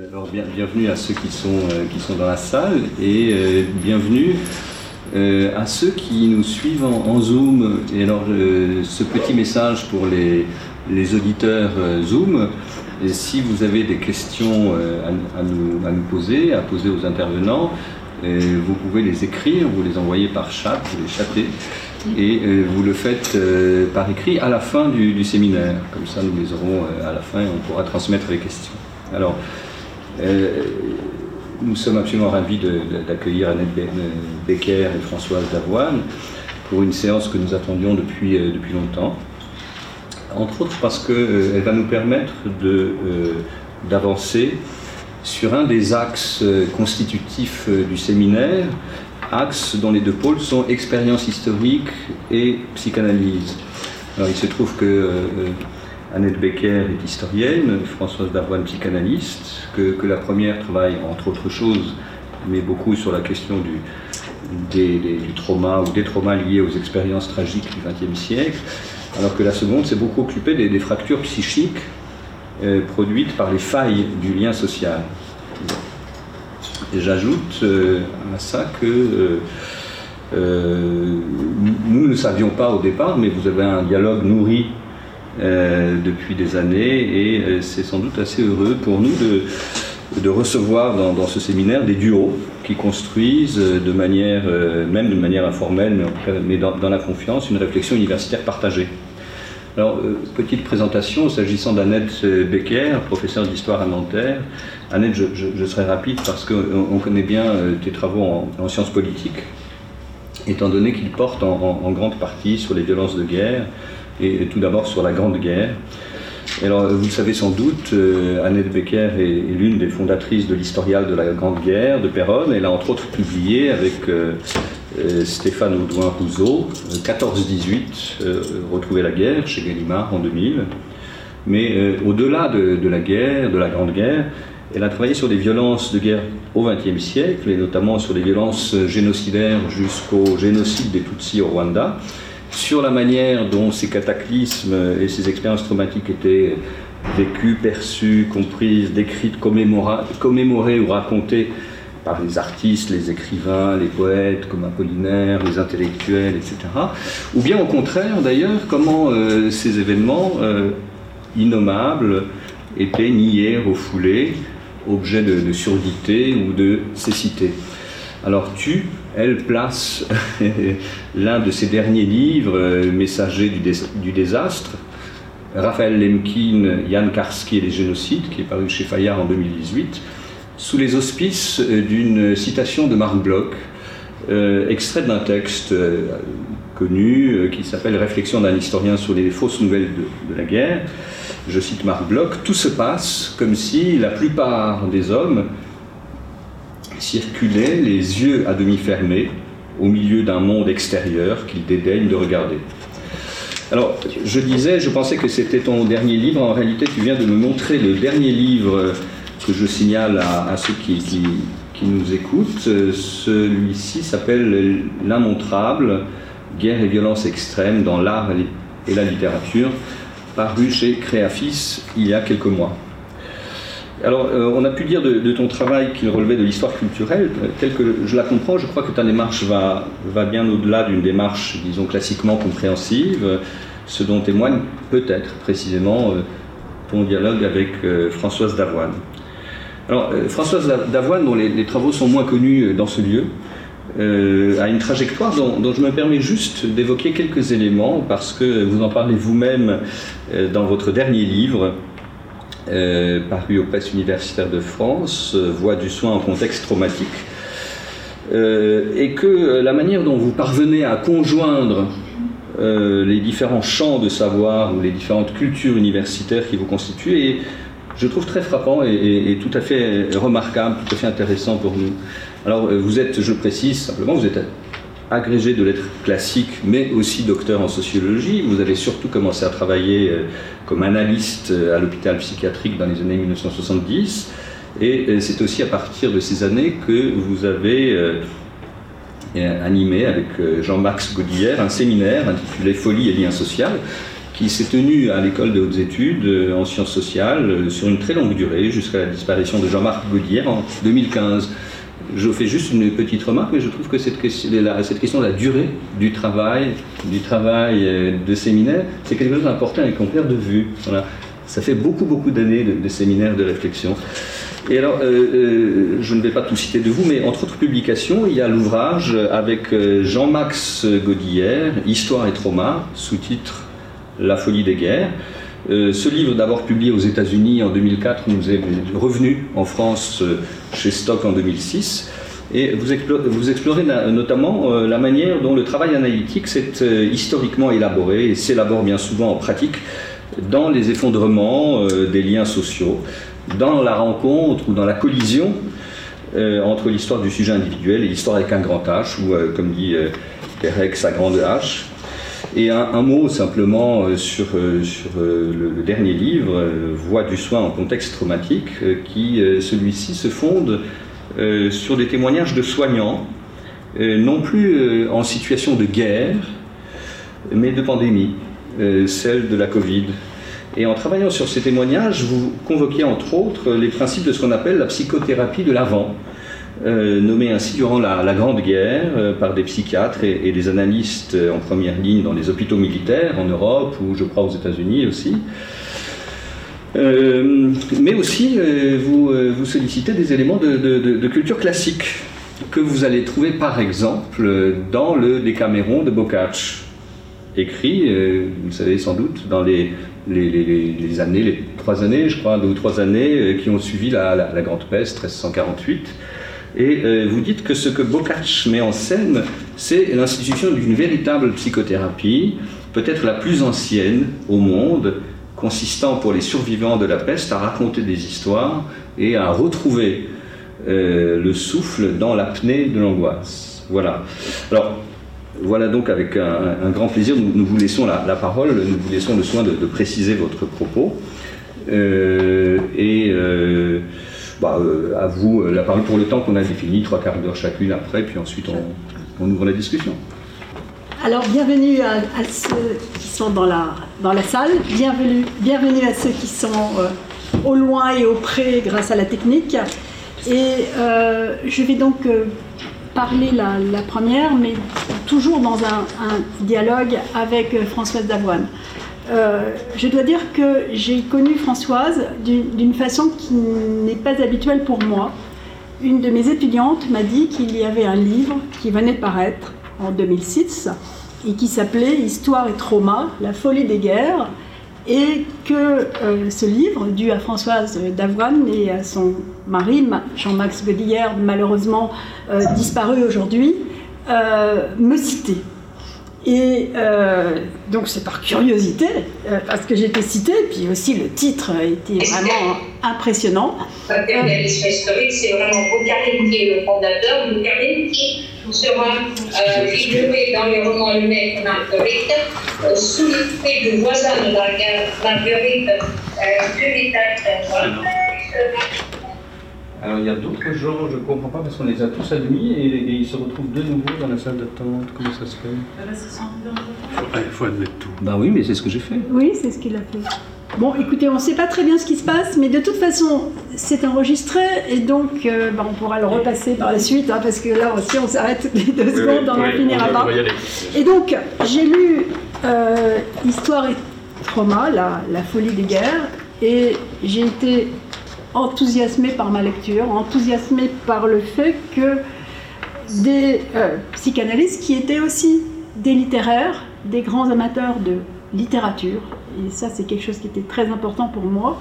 Alors bienvenue à ceux qui sont, euh, qui sont dans la salle et euh, bienvenue euh, à ceux qui nous suivent en, Zoom. Et alors ce petit message pour les, les auditeurs Zoom, si vous avez des questions à, nous, à, nous, poser, à poser aux intervenants, vous pouvez les écrire, vous les envoyez par chat, vous les chattez, et vous le faites par écrit à la fin du, du, séminaire. Comme ça, nous les aurons à la fin et on pourra transmettre les questions. Alors, nous sommes absolument ravis d'accueillir Annette Becker et Françoise Davoine pour une séance que nous attendions depuis, euh, depuis longtemps. Entre autres parce qu'elle euh, va nous permettre d'avancer sur un des axes constitutifs du séminaire, axes dont les deux pôles sont expérience historique et psychanalyse. Alors il se trouve que Annette Becker est historienne, Françoise Darboine psychanalyste, que, la première travaille entre autres choses, mais beaucoup sur la question du, du trauma ou des traumas liés aux expériences tragiques du XXe siècle, alors que la seconde s'est beaucoup occupée des, fractures psychiques euh, produites par les failles du lien social. J'ajoute euh, à ça que euh, nous ne savions pas au départ, mais vous avez un dialogue nourri depuis des années et euh, c'est sans doute assez heureux pour nous de, de recevoir dans, ce séminaire des duos qui construisent euh, de manière, même de manière informelle, mais, dans, la confiance, une réflexion universitaire partagée. Alors, petite présentation, s'agissant d'Annette Becker, professeure d'histoire à Nanterre. Annette, je, serai rapide parce qu'on connaît bien tes travaux en, sciences politiques, étant donné qu'ils portent en, grande partie sur les violences de guerre, et tout d'abord sur la Grande Guerre. Alors, vous le savez sans doute, euh, Annette Becker est, l'une des fondatrices de l'historial de la Grande Guerre de Péronne. Elle a entre autres publié avec euh, euh, Stéphane Audouin-Rousseau, 14-18, Retrouver la guerre, chez Gallimard en 2000. Mais au-delà de, de, la guerre, de la Grande Guerre, elle a travaillé sur des violences de guerre au XXe siècle, et notamment sur les violences génocidaires jusqu'au génocide des Tutsis au Rwanda sur la manière dont ces cataclysmes et ces expériences traumatiques étaient vécues, perçues, comprises, décrites, commémorées, ou racontées par les artistes, les écrivains, les poètes comme Apollinaire, les intellectuels, etc. Ou bien au contraire, d'ailleurs, comment euh, ces événements euh, innommables étaient niés, refoulés, objets de, de surdité ou de cécité. Alors tu, elle place l'un de ses derniers livres, euh, Messager du, désastre, Raphaël Lemkin, Yann Karski et les génocides, qui est paru chez Fayard en 2018, sous les auspices euh, d'une citation de Marc Bloch, euh, extrait d'un texte connu qui s'appelle Réflexion d'un historien sur les fausses nouvelles de, de, la guerre. Je cite Marc Bloch, Tout se passe comme si la plupart des hommes circulaient les yeux à demi fermés au milieu d'un monde extérieur qu'ils dédaignent de regarder. Alors, je disais, je pensais que c'était ton dernier livre. En réalité, tu viens de me montrer le dernier livre que je signale à, ceux qui, qui, nous écoutent. Celui-ci s'appelle L'immontrable, guerre et violence extrême dans l'art et la littérature, paru chez Créafis il y a quelques mois. Alors, euh, on a pu dire de, ton travail qu'il relevait de l'histoire culturelle, euh, tel que je la comprends, je crois que ta démarche va, bien au-delà d'une démarche, disons, classiquement compréhensive, ce dont témoigne peut-être précisément euh, ton dialogue avec Françoise Davoine. Alors, Françoise Davoine, dont les, travaux sont moins connus dans ce lieu, a une trajectoire dont, je me permets juste d'évoquer quelques éléments, parce que vous en parlez vous-même dans votre dernier livre, euh, paru aux presses universitaires de France, euh, Voix du soin en contexte traumatique, euh, et que la manière dont vous parvenez à conjoindre les différents champs de savoir ou les différentes cultures universitaires qui vous constituent est, je trouve, très frappant et, tout à fait remarquable, tout à fait intéressant pour nous. Alors, vous êtes, je précise simplement, vous êtes agrégé de lettres classiques, mais aussi docteur en sociologie. Vous avez surtout commencé à travailler euh, comme analyste euh, à l'hôpital psychiatrique dans les années 1970. Et euh, c'est aussi à partir de ces années que vous avez animé avec Jean-Max Godillère un séminaire intitulé Folie et lien social, qui s'est tenu à l'école de hautes études en sciences sociales sur une très longue durée, jusqu'à la disparition de Jean-Marc Gaudière en 2015. Je fais juste une petite remarque, mais je trouve que cette question, cette question de la durée du travail, du travail de séminaire, c'est quelque chose d'important et qu'on perd de vue. Voilà. Ça fait beaucoup, beaucoup d'années de, séminaires de réflexion. Et alors, euh, euh, je ne vais pas tout citer de vous, mais entre autres publications, il y a l'ouvrage avec euh, Jean-Max Godillère, Histoire et trauma, sous-titre La folie des guerres. Ce livre, d'abord publié aux États-Unis en 2004, nous est revenu en France chez Stock en 2006. Et vous explorez, notamment la manière dont le travail analytique s'est historiquement élaboré et s'élabore bien souvent en pratique dans les effondrements des liens sociaux dans la rencontre ou dans la collision euh, entre l'histoire du sujet individuel et l'histoire avec un grand H, ou euh, comme dit euh, Perec, sa grande H. Et un, mot simplement sur, sur le, dernier livre, Voix du soin en contexte traumatique, qui, celui-ci, se fonde sur des témoignages de soignants, non plus en situation de guerre, mais de pandémie, celle de la Covid, et en travaillant sur ces témoignages, vous convoquiez entre autres les principes de ce qu'on appelle la psychothérapie de l'avant, euh, nommée ainsi durant la, Grande Guerre euh, par des psychiatres et, des analystes en première ligne dans les hôpitaux militaires en Europe ou je crois aux États-Unis aussi. Euh, mais aussi, vous, sollicitez des éléments de, culture classique que vous allez trouver par exemple dans le Décaméron de Boccace, écrit, vous le savez sans doute, dans les années, les trois années, je crois, deux ou trois années euh, qui ont suivi la, Grande Peste, 1348. Et euh, vous dites que ce que Boccace met en scène, c'est l'institution d'une véritable psychothérapie, peut-être la plus ancienne au monde, consistant pour les survivants de la peste à raconter des histoires et à retrouver euh, le souffle dans l'apnée de l'angoisse. Voilà. Alors, voilà donc avec un, grand plaisir, nous, vous laissons la, parole, nous vous laissons le soin de, préciser votre propos. Euh, et bah, euh, à vous la parole pour le temps qu'on a défini, trois quarts d'heure chacune après, puis ensuite on, ouvre la discussion. Alors bienvenue à, ceux qui sont dans la, dans la salle, bienvenue, bienvenue à ceux qui sont au loin et au près grâce à la technique. Et je vais donc parler la, première, mais toujours dans un, dialogue avec euh, Françoise Davoine. Euh, je dois dire que j'ai connu Françoise d'une façon qui n'est pas habituelle pour moi. Une de mes étudiantes m'a dit qu'il y avait un livre qui venait de paraître en 2006 et qui s'appelait Histoire et trauma, la folie des guerres, et que euh, ce livre, dû à Françoise Davoine et à son mari, Jean-Max Godillère, malheureusement euh, disparu aujourd'hui, me citait. Et donc c'est par curiosité, parce que j'étais citée, puis aussi le titre était vraiment impressionnant. historique, c'est vraiment Boukarim qui est le fondateur, Boukarim qui sera euh, figuré dans les romans humains de Marguerite, euh, sous l'effet du voisin de Marguerite, euh, Juliette alors il y a d'autres gens, je ne comprends pas parce qu'on les a tous admis et, et, ils se retrouvent de nouveau dans la salle d'attente. Comment ça se fait? Il faut admettre tout. Bah oui, mais c'est ce que j'ai fait. Oui, c'est ce qu'il a fait. Bon, écoutez, on ne sait pas très bien ce qui se passe, mais de toute façon, c'est enregistré et donc euh, bah, on pourra le repasser par la suite, hein, parce que là aussi, on s'arrête les deux secondes, on n'en finira pas. Et donc, j'ai lu euh, Histoire et trauma, la, la folie des guerres, et j'ai été enthousiasmée par ma lecture, enthousiasmée par le fait que des euh, psychanalystes qui étaient aussi des littéraires, des grands amateurs de littérature, et ça c'est quelque chose qui était très important pour moi,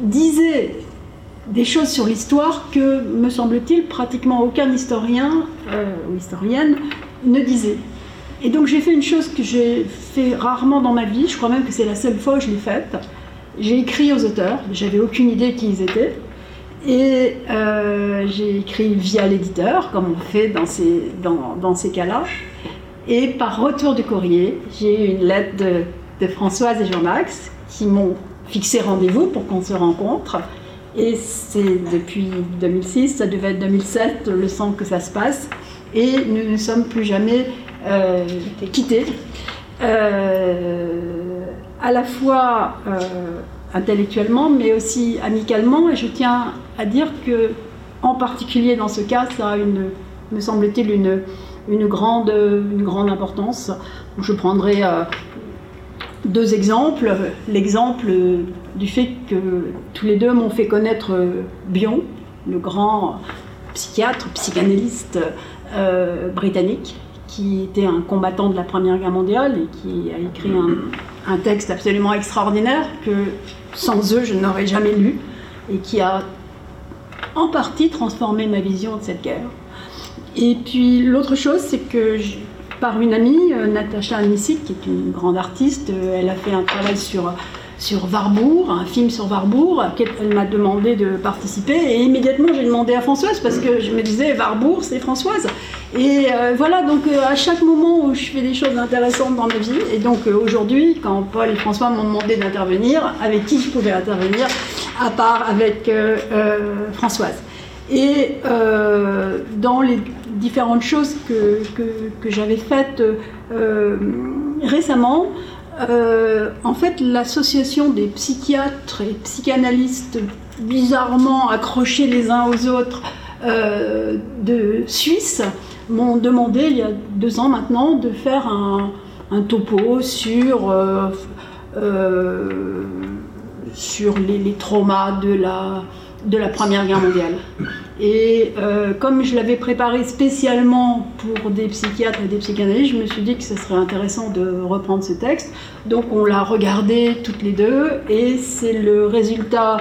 disaient des choses sur l'histoire que, me semble-t-il, pratiquement aucun historien euh, ou historienne ne disait. Et donc j'ai fait une chose que j'ai fait rarement dans ma vie, je crois même que c'est la seule fois que je l'ai faite. J'ai écrit aux auteurs, j'avais aucune idée qui ils étaient, et euh, j'ai écrit via l'éditeur, comme on fait dans ces, dans, dans ces cas-là. Et par retour du courrier, j'ai eu une lettre de de Françoise et Jean-Max qui m'ont fixé rendez-vous pour qu'on se rencontre. Et c'est depuis 2006, ça devait être 2007, le sang que ça se passe. Et nous ne sommes plus jamais euh, quittés. Euh, à la fois intellectuellement, mais aussi amicalement. Et je tiens à dire que, en particulier dans ce cas, ça a une, me semble-t-il, une, une, grande, une grande importance. Je prendrai deux exemples. L'exemple du fait que tous les deux m'ont fait connaître Bion, le grand psychiatre, psychanalyste euh, britannique, qui était un combattant de la Première Guerre mondiale et qui a écrit un, texte absolument extraordinaire que sans eux je n'aurais jamais lu et qui a en partie transformé ma vision de cette guerre. Et puis l'autre chose, c'est que par une amie, euh, Natacha Anissik, qui est une grande artiste, euh, elle a fait un travail sur sur Warburg, un film sur Warburg, elle m'a demandé de participer. Et immédiatement, j'ai demandé à Françoise parce que je me disais, Warburg, c'est Françoise. Et euh, voilà, donc euh, à chaque moment où je fais des choses intéressantes dans ma vie, et donc euh, aujourd'hui, quand Paul et François m'ont demandé d'intervenir, avec qui je pouvais intervenir, à part avec Françoise. Et dans les différentes choses que, que, que j'avais faites récemment, euh, en fait, l'association des psychiatres et psychanalystes bizarrement accrochés les uns aux autres euh, de Suisse m'ont demandé il y a deux ans maintenant de faire un, topo sur, euh, sur les, les, traumas de la, de la Première Guerre mondiale. Et euh, comme je l'avais préparé spécialement pour des psychiatres et des psychanalystes, je me suis dit que ce serait intéressant de reprendre ce texte. Donc on l'a regardé toutes les deux et c'est le résultat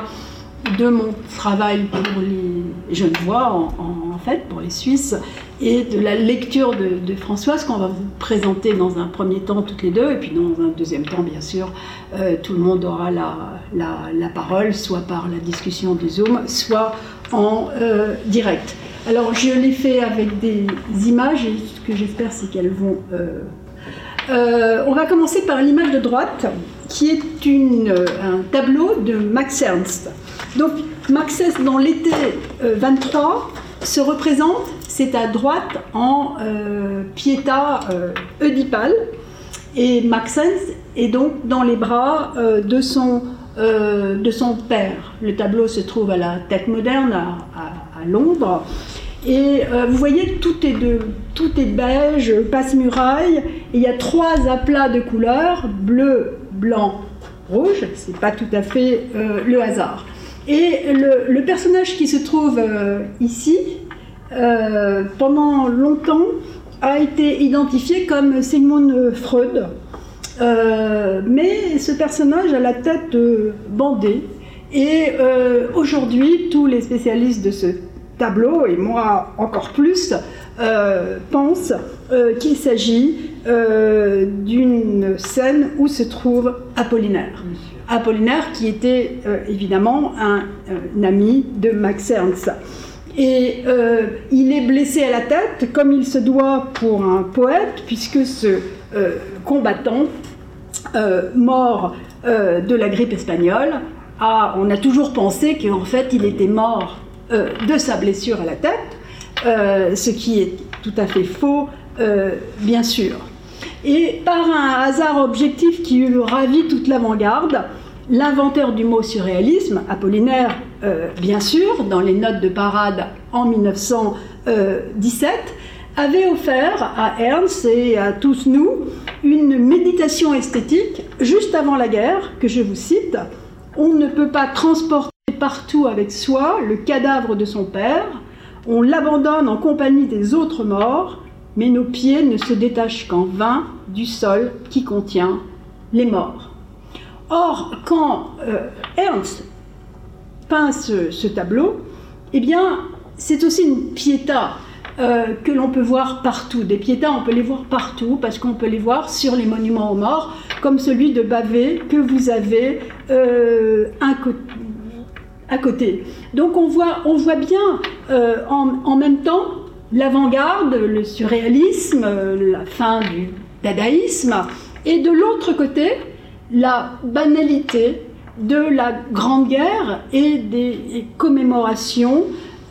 de mon travail pour les jeunes voix, en, fait, pour les Suisses, et de la lecture de, Françoise qu'on va vous présenter dans un premier temps toutes les deux, et puis dans un deuxième temps, bien sûr, euh, tout le monde aura la, la, parole, soit par la discussion du Zoom, soit en euh, direct. Alors je l'ai fait avec des images, et ce que j'espère c'est qu'elles vont... Euh, on va commencer par l'image de droite, qui est une, un tableau de Max Ernst. Donc Maxès dans l'été 23 euh, se représente, c'est à droite en euh, Pietà euh, oedipale, et Maxence est donc dans les bras de, son, de son père. Le tableau se trouve à la Tête Moderne à, Londres. Et vous voyez, tout est, de, tout est beige, passe-muraille, il y a trois aplats de couleurs, bleu, blanc, rouge, c'est pas tout à fait le hasard. Et le, personnage qui se trouve euh, ici, euh, pendant longtemps, a été identifié comme Sigmund Freud. Euh, mais ce personnage a la tête bandée. Et aujourd'hui, tous les spécialistes de ce tableau, et moi encore plus, pensent qu'il s'agit d'une scène où se trouve Apollinaire. Apollinaire, qui était euh, évidemment un, ami de Max Ernst. Et euh, il est blessé à la tête, comme il se doit pour un poète, puisque ce euh, mort de la grippe espagnole, on a toujours pensé qu'en fait il était mort de sa blessure à la tête, ce qui est tout à fait faux, bien sûr. Et par un hasard objectif qui eut ravi toute l'avant-garde, l'inventeur du mot surréalisme, Apollinaire, euh, bien sûr, dans les notes de parade en 1917, avait offert à Ernst et à tous nous une méditation esthétique juste avant la guerre, que je vous cite. On ne peut pas transporter partout avec soi le cadavre de son père, on l'abandonne en compagnie des autres morts, mais nos pieds ne se détachent qu'en vain du sol qui contient les morts. Or, quand euh, Ernst peint ce, tableau, eh bien, c'est aussi une piéta euh, que l'on peut voir partout. Des piétas, on peut les voir partout parce qu'on peut les voir sur les monuments aux morts, comme celui de Bavé que vous avez euh, à côté. Donc on voit, on voit bien en, en, même temps l'avant-garde, le surréalisme, la fin du dadaïsme, et de l'autre côté, la banalité de la Grande Guerre et des commémorations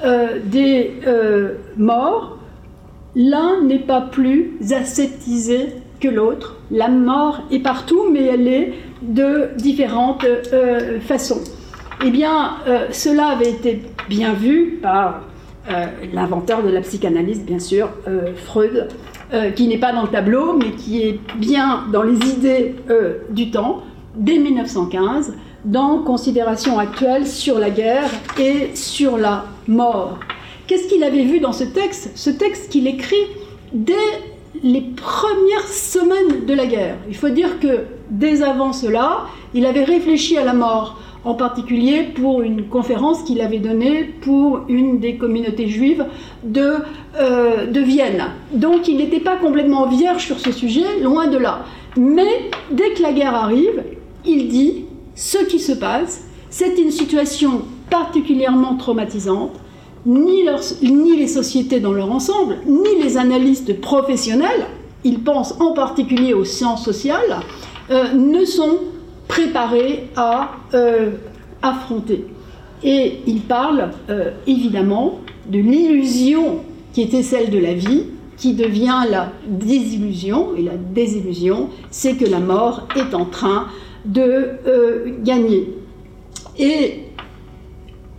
euh, des euh, morts. L'un n'est pas plus aseptisé que l'autre. La mort est partout, mais elle est de différentes euh, façons. Eh bien, cela avait été bien vu par l'inventeur de la psychanalyse, bien sûr, Freud, qui n'est pas dans le tableau, mais qui est bien dans les idées du temps, dès 1915, dans Considération actuelle sur la guerre et sur la mort. Qu'est-ce qu'il avait vu dans ce texte? Ce texte qu'il écrit dès les premières semaines de la guerre. Il faut dire que dès avant cela, il avait réfléchi à la mort, en particulier pour une conférence qu'il avait donnée pour une des communautés juives de, euh, de Vienne. Donc il n'était pas complètement vierge sur ce sujet, loin de là. Mais dès que la guerre arrive, il dit, ce qui se passe, c'est une situation particulièrement traumatisante ni, les sociétés dans leur ensemble, ni les analystes professionnels, ils pensent en particulier aux sciences sociales, euh, ne sont préparés à euh, affronter. Et il parle euh, évidemment de l'illusion qui était celle de la vie, qui devient la désillusion. Et la désillusion, c'est que la mort est en train de gagner. Et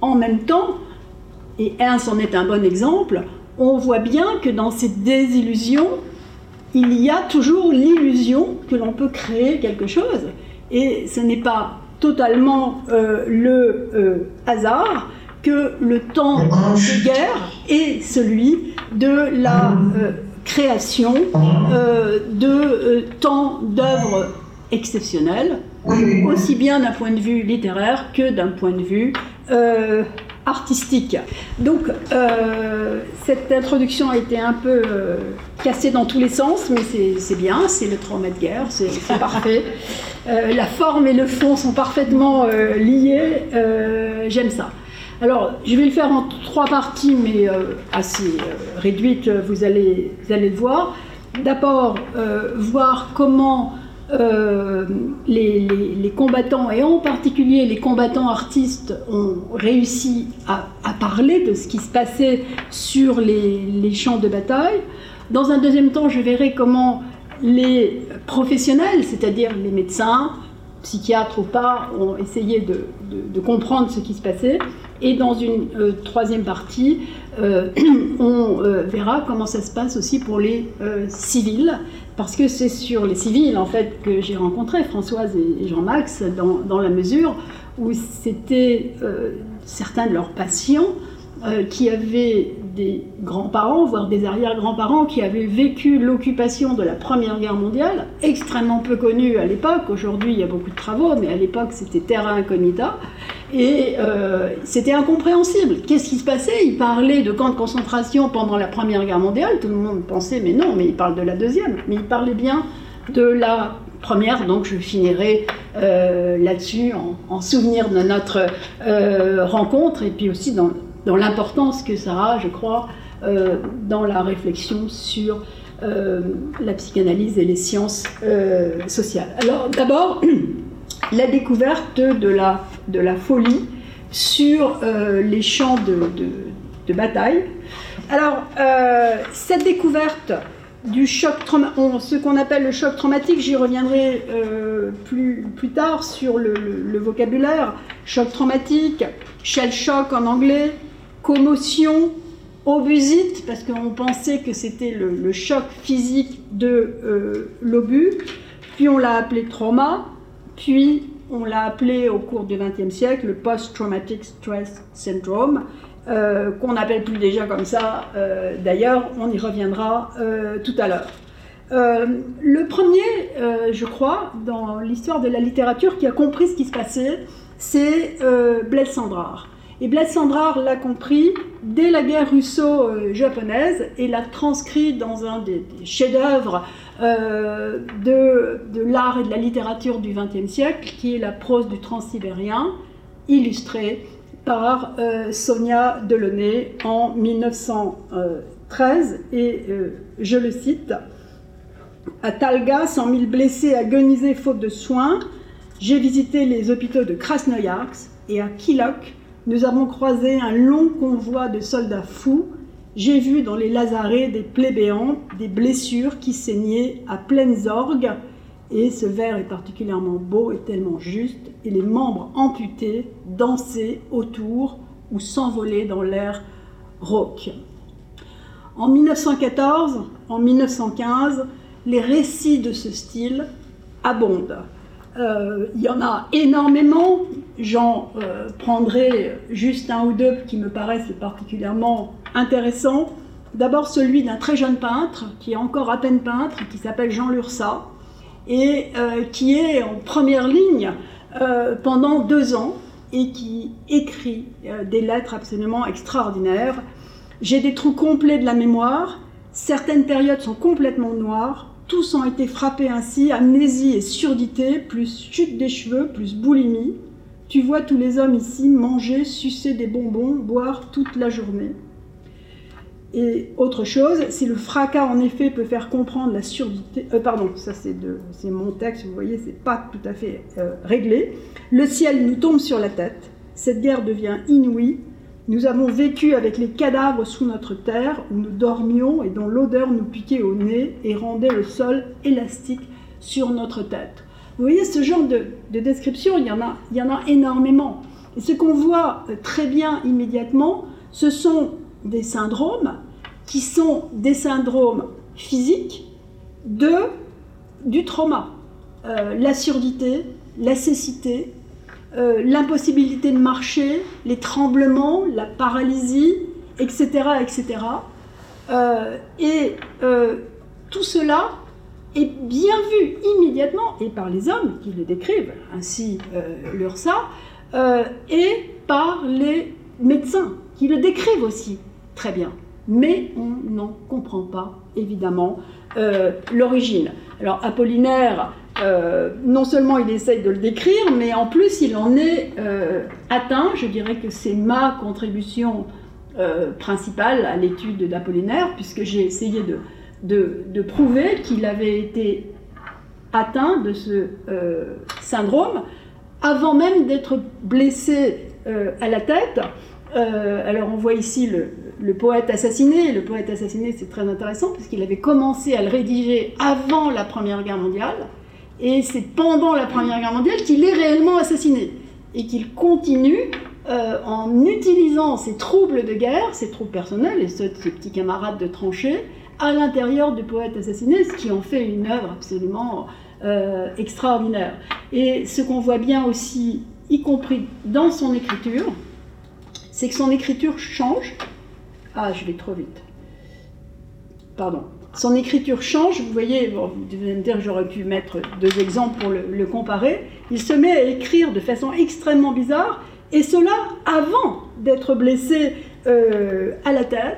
en même temps, et Ernst en est un bon exemple, on voit bien que dans cette désillusion, il y a toujours l'illusion que l'on peut créer quelque chose. Et ce n'est pas totalement euh, le euh, hasard que le temps de guerre est celui de la euh, création de temps d'œuvres exceptionnelles, aussi bien d'un point de vue littéraire que d'un point de vue artistique. Donc, euh, cette introduction a été un peu euh, cassée dans tous les sens, mais c'est bien, c'est le trauma de guerre, c'est parfait. Euh, la forme et le fond sont parfaitement liés, j'aime ça. Alors, je vais le faire en trois parties, mais assez réduites, vous allez, vous allez le voir. D'abord, voir comment euh, les, combattants, et en particulier les combattants artistes, ont réussi à, parler de ce qui se passait sur les, champs de bataille. Dans un deuxième temps, je verrai comment les professionnels, c'est-à-dire les médecins, psychiatres ou pas, ont essayé de, comprendre ce qui se passait. Et dans une euh, troisième partie, euh, on verra comment ça se passe aussi pour les civils, parce que c'est sur les civils en fait que j'ai rencontré Françoise et Jean-Max dans, la mesure où c'était euh, certains de leurs patients euh, qui avaient des grands-parents, voire des arrière-grands-parents, qui avaient vécu l'occupation de la Première Guerre mondiale, extrêmement peu connue à l'époque. Aujourd'hui, il y a beaucoup de travaux, mais à l'époque, c'était terra incognita. Et euh, c'était incompréhensible. Qu'est-ce qui se passait? Ils parlaient de camps de concentration pendant la Première Guerre mondiale. Tout le monde pensait, mais non, mais ils parlent de la deuxième. Mais ils parlaient bien de la première, donc je finirai euh, là-dessus en, souvenir de notre rencontre et puis aussi dans, l'importance que ça a, je crois, euh, dans la réflexion sur euh, la psychanalyse et les sciences euh, sociales. Alors d'abord, la découverte de la, de la folie sur les champs de, de, bataille. Alors, cette découverte du choc ce qu'on appelle le choc traumatique, j'y reviendrai plus, plus tard sur le, le, vocabulaire, choc traumatique, shell shock en anglais, commotion, obusite, parce qu'on pensait que c'était le, choc physique de euh, l'obus, puis on l'a appelé trauma, puis on l'a appelé au cours du XXe siècle le post-traumatic stress syndrome, euh, qu'on n'appelle plus déjà comme ça euh, d'ailleurs, on y reviendra tout à l'heure. le premier, je crois, dans l'histoire de la littérature qui a compris ce qui se passait, c'est Blaise Sandrard. Et Blaise Sandrard l'a compris dès la guerre russo-japonaise et l'a transcrit dans un des, chefs-d'œuvre euh, de, l'art et de la littérature du XXe siècle, qui est la prose du transsibérien, illustrée par euh, Sonia Delaunay en 1913. Et euh, je le cite À Talga, 100 000 blessés agonisés faute de soins, j'ai visité les hôpitaux de Krasnoyarsk et à Kilok, nous avons croisé un long convoi de soldats fous. J'ai vu dans les lazarets des plaies béantes, des blessures qui saignaient à pleines orgues, et ce vers est particulièrement beau et tellement juste, et les membres amputés dansaient autour ou s'envolaient dans l'air rauque. En 1914, en 1915, les récits de ce style abondent. Euh, il y en a énormément. J'en euh, prendrai juste un ou deux qui me paraissent particulièrement intéressants. D'abord celui d'un très jeune peintre, qui est encore à peine peintre, qui s'appelle Jean Lursa, et euh, qui est en première ligne pendant deux ans et qui écrit des lettres absolument extraordinaires. J'ai des trous complets de la mémoire, certaines périodes sont complètement noires, tous ont été frappés ainsi, amnésie et surdité, plus chute des cheveux, plus boulimie. Tu vois tous les hommes ici manger, sucer des bonbons, boire toute la journée. Et autre chose, si le fracas en effet peut faire comprendre la surdité, euh, pardon, ça c'est, mon texte, vous voyez, c'est pas tout à fait euh, réglé. Le ciel nous tombe sur la tête, cette guerre devient inouïe, nous avons vécu avec les cadavres sous notre terre où nous dormions et dont l'odeur nous piquait au nez et rendait le sol élastique sur notre tête. Vous voyez, ce genre de, description, il y, en a, énormément. Et ce qu'on voit euh, très bien immédiatement, ce sont des syndromes qui sont des syndromes physiques du trauma. Euh, la surdité, la cécité, euh, l'impossibilité de marcher, les tremblements, la paralysie, etc. etc. et euh, euh, tout cela est bien vu immédiatement, et par les hommes qui le décrivent, ainsi l'URSA, et par les médecins qui le décrivent aussi très bien. Mais on n'en comprend pas, évidemment, l'origine. Alors Apollinaire euh, non seulement il essaye de le décrire, mais en plus il en est euh, atteint. Je dirais que c'est ma contribution euh, principale à l'étude d'Apollinaire, puisque j'ai essayé de, prouver qu'il avait été atteint de ce syndrome avant même d'être blessé à la tête. alors on voit ici le, poète assassiné. Le poète assassiné, c'est très intéressant puisqu'il avait commencé à le rédiger avant la Première Guerre mondiale. Et c'est pendant la Première Guerre mondiale qu'il est réellement assassiné. Et qu'il continue euh, en utilisant ses troubles de guerre, ses troubles personnels et ceux de ses petits camarades de tranchée, à l'intérieur du poète assassiné, ce qui en fait une œuvre absolument euh, extraordinaire. Et ce qu'on voit bien aussi, y compris dans son écriture, c'est que son écriture change. Ah, je vais trop vite. Pardon son écriture change. Vous voyez, vous devez me dire j'aurais pu mettre deux exemples pour le, comparer. Il se met à écrire de façon extrêmement bizarre, et cela avant d'être blessé euh, à la tête.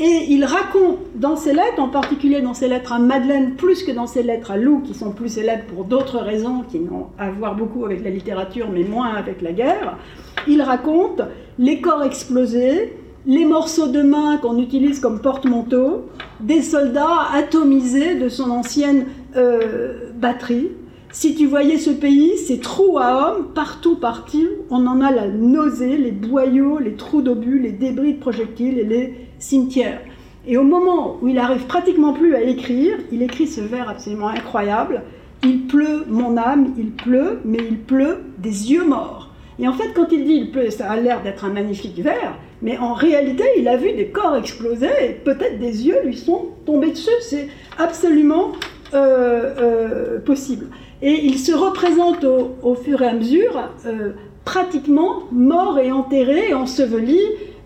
Et il raconte dans ses lettres, en particulier dans ses lettres à Madeleine, plus que dans ses lettres à Lou, qui sont plus célèbres pour d'autres raisons, qui n'ont à voir beaucoup avec la littérature, mais moins avec la guerre, il raconte les corps explosés, les morceaux de main qu'on utilise comme porte-manteau, des soldats atomisés de son ancienne euh, batterie. Si tu voyais ce pays, ces trous à hommes, partout, partout, on en a la nausée, les boyaux, les trous d'obus, les débris de projectiles et les cimetières. Et au moment où il arrive pratiquement plus à écrire, il écrit ce vers absolument incroyable. Il pleut, mon âme, il pleut, mais il pleut des yeux morts. Et en fait, quand il dit il pleut, ça a l'air d'être un magnifique vers, mais en réalité, il a vu des corps exploser et peut-être des yeux lui sont tombés dessus. C'est absolument euh, euh, possible. Et il se représente au, fur et à mesure euh, pratiquement mort et enterré et enseveli.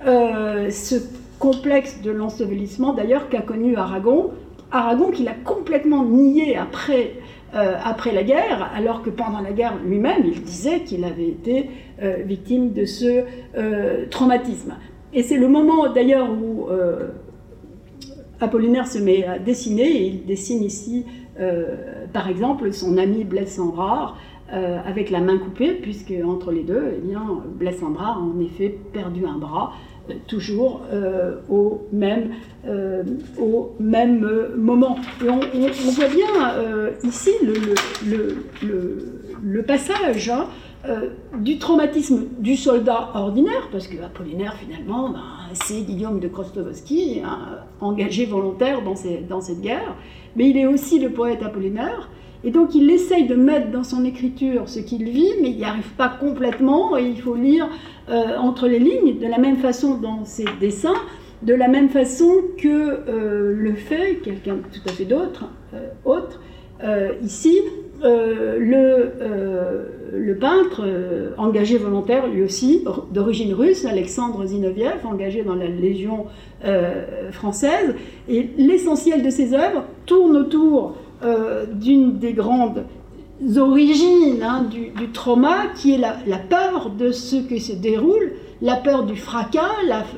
ce complexe de l'ensevelissement, d'ailleurs, qu'a connu Aragon. Aragon qu'il a complètement nié après après la guerre, alors que pendant la guerre lui-même, il disait qu'il avait été euh, victime de ce euh, traumatisme. Et c'est le moment d'ailleurs où euh, Apollinaire se met à dessiner, et il dessine ici, par exemple, son ami Blaise Sambrard, avec la main coupée, puisque entre les deux, eh bien, Blaise Sambrard a en effet perdu un bras, toujours au même, au même moment. Et on, voit bien ici le, passage hein, du traumatisme du soldat ordinaire, parce que Apollinaire finalement, ben, c'est Guillaume de Krostowski, engagé volontaire dans, cette guerre, mais il est aussi le poète Apollinaire, et donc il essaye de mettre dans son écriture ce qu'il vit, mais il n'y arrive pas complètement, et il faut lire euh, entre les lignes, de la même façon dans ses dessins, de la même façon que euh, le fait quelqu'un tout à fait d'autre, euh, autre, ici, le, le, peintre engagé volontaire, lui aussi, d'origine russe, Alexandre Zinoviev, engagé dans la Légion française, et l'essentiel de ses œuvres tourne autour d'une des grandes origines hein, du, trauma, qui est la, peur de ce que se déroule, la peur du fracas,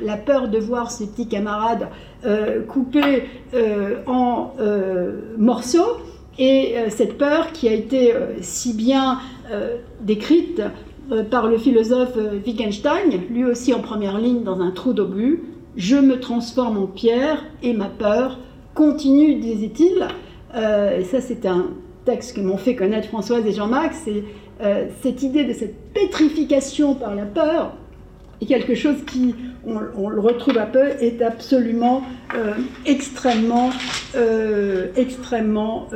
la, peur de voir ses petits camarades euh, coupés euh, en euh, morceaux, et cette peur qui a été si bien décrite par le philosophe Wittgenstein, lui aussi en première ligne dans un trou d'obus, je me transforme en pierre et ma peur continue, disait-il. Et ça, c'est un texte que m'ont fait connaître Françoise et Jean-Marc, c'est euh, cette idée de cette pétrification par la peur est quelque chose qui, on, le retrouve un peu, est absolument euh, extrêmement, euh, extrêmement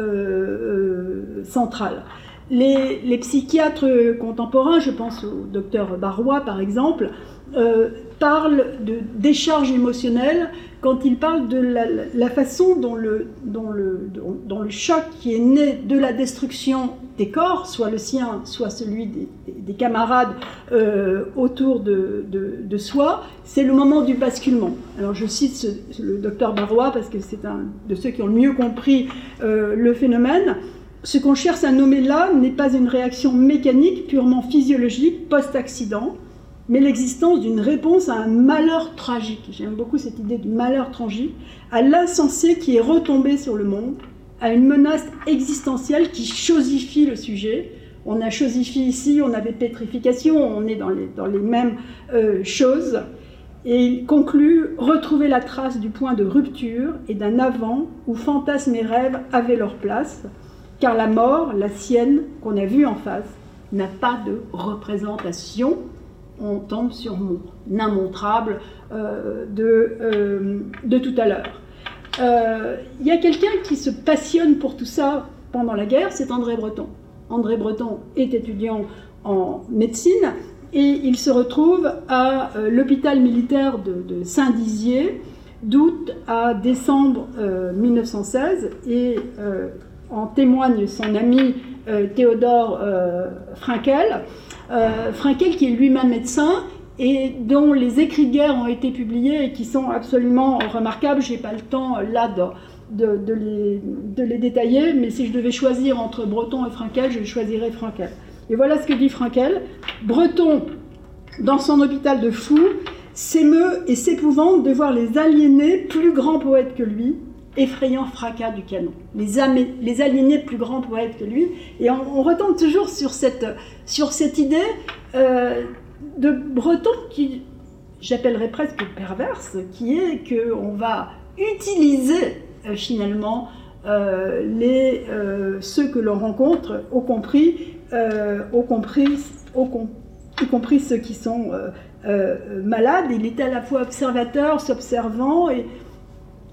central. Les, les, psychiatres contemporains, je pense au docteur Barrois par exemple, parlent de décharge émotionnelle quand il parle de la, façon dont le, choc qui est né de la destruction des corps, soit le sien, soit celui des, camarades euh, autour de, de, soi, c'est le moment du basculement. Alors je cite le docteur Barrois parce que c'est un de ceux qui ont le mieux compris euh, le phénomène. Ce qu'on cherche à nommer là n'est pas une réaction mécanique purement physiologique post-accident, mais l'existence d'une réponse à un malheur tragique. J'aime beaucoup cette idée du malheur tragique, à l'insensé qui est retombé sur le monde, à une menace existentielle qui chosifie le sujet. On a chosifié ici, on avait pétrification, on est dans les, dans les mêmes euh, choses. Et il conclut retrouver la trace du point de rupture et d'un avant où fantasmes et rêves avaient leur place, car la mort, la sienne, qu'on a vue en face, n'a pas de représentation on tombe sur mon immontrable euh, de, euh, de, tout à l'heure. Il euh, y a quelqu'un qui se passionne pour tout ça pendant la guerre, c'est André Breton. André Breton est étudiant en médecine et il se retrouve à l'hôpital militaire de, Saint-Dizier d'août à décembre 1916 et en témoigne son ami Théodore Frankel. Euh, Frankel, qui est lui-même médecin et dont les écrits de guerre ont été publiés et qui sont absolument remarquables. Je n'ai pas le temps euh, là de, les, détailler, mais si je devais choisir entre Breton et Frankel, je choisirais Frankel. Et voilà ce que dit Frankel. Breton, dans son hôpital de fous, s'émeut et s'épouvante de voir les aliénés, plus grands poètes que lui, effrayant fracas du canon. Les, aliénés plus grands poètes que lui. Et on, retombe toujours sur cette, sur cette idée euh, de Breton qui, j'appellerais presque perverse, qui est qu'on va utiliser euh, finalement euh, les, ceux que l'on rencontre, y compris, au compris, y compris ceux qui sont malades. Il est à la fois observateur, s'observant et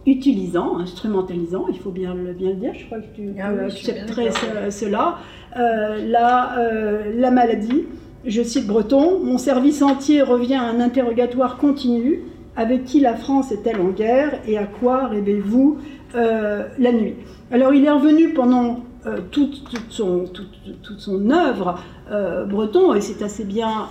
utilisant, instrumentalisant, il faut bien le, bien dire, je crois que tu, ah accepterais cela, euh, la, euh, la maladie. Je cite Breton, Mon service entier revient à un interrogatoire continu. Avec qui la France est-elle en guerre et à quoi rêvez-vous euh, la nuit? Alors il est revenu pendant toute, toute, son, toute, son, œuvre breton, et c'est assez bien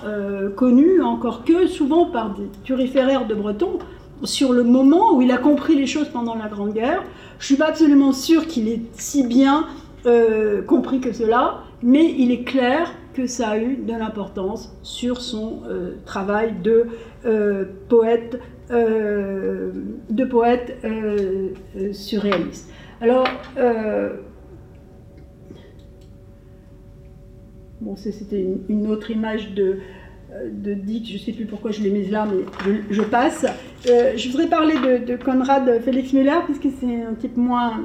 connu, encore que souvent par des turiféraires de Breton, sur le moment où il a compris les choses pendant la Grande Guerre. Je ne suis pas absolument sûre qu'il ait si bien euh, compris que cela, mais il est clair que ça a eu de l'importance sur son euh, travail de euh, poète, de poète surréaliste. Alors, bon, c'était une, autre image de, de Dick, je ne sais plus pourquoi je l'ai mise là, mais je, passe. Euh, je voudrais parler de, Conrad Felix Müller, puisque c'est un type moins,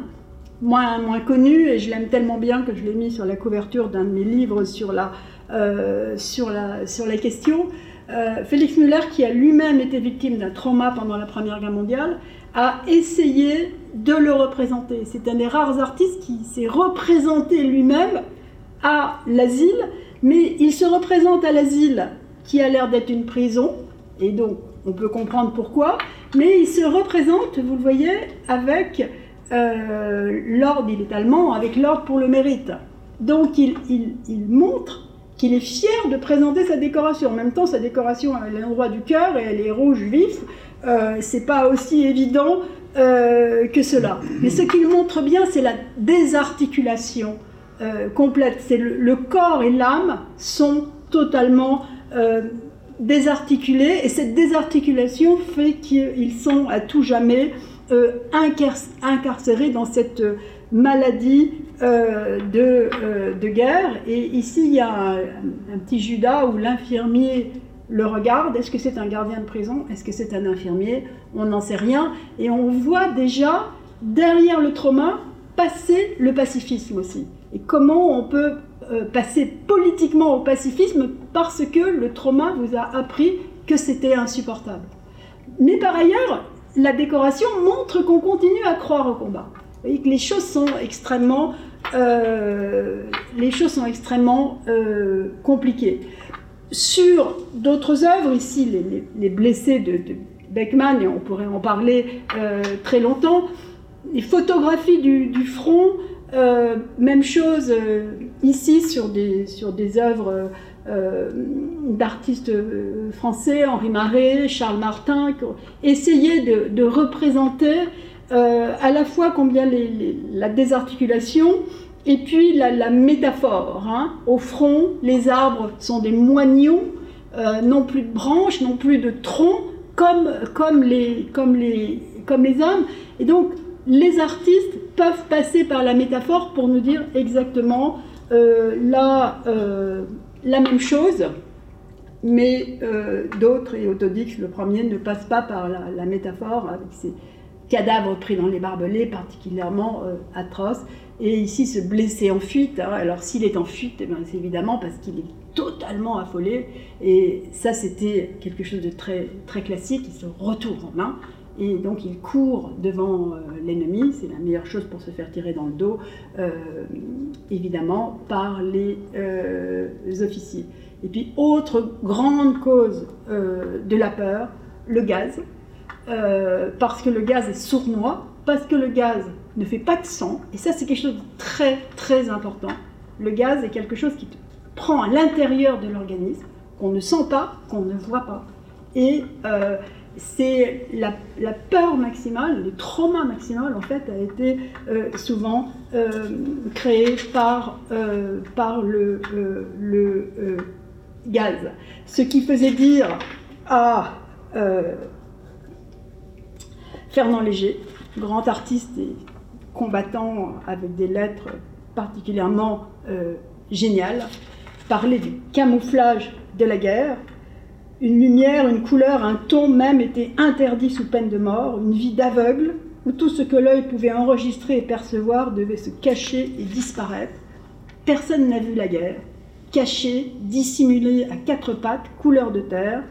moins, moins connu, et je l'aime tellement bien que je l'ai mis sur la couverture d'un de mes livres sur la, sur la, sur la question. Félix Muller, qui a lui-même été victime d'un trauma pendant la Première Guerre mondiale, a essayé de le représenter. C'est un des rares artistes qui s'est représenté lui-même à l'asile, mais il se représente à l'asile qui a l'air d'être une prison, et donc on peut comprendre pourquoi, mais il se représente, vous le voyez, avec euh, l'ordre, il est allemand, avec l'ordre pour le mérite. Donc il, montre qu'il est fier de présenter sa décoration. En même temps, sa décoration, elle est l'endroit du cœur et elle est rouge vif. Euh, c'est pas aussi évident euh, que cela. Mais ce qu'il montre bien, c'est la désarticulation euh, complète. C'est le, corps et l'âme sont totalement euh, désarticulés et cette désarticulation fait qu'ils sont à tout jamais incarcérés dans cette maladie de, de, guerre. Et ici, il y a un, un petit Judas où l'infirmier le regarde. Est-ce que c'est un gardien de prison? Est-ce que c'est un infirmier? On n'en sait rien. Et on voit déjà derrière le trauma passer le pacifisme aussi. Et comment on peut euh, passer politiquement au pacifisme parce que le trauma vous a appris que c'était insupportable. Mais par ailleurs, la décoration montre qu'on continue à croire au combat. Vous voyez que les choses sont extrêmement, euh, les choses sont extrêmement euh, compliquées sur d'autres œuvres, ici les, blessés de, Beckman, et on pourrait en parler euh, très longtemps, les photographies du, front, euh, même chose euh, ici sur des, sur des œuvres d'artistes français, Henri Marais, Charles Martin, qui ont essayé de, représenter à la fois combien la désarticulation et puis la, métaphore, hein. au front, les arbres sont des moignons, euh, non plus de branches, non plus de troncs, comme, comme, les, comme, les, comme les hommes. Et donc, les artistes peuvent passer par la métaphore pour nous dire exactement euh, la, euh, la, même chose, mais d'autres, et Autodix, le premier, ne passent pas par la, métaphore avec ces cadavres pris dans les barbelés particulièrement atroces et ici se blesser en fuite. Hein. Alors s'il est en fuite, eh ben, c'est évidemment parce qu'il est totalement affolé. Et ça, c'était quelque chose de très, très classique. Il se retourne en main. Et donc il court devant euh, l'ennemi, c'est la meilleure chose pour se faire tirer dans le dos, euh, évidemment, par les euh, officiers. Et puis, autre grande cause de la peur, le gaz, parce que le gaz est sournois, parce que le gaz ne fait pas de sang, et ça c'est quelque chose de très très important. Le gaz est quelque chose qui prend à l'intérieur de l'organisme, qu'on ne sent pas, qu'on ne voit pas. Et c'est la, peur maximale, le trauma maximal en fait a été euh, souvent euh, créé par, par le, gaz. Ce qui faisait dire à Fernand Léger, grand artiste et combattant avec des lettres particulièrement euh, géniales, parlait du camouflage de la guerre. Une lumière, une couleur, un ton même étaient interdits sous peine de mort, une vie d'aveugle, où tout ce que l'œil pouvait enregistrer et percevoir devait se cacher et disparaître. Personne n'a vu la guerre, caché, dissimulé à quatre pattes, couleur de terre.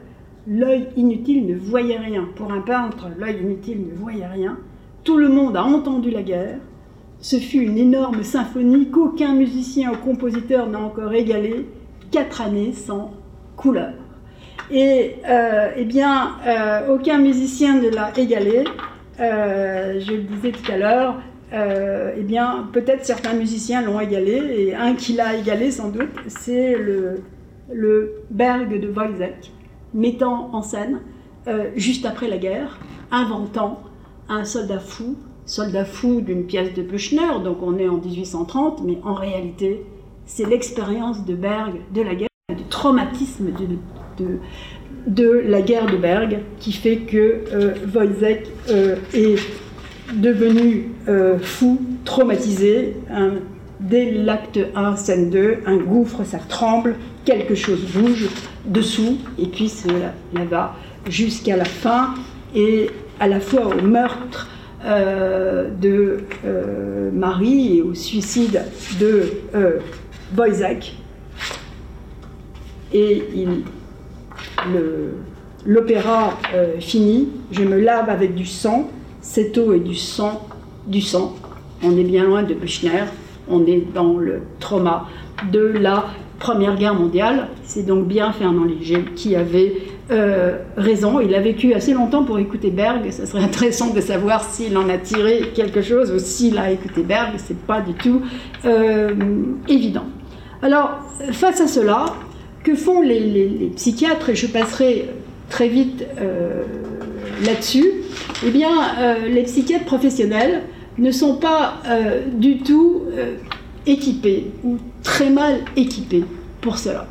L'œil inutile ne voyait rien. Pour un peintre, l'œil inutile ne voyait rien. Tout le monde a entendu la guerre. Ce fut une énorme symphonie qu'aucun musicien ou compositeur n'a encore égalée. Quatre années sans couleur. Et euh, eh bien, euh, aucun musicien ne l'a égalée. Euh, je le disais tout à l'heure, eh bien, peut-être certains musiciens l'ont égalé, et un qui l'a égalé sans doute, c'est le, Berg de Wojciech, mettant en scène, juste après la guerre, inventant un soldat fou, soldat fou d'une pièce de Buchner, donc on est en 1830, mais en réalité, c'est l'expérience de Berg de la guerre, du traumatisme de, de, la guerre de Berg qui fait que euh, euh, est devenu euh, fou, traumatisé. dès l'acte 1, scène 2, un gouffre, ça tremble, quelque chose bouge dessous, et puis cela va jusqu'à la fin. Et à la fois au meurtre de Marie et au suicide de Boyzac. Et l'opéra finit, je me lave avec du sang, cette eau est du sang, du sang. On est bien loin de Buchner, on est dans le trauma de la Première Guerre mondiale. C'est donc bien Fernand Léger qui avait euh, raison. Il a vécu assez longtemps pour écouter Berg. Ça serait intéressant de savoir s'il en a tiré quelque chose ou s'il a écouté Berg. C'est pas du tout euh, évident. Alors, face à cela, que font les, psychiatres Et je passerai très vite euh, là-dessus. Eh bien, les psychiatres professionnels ne sont pas du tout équipés ou très mal équipés pour cela.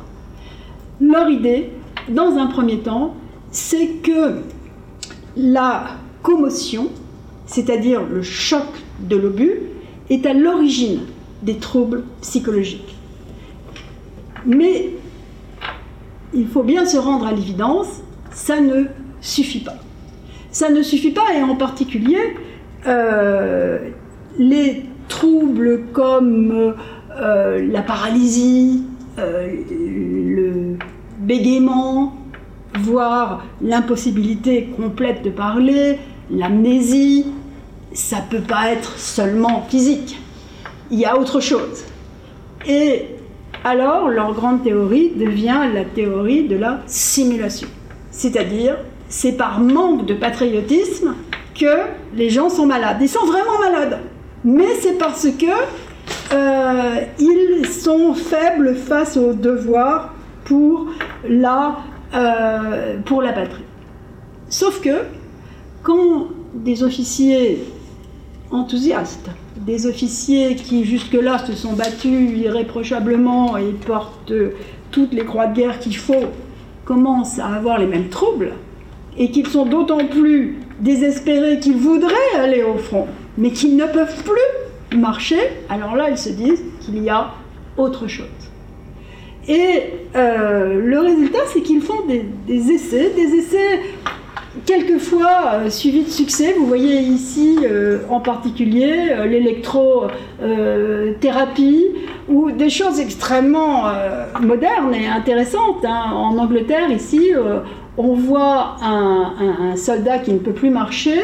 Leur idée, dans un premier temps, c'est que la commotion, c'est-à-dire le choc de l'obus, est à l'origine des troubles psychologiques. Mais il faut bien se rendre à l'évidence, ça ne suffit pas. Ça ne suffit pas, et en particulier, euh, les troubles comme euh, la paralysie, euh, le bégaiement, voire l'impossibilité complète de parler, l'amnésie, ça peut pas être seulement physique. Il y a autre chose. Et alors, leur grande théorie devient la théorie de la simulation. C'est-à-dire, c'est par manque de patriotisme que les gens sont malades. Ils sont vraiment malades mais c'est parce que euh, ils sont faibles face au devoir pour la, euh, pour la patrie. Sauf que quand des officiers enthousiastes, des officiers qui jusque-là se sont battus irréprochablement et portent toutes les croix de guerre qu'il faut, commencent à avoir les mêmes troubles, et qu'ils sont d'autant plus désespérés qu'ils voudraient aller au front, mais qu'ils ne peuvent plus marcher, alors là, ils se disent qu'il y a autre chose. Et euh, le résultat, c'est qu'ils font des, essais, des essais quelquefois euh, suivis de succès. Vous voyez ici euh, en particulier l'électrothérapie ou des choses extrêmement modernes et intéressantes. Hein. En Angleterre, ici, on voit un, soldat qui ne peut plus marcher,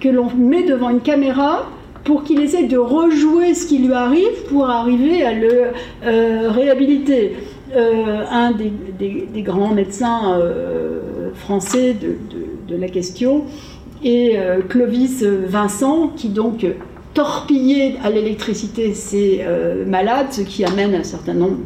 que l'on met devant une caméra pour qu'il essaie de rejouer ce qui lui arrive pour arriver à le euh, réhabiliter. Euh, un des, grands médecins euh, français de, la question est Clovis Vincent, qui donc torpiller à l'électricité ces euh, malades, ce qui amène un certain nombre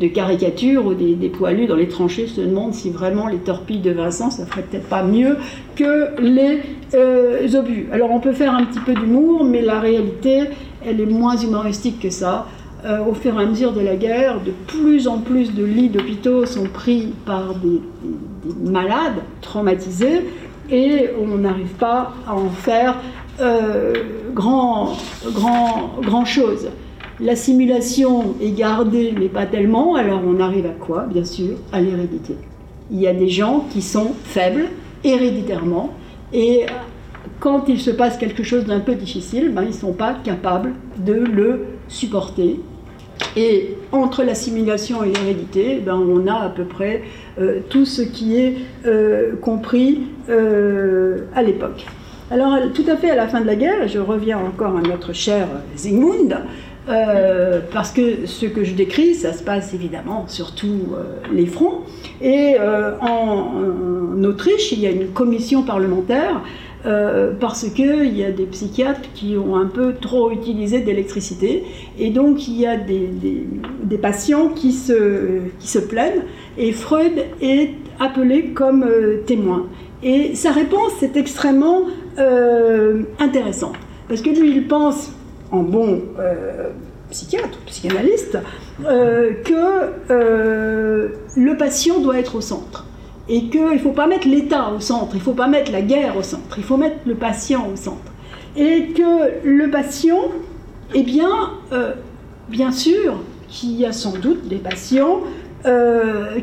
de, caricatures ou des, poilus dans les tranchées se demandent si vraiment les torpilles de Vincent, ça ferait peut-être pas mieux que les euh, obus. Alors on peut faire un petit peu d'humour, mais la réalité, elle est moins humoristique que ça. Euh, au fur et à mesure de la guerre, de plus en plus de lits d'hôpitaux sont pris par des malades traumatisés et on n'arrive pas à en faire euh, grand, grand, grand chose. La simulation est gardée, mais pas tellement, alors on arrive à quoi Bien sûr, à l'hérédité. Il y a des gens qui sont faibles héréditairement, et quand il se passe quelque chose d'un peu difficile, ben, ils ne sont pas capables de le supporter. Et entre la simulation et l'hérédité, ben, on a à peu près euh, tout ce qui est euh, compris à l'époque. Alors, tout à fait à la fin de la guerre, je reviens encore à notre cher Zygmunt, euh, parce que ce que je décris, ça se passe évidemment sur tous euh, les fronts. Et euh, en, Autriche, il y a une commission parlementaire parce qu'il y a des psychiatres qui ont un peu trop utilisé d'électricité. Et donc, il y a des, patients qui se, qui se plaignent. Et Freud est appelé comme témoin. Et sa réponse est extrêmement euh, intéressante. Parce que lui, il pense, en bon euh, psychiatre, psychanalyste, euh, que le patient doit être au centre. Et qu'il ne faut pas mettre l'État au centre, il ne faut pas mettre la guerre au centre, il faut mettre le patient au centre. Et que le patient, eh bien, bien sûr qu'il y a sans doute des patients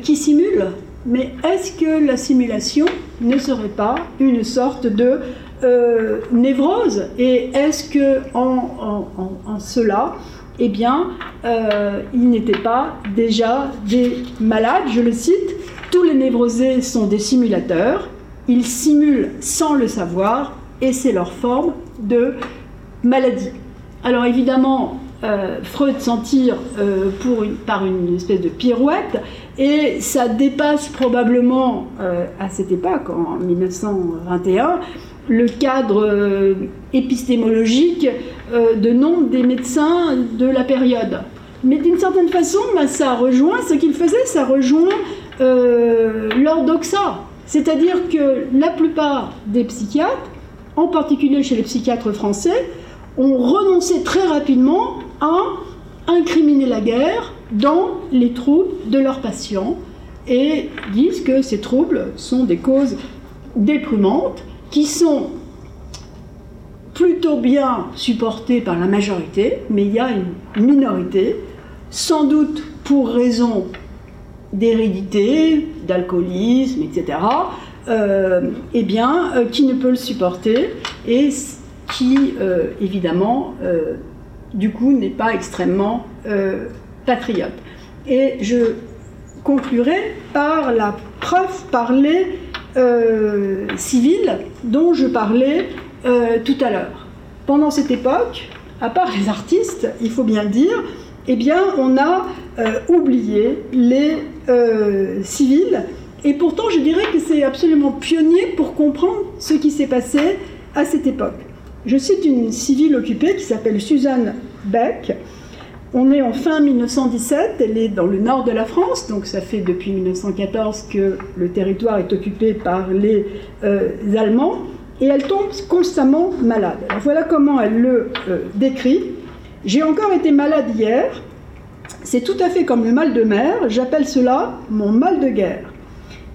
qui simulent Mais est-ce que la simulation ne serait pas une sorte de euh, névrose? Et est-ce que en, cela, eh bien, euh, il n'était pas déjà des malades? Je le cite tous les névrosés sont des simulateurs. Ils simulent sans le savoir, et c'est leur forme de maladie. Alors évidemment, euh, Freud s'en tire euh, pour par une espèce de pirouette, et ça dépasse probablement euh, à cette époque, en 1921, le cadre épistémologique de nombre des médecins de la période. Mais d'une certaine façon, bah, ça rejoint ce qu'il faisait, ça rejoint l'ordoxa. C'est-à-dire que la plupart des psychiatres, en particulier chez les psychiatres français, ont renoncé très rapidement à incriminer la guerre dans les troubles de leurs patients et disent que ces troubles sont des causes déprimantes qui sont plutôt bien supportées par la majorité, mais il y a une minorité, sans doute pour raison d'hérédité, d'alcoolisme, etc., euh, eh bien, euh, qui ne peut le supporter et qui, euh, évidemment, du coup, n'est pas extrêmement patriote. Et je conclurai par la preuve par les civils dont je parlais tout à l'heure. Pendant cette époque, à part les artistes, il faut bien le dire, eh bien, on a oublié les civils. Et pourtant, je dirais que c'est absolument pionnier pour comprendre ce qui s'est passé à cette époque. Je cite une civile occupée qui s'appelle Suzanne Beck. On est en fin 1917, elle est dans le nord de la France, donc ça fait depuis 1914 que le territoire est occupé par les euh, Allemands, et elle tombe constamment malade. voilà comment elle le euh, décrit. J'ai encore été malade hier, c'est tout à fait comme le mal de mer, j'appelle cela mon mal de guerre.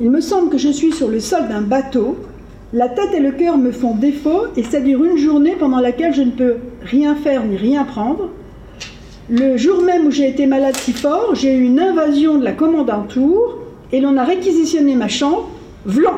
Il me semble que je suis sur le sol d'un bateau, la tête et le cœur me font défaut et ça dure une journée pendant laquelle je ne peux rien faire ni rien prendre. Le jour même où j'ai été malade si fort, j'ai eu une invasion de la commandanture et l'on a réquisitionné ma chambre. Vlan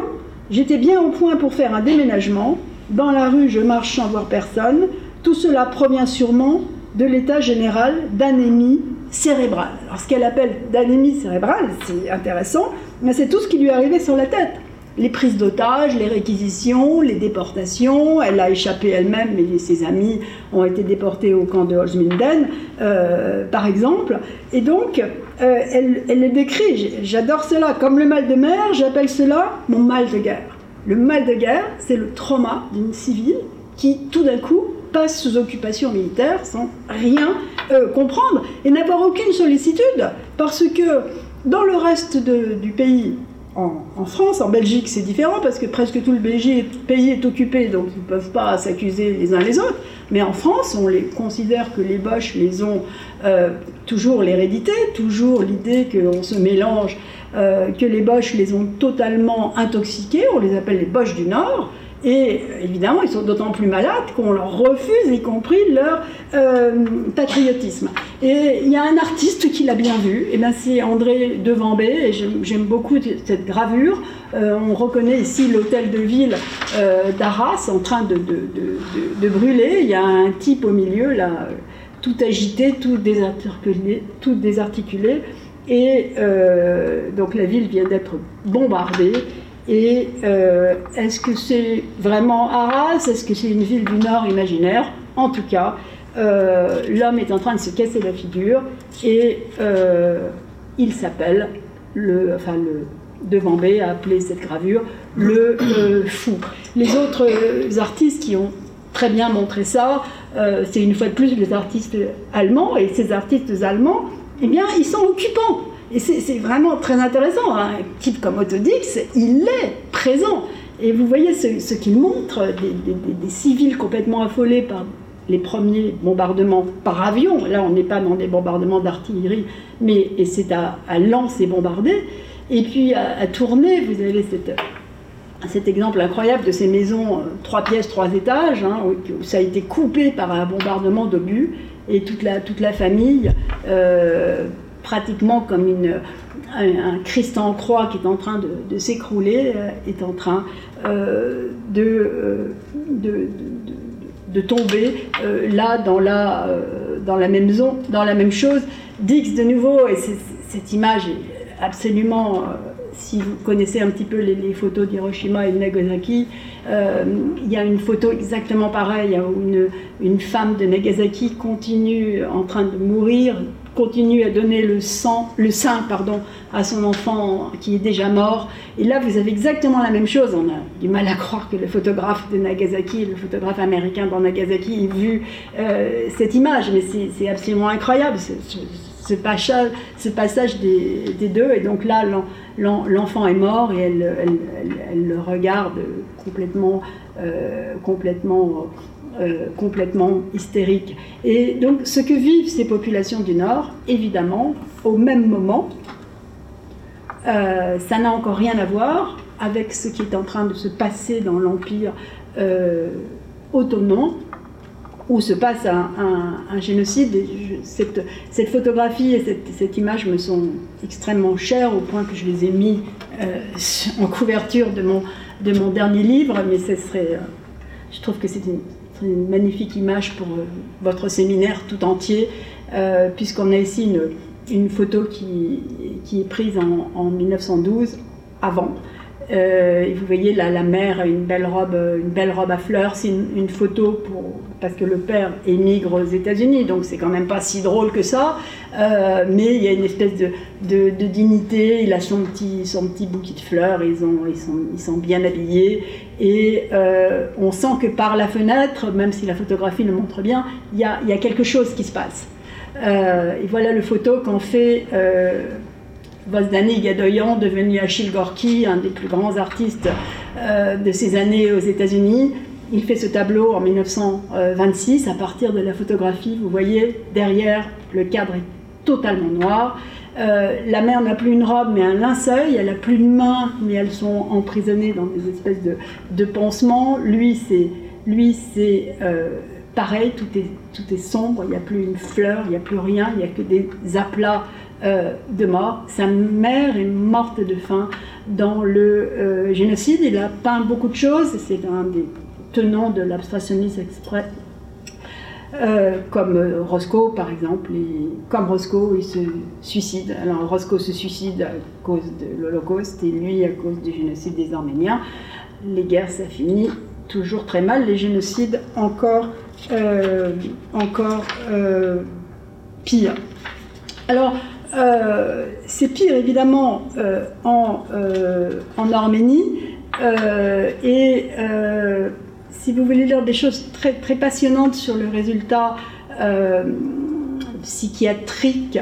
J'étais bien au point pour faire un déménagement. Dans la rue, je marche sans voir personne. Tout cela provient sûrement de l'état général d'anémie cérébrale. Alors, ce qu'elle appelle d'anémie cérébrale, c'est intéressant, mais c'est tout ce qui lui est arrivé sur la tête les prises d'otages, les réquisitions, les déportations. Elle a échappé elle-même, mais ses amis ont été déportés au camp de Holzminden, euh, par exemple. Et donc, euh, elle, elle le décrit, j'adore cela, comme le mal de mer, j'appelle cela mon mal de guerre. Le mal de guerre, c'est le trauma d'une civile qui, tout d'un coup, passe sous occupation militaire sans rien euh, comprendre et n'avoir aucune sollicitude, parce que dans le reste du pays, en, France, en Belgique, c'est différent parce que presque tout le pays est occupé, donc ils ne peuvent pas s'accuser les uns les autres. Mais en France, on les considère que les Boches les ont euh, toujours l'hérédité, toujours l'idée qu'on se mélange, euh, que les Boches les ont totalement intoxiqués, on les appelle les Boches du Nord. Et évidemment, ils sont d'autant plus malades qu'on leur refuse, y compris leur euh, patriotisme. Et il y a un artiste qui l'a bien vu, et ben c'est André Devambé, j'aime beaucoup cette gravure. Euh, on reconnaît ici l'hôtel de ville euh, d'Arras en train de, brûler. Il y a un type au milieu, là, tout agité. Tout désarticulé et donc la ville vient d'être bombardée. Et euh, est-ce que c'est vraiment Arras? Est-ce que c'est une ville du Nord imaginaire? En tout cas, euh, l'homme est en train de se casser la figure et euh, il s'appelle, le, enfin le Devambé a appelé cette gravure le fou. Les autres artistes qui ont très bien montré ça, c'est une fois de plus les artistes allemands, et ces artistes allemands, eh bien, ils sont occupants. Et c'est vraiment très intéressant. Un type comme Autodix, il est présent. Et vous voyez ce, qu'il montre, des, civils complètement affolés par les premiers bombardements par avion. Là, on n'est pas dans des bombardements d'artillerie, mais c'est à, à Lens et bombardé. Et puis à, Tournai, vous avez cet exemple incroyable de ces maisons, euh, trois pièces, trois étages, hein, où, ça a été coupé par un bombardement d'obus, et toute la, toute la famille. Euh, pratiquement comme une, un, Christ en croix qui est en train de, s'écrouler, est en train de, de, de, tomber là dans la, dans la même zone, dans la même chose. Dix de nouveau, et cette image est absolument si vous connaissez un petit peu les, photos d'Hiroshima et de Nagasaki, euh, il y a une photo exactement pareille où une, femme de Nagasaki continue en train de mourir, continue à donner le, sang, le sein pardon, à son enfant qui est déjà mort. Et là, vous avez exactement la même chose. On a du mal à croire que le photographe de Nagasaki, le photographe américain dans Nagasaki, ait vu euh, cette image, mais c'est absolument incroyable ce passage, des, deux. Et donc là, l'enfant est mort et elle, elle, le regarde complètement, euh, complètement, euh, complètement hystérique. Et donc ce que vivent ces populations du Nord, évidemment, au même moment, euh, ça n'a encore rien à voir avec ce qui est en train de se passer dans l'Empire ottoman où se passe un, génocide. cette, photographie et cette, image me sont extrêmement chères au point que je les ai mis euh, en couverture de mon, de mon dernier livre, mais euh, je trouve que c'est une, magnifique image pour euh, votre séminaire tout entier, puisqu'on a ici une, photo qui, est prise en 1912, avant. Euh, et vous voyez la mère a une belle robe, une belle robe à fleurs. C'est une, photo pour, parce que le père émigre aux États-Unis, donc c'est quand même pas si drôle que ça. Euh, mais il y a une espèce de, dignité. Il a son petit, son petit bouquet de fleurs. Ils, ont, ils, sont, ils sont bien habillés. Et euh, on sent que par la fenêtre, même si la photographie le montre bien, il y a, y a quelque chose qui se passe. et voilà le photo qu'on fait Vozdani Gadoyan, devenu Achille Gorky, un des plus grands artistes euh, de ces années aux États-Unis. Il fait ce tableau en 1926 à partir de la photographie. Vous voyez, derrière, le cadre est totalement noir. Euh, la mère n'a plus une robe mais un linceul, elle n'a plus de mains mais elles sont emprisonnées dans des espèces de, de pansements. Lui, c'est, lui, c'est euh, pareil, tout est, tout est sombre, il n'y a plus une fleur, il n'y a plus rien, il n'y a que des aplats euh, de mort. Sa mère est morte de faim dans le euh, génocide. Il a peint beaucoup de choses. C'est un des tenants de l'abstractionnisme exprès. Euh, comme Roscoe par exemple, comme Roscoe, il se suicide. Alors Roscoe se suicide à cause de l'Holocauste et lui à cause du génocide des Arméniens. Les guerres, ça finit toujours très mal. Les génocides, encore, encore pire. Alors, euh, c'est pire évidemment euh, en, euh, en, Arménie. et si vous voulez lire des choses très, très passionnantes sur le résultat psychiatrique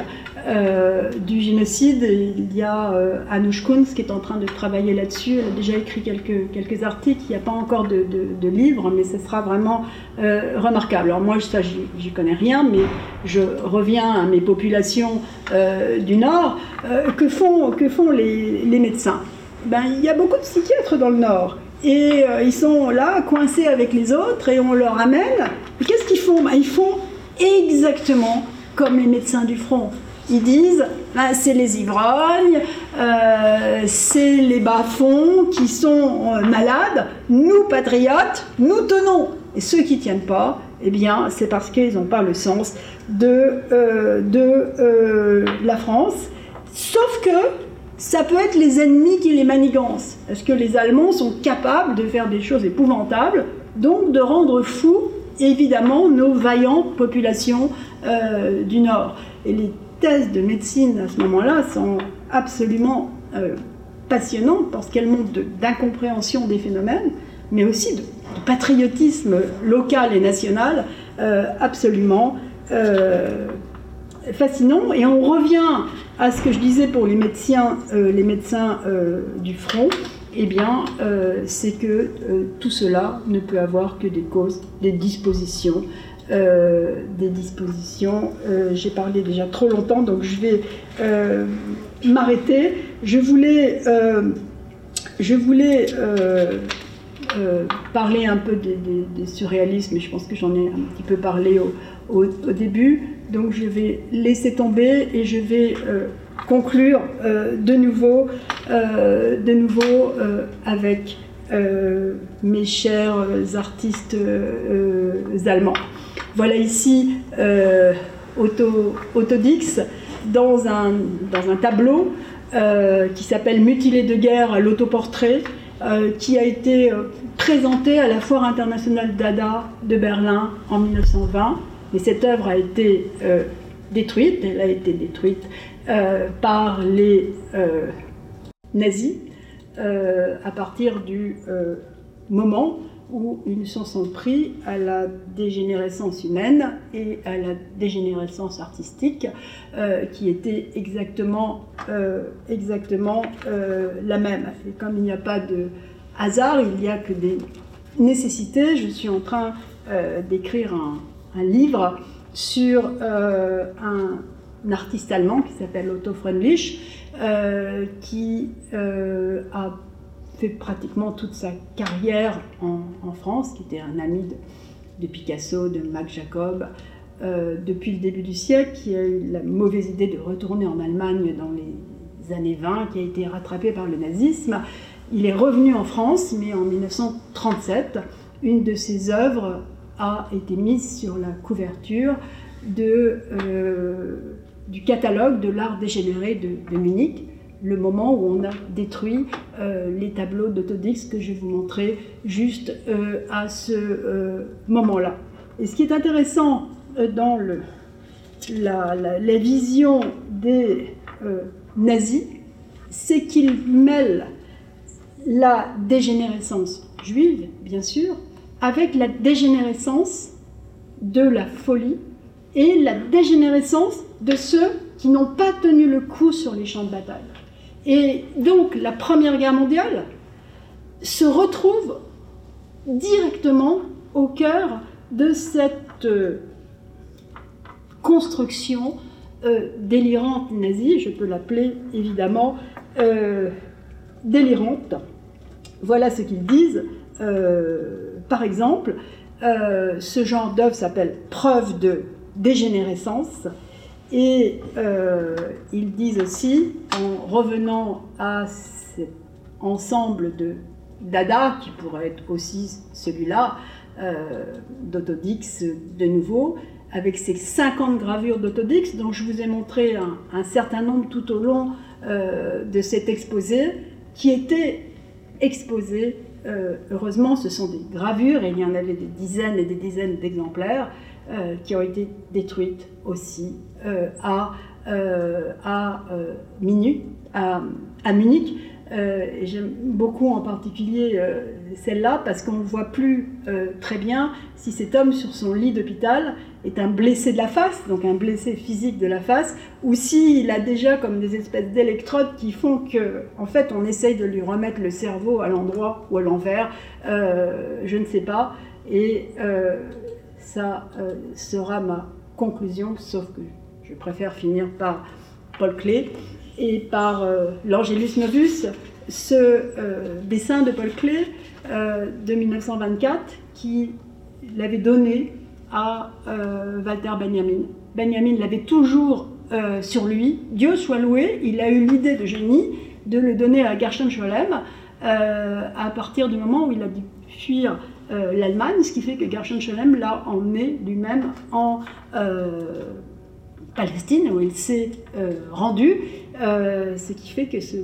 euh, du génocide. Il y a euh, Anouche qui est en train de travailler là-dessus. Elle a déjà écrit quelques, quelques articles. Il n'y a pas encore de, de, livre, mais ce sera vraiment euh, remarquable. Alors moi, ça, j'y connais rien, mais je reviens à mes populations du Nord. que, font, que font les, les médecins? Ben, Il y a beaucoup de psychiatres dans le Nord. Et ils sont là, coincés avec les autres, et on leur amène. Qu'est-ce qu'ils font? Ben, Ils font exactement comme les médecins du front. Ils disent ben, c'est les ivrognes, euh, c'est les bas-fonds qui sont euh, malades. Nous, patriotes, nous tenons. Et ceux qui ne tiennent pas, eh bien, c'est parce qu'ils n'ont pas le sens de, euh, de la France. Sauf que ça peut être les ennemis qui les manigancent. Parce que les Allemands sont capables de faire des choses épouvantables, donc de rendre fous, évidemment, nos vaillantes populations du Nord? Et les thèses de médecine à ce moment-là sont absolument euh, passionnantes parce qu'elles montrent d'incompréhension des phénomènes, mais aussi de, patriotisme local et national euh, absolument euh, fascinant. Et on revient à ce que je disais pour les médecins, les médecins du front. Eh bien, c'est que tout cela ne peut avoir que des causes, des dispositions euh, des dispositions. Euh, j'ai parlé déjà trop longtemps, donc je vais euh, m'arrêter. Je voulais, je voulais parler un peu des, surréalismes, et je pense que j'en ai un petit peu parlé au, début. Donc je vais laisser tomber et je vais conclure de nouveau, de nouveau avec mes chers artistes allemands. Voilà ici Otto, Dix dans un, tableau qui s'appelle Mutilé de guerre à l'autoportrait. Euh, qui a été euh, présentée à la Foire internationale d'Ada de Berlin en 1920. Mais cette œuvre a été euh, détruite, elle a été détruite par les nazis à partir du moment où se sont pris à la dégénérescence humaine et à la dégénérescence artistique, qui était exactement, exactement la même. Comme il n'y a pas de hasard, il n'y a que des nécessités, je suis en train d'écrire un, livre sur un, artiste allemand qui s'appelle Otto Freundlich, qui a fait pratiquement toute sa carrière en, France, qui était un ami de, Picasso, de Max Jacob, euh, depuis le début du siècle, qui a eu la mauvaise idée de retourner en Allemagne dans les années 20, qui a été rattrapé par le nazisme. Il est revenu en France, mais en 1937, une de ses œuvres a été mise sur la couverture euh, du catalogue de l'art dégénéré de Munich le moment où on a détruit euh, les tableaux d'Autodix que je vais vous montrer juste euh, à ce euh, moment-là. Et ce qui est intéressant dans la, vision des nazis, c'est qu'ils mêlent la dégénérescence juive, bien sûr, avec la dégénérescence de la folie et la dégénérescence de ceux qui n'ont pas tenu le coup sur les champs de bataille. Et donc la Première Guerre mondiale se retrouve directement au cœur de cette euh, construction euh, délirante nazie, je peux l'appeler évidemment euh, délirante. Voilà ce qu'ils disent. par exemple, ce genre d'œuvre s'appelle Preuve de dégénérescence. Et euh, ils disent aussi, en revenant à cet ensemble de dada, qui pourrait être aussi celui-là, euh, d'Autodix de nouveau, avec ces 50 gravures d'Autodix, dont je vous ai montré un, certain nombre tout au long euh, de cet exposé, qui étaient exposées, heureusement ce sont des gravures, et il y en avait des dizaines et des dizaines d'exemplaires, qui ont été détruites aussi euh, à, euh, à, euh, Munich, à, Munich. J'aime beaucoup en particulier celle-là parce qu'on ne voit plus très bien si cet homme sur son lit d'hôpital est un blessé de la face, donc un blessé physique de la face, ou s'il a déjà comme des espèces d'électrodes qui font que, en fait, on essaye de lui remettre le cerveau à l'endroit ou à l'envers, je ne sais pas. Et ça sera ma conclusion, sauf que je préfère finir par Paul Klee et par euh, l'Angelus Novus, ce euh, dessin de Paul Klee euh, de 1924 qui l'avait donné à Walter Benjamin. Benjamin l'avait toujours sur lui. Dieu soit loué, il a eu l'idée de génie de le donner à Gershon Scholem à partir du moment où il a dû fuir l'Allemagne, ce qui fait que Gershon Scholem l'a emmené lui-même en Palestine, où il s'est euh, rendu, euh, ce qui fait que ce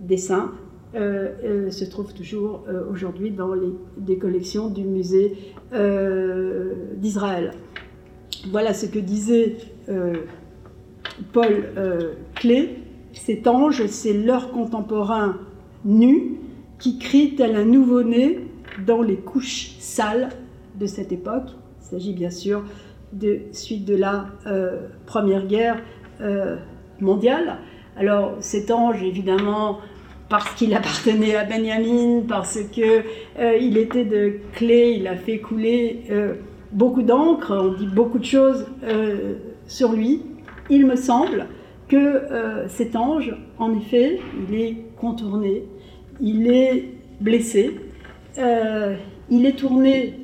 dessin euh, se trouve toujours aujourd'hui dans les, des collections du musée d'Israël. Voilà ce que disait Paul Klee. Cet ange, c'est leur contemporain nu qui crie tel un nouveau-né dans les couches sales de cette époque. Il s'agit bien sûr de suite de la euh, Première Guerre euh, mondiale. Alors cet ange, évidemment, parce qu'il appartenait à Benjamin, parce qu'il euh, il était de clé, il a fait couler beaucoup d'encre, on dit beaucoup de choses sur lui. Il me semble que cet ange, en effet, il est contourné, il est blessé, il est tourné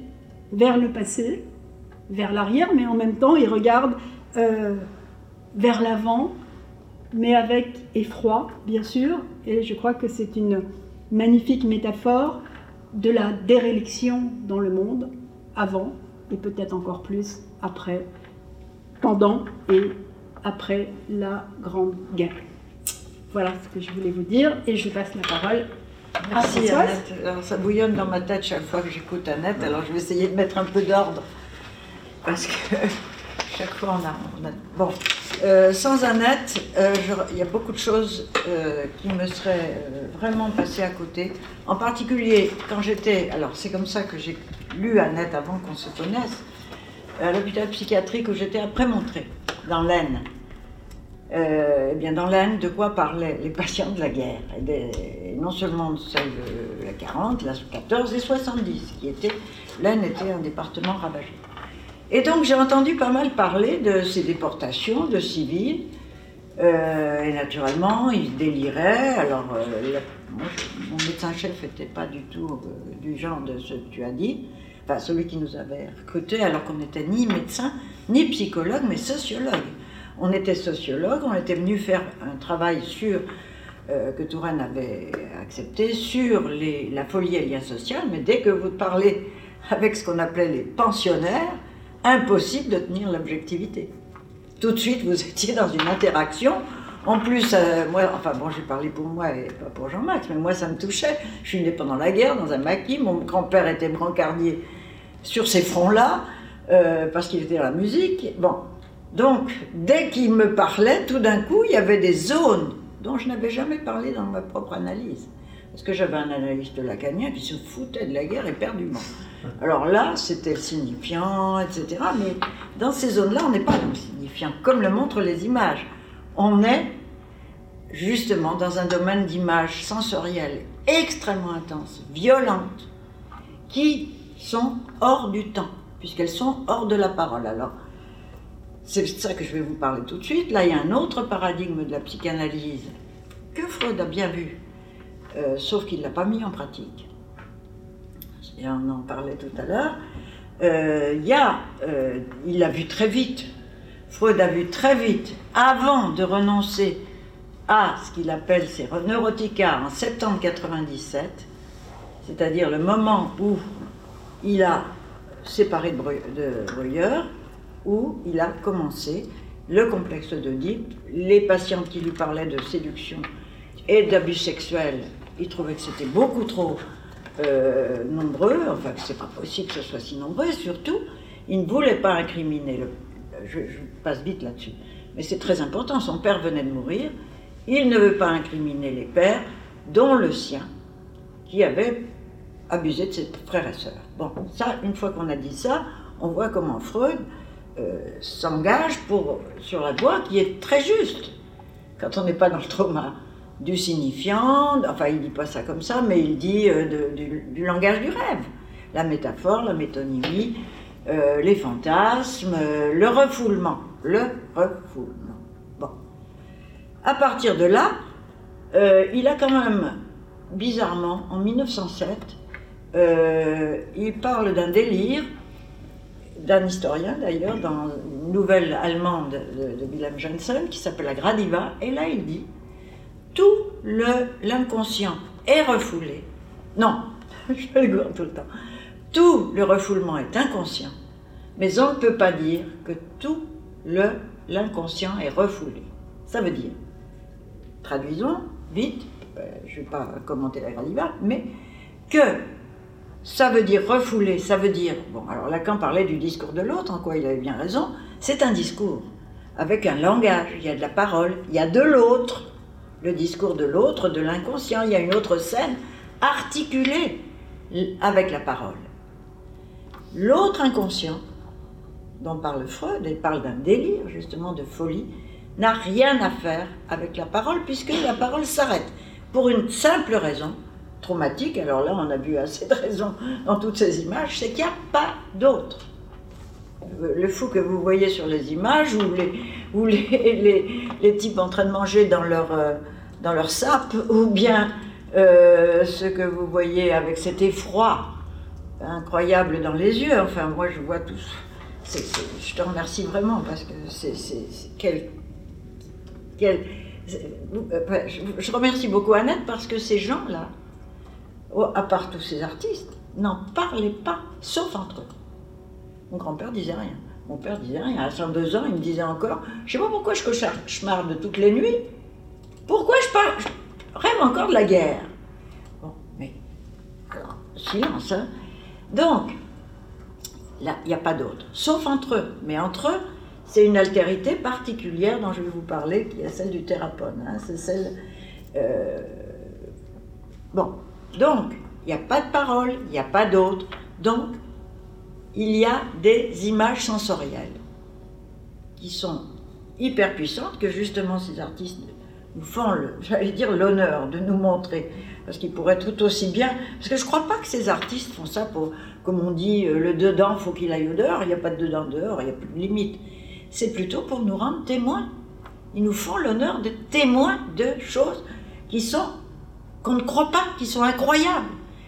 vers le passé, vers l'arrière, mais en même temps, il regarde euh, vers l'avant, mais avec effroi, bien sûr. Et je crois que c'est une magnifique métaphore de la déréliction dans le monde, avant, et peut-être encore plus après, pendant et après la Grande Guerre. Voilà ce que je voulais vous dire, et je passe la parole Merci Annette. Alors, ça bouillonne dans ma tête chaque fois que j'écoute Annette, alors je vais essayer de mettre un peu d'ordre. Parce que chaque fois on a. Bon, euh, sans Annette, euh, il y a beaucoup de choses euh, qui me seraient vraiment passées à côté. En particulier, quand j'étais. Alors, c'est comme ça que j'ai lu Annette avant qu'on se connaisse, à l'hôpital psychiatrique où j'étais après Montré, dans l'Aisne. eh bien, dans l'Aisne, de quoi parlaient les patients de la guerre? Et, Non seulement de celle de la 40, la 14 et 70, qui était. L'Aisne était un département ravagé. Et donc j'ai entendu pas mal parler de ces déportations de civils. Euh, et naturellement, ils déliraient. Alors, euh, mon médecin-chef n'était pas du tout euh, du genre de ce que tu as dit. Enfin, celui qui nous avait recrutés, alors qu'on n'était ni médecin, ni psychologue, mais sociologue. On était sociologue, on était venu faire un travail sur, que Touraine avait accepté, sur la folie et lien social, mais dès que vous parlez avec ce qu'on appelait les pensionnaires, impossible de tenir l'objectivité. Tout de suite, vous étiez dans une interaction. En plus, euh, moi, enfin bon, j'ai parlé pour moi et pas pour Jean-Max, mais moi ça me touchait. Je suis né pendant la guerre dans un maquis. Mon grand-père était brancardier sur ces fronts-là, euh, parce qu'il était dans la musique. Bon, donc, dès qu'il me parlait, tout d'un coup, il y avait des zones dont je n'avais jamais parlé dans ma propre analyse. Parce que j'avais un analyste lacanien qui se foutait de la guerre éperdument. Alors là, c'était signifiant, etc. Mais dans ces zones-là, on n'est pas signifiant, comme le montrent les images. On est justement dans un domaine d'images sensorielles extrêmement intenses, violentes, qui sont hors du temps, puisqu'elles sont hors de la parole. Alors, c'est ça que je vais vous parler tout de suite. Là, il y a un autre paradigme de la psychanalyse que Freud a bien vu, euh, sauf qu'il ne l'a pas mis en pratique. On en parlait tout à l'heure. Euh, il, euh, a vu très vite, Freud a vu très vite, avant de renoncer à ce qu'il appelle ses neurotiques en septembre 97, c'est-à-dire le moment où il a séparé de Breuer, où il a commencé le complexe d'Oedipe, les patientes qui lui parlaient de séduction et d'abus sexuels il trouvait que c'était beaucoup trop euh, nombreux, enfin que c'est pas possible que ce soit si nombreux, surtout, il ne voulait pas incriminer le. Je, passe vite là-dessus, mais c'est très important. Son père venait de mourir, il ne veut pas incriminer les pères, dont le sien, qui avait abusé de ses frères et sœurs. Bon, ça, une fois qu'on a dit ça, on voit comment Freud euh, s'engage pour sur la voie qui est très juste quand on n'est pas dans le trauma du signifiant, enfin il dit pas ça comme ça, mais il dit euh, du, langage du rêve, la métaphore, la métonymie, euh, les fantasmes, euh, le refoulement, le refoulement. Bon. À partir de là, il a quand même, bizarrement, en 1907, il parle d'un délire, d'un historien d'ailleurs, dans une nouvelle allemande de, de Wilhelm Jensen, qui s'appelle la Gradiva, et là il dit tout l'inconscient est refoulé. Non, je fais le tout le temps. Tout le refoulement est inconscient, mais on ne peut pas dire que tout l'inconscient est refoulé. Ça veut dire, traduisons vite, euh, je ne vais pas commenter la Gradiva, mais que ça veut dire refouler, ça veut dire, bon, alors Lacan parlait du discours de l'autre, en quoi il avait bien raison, c'est un discours, avec un langage, il y a de la parole, il y a de l'autre, le discours de l'autre, de l'inconscient. Il y a une autre scène articulée avec la parole. L'autre inconscient, dont parle Freud, et parle d'un délire justement de folie, n'a rien à faire avec la parole puisque la parole s'arrête. Pour une simple raison, traumatique, alors là on a vu assez de raisons dans toutes ces images, c'est qu'il n'y a pas d'autre. Le fou que vous voyez sur les images, les, les, types en train de manger dans leur, euh, dans leur sape, ou bien euh, ce que vous voyez avec cet effroi incroyable dans les yeux. Enfin, moi, je vois tout. je te remercie vraiment parce que c'est quel, quel je remercie beaucoup Annette parce que ces gens-là, à part tous ces artistes, n'en parlaient pas, sauf entre eux. Mon grand-père disait rien. Mon père disait rien. À 102 ans, il me disait encore Je sais pas pourquoi je de toutes les nuits. Pourquoi je parle rêve encore de la guerre? Bon, mais. Silence, hein. Donc, là, il n'y a pas d'autre. Sauf entre eux. Mais entre eux, c'est une altérité particulière dont je vais vous parler, qui est celle du thérapone. Hein. C'est celle. Euh, bon, donc, il n'y a pas de parole, il n'y a pas d'autre. Donc, il y a des images sensorielles qui sont hyper puissantes que justement ces artistes nous font, j'allais dire, l'honneur de nous montrer. Parce qu'ils pourraient tout aussi bien. Parce que je ne crois pas que ces artistes font ça pour, comme on dit, euh, le dedans, faut qu'il aille au dehors. Il n'y a pas de dedans dehors, il n'y a plus de limite. C'est plutôt pour nous rendre témoins. Ils nous font l'honneur de témoins de choses qui sont, qu'on ne croit pas, qui sont incroyables.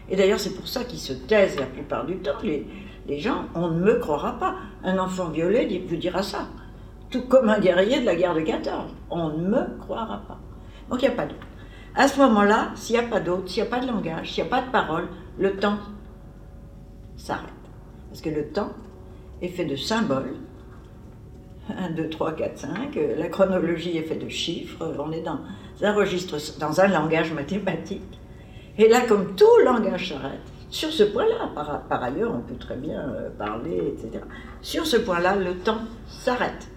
Et d'ailleurs, c'est pour ça qu'ils se taisent la plupart du temps. Les gens, on ne me croira pas. Un enfant violé vous dira ça. Tout comme un guerrier de la guerre de 14. On ne me croira pas. Donc il n'y a pas d'autre. À ce moment-là, s'il n'y a pas d'autre, s'il n'y a pas de langage, s'il n'y a pas de parole, le temps s'arrête. Parce que le temps est fait de symboles. 1, 2, 3, 4, 5. La chronologie est faite de chiffres. On est dans un registre, dans un langage mathématique. Et là, comme tout langage s'arrête, sur ce point-là, par, ailleurs, on peut très bien euh, parler, etc. Sur ce point-là, le temps s'arrête.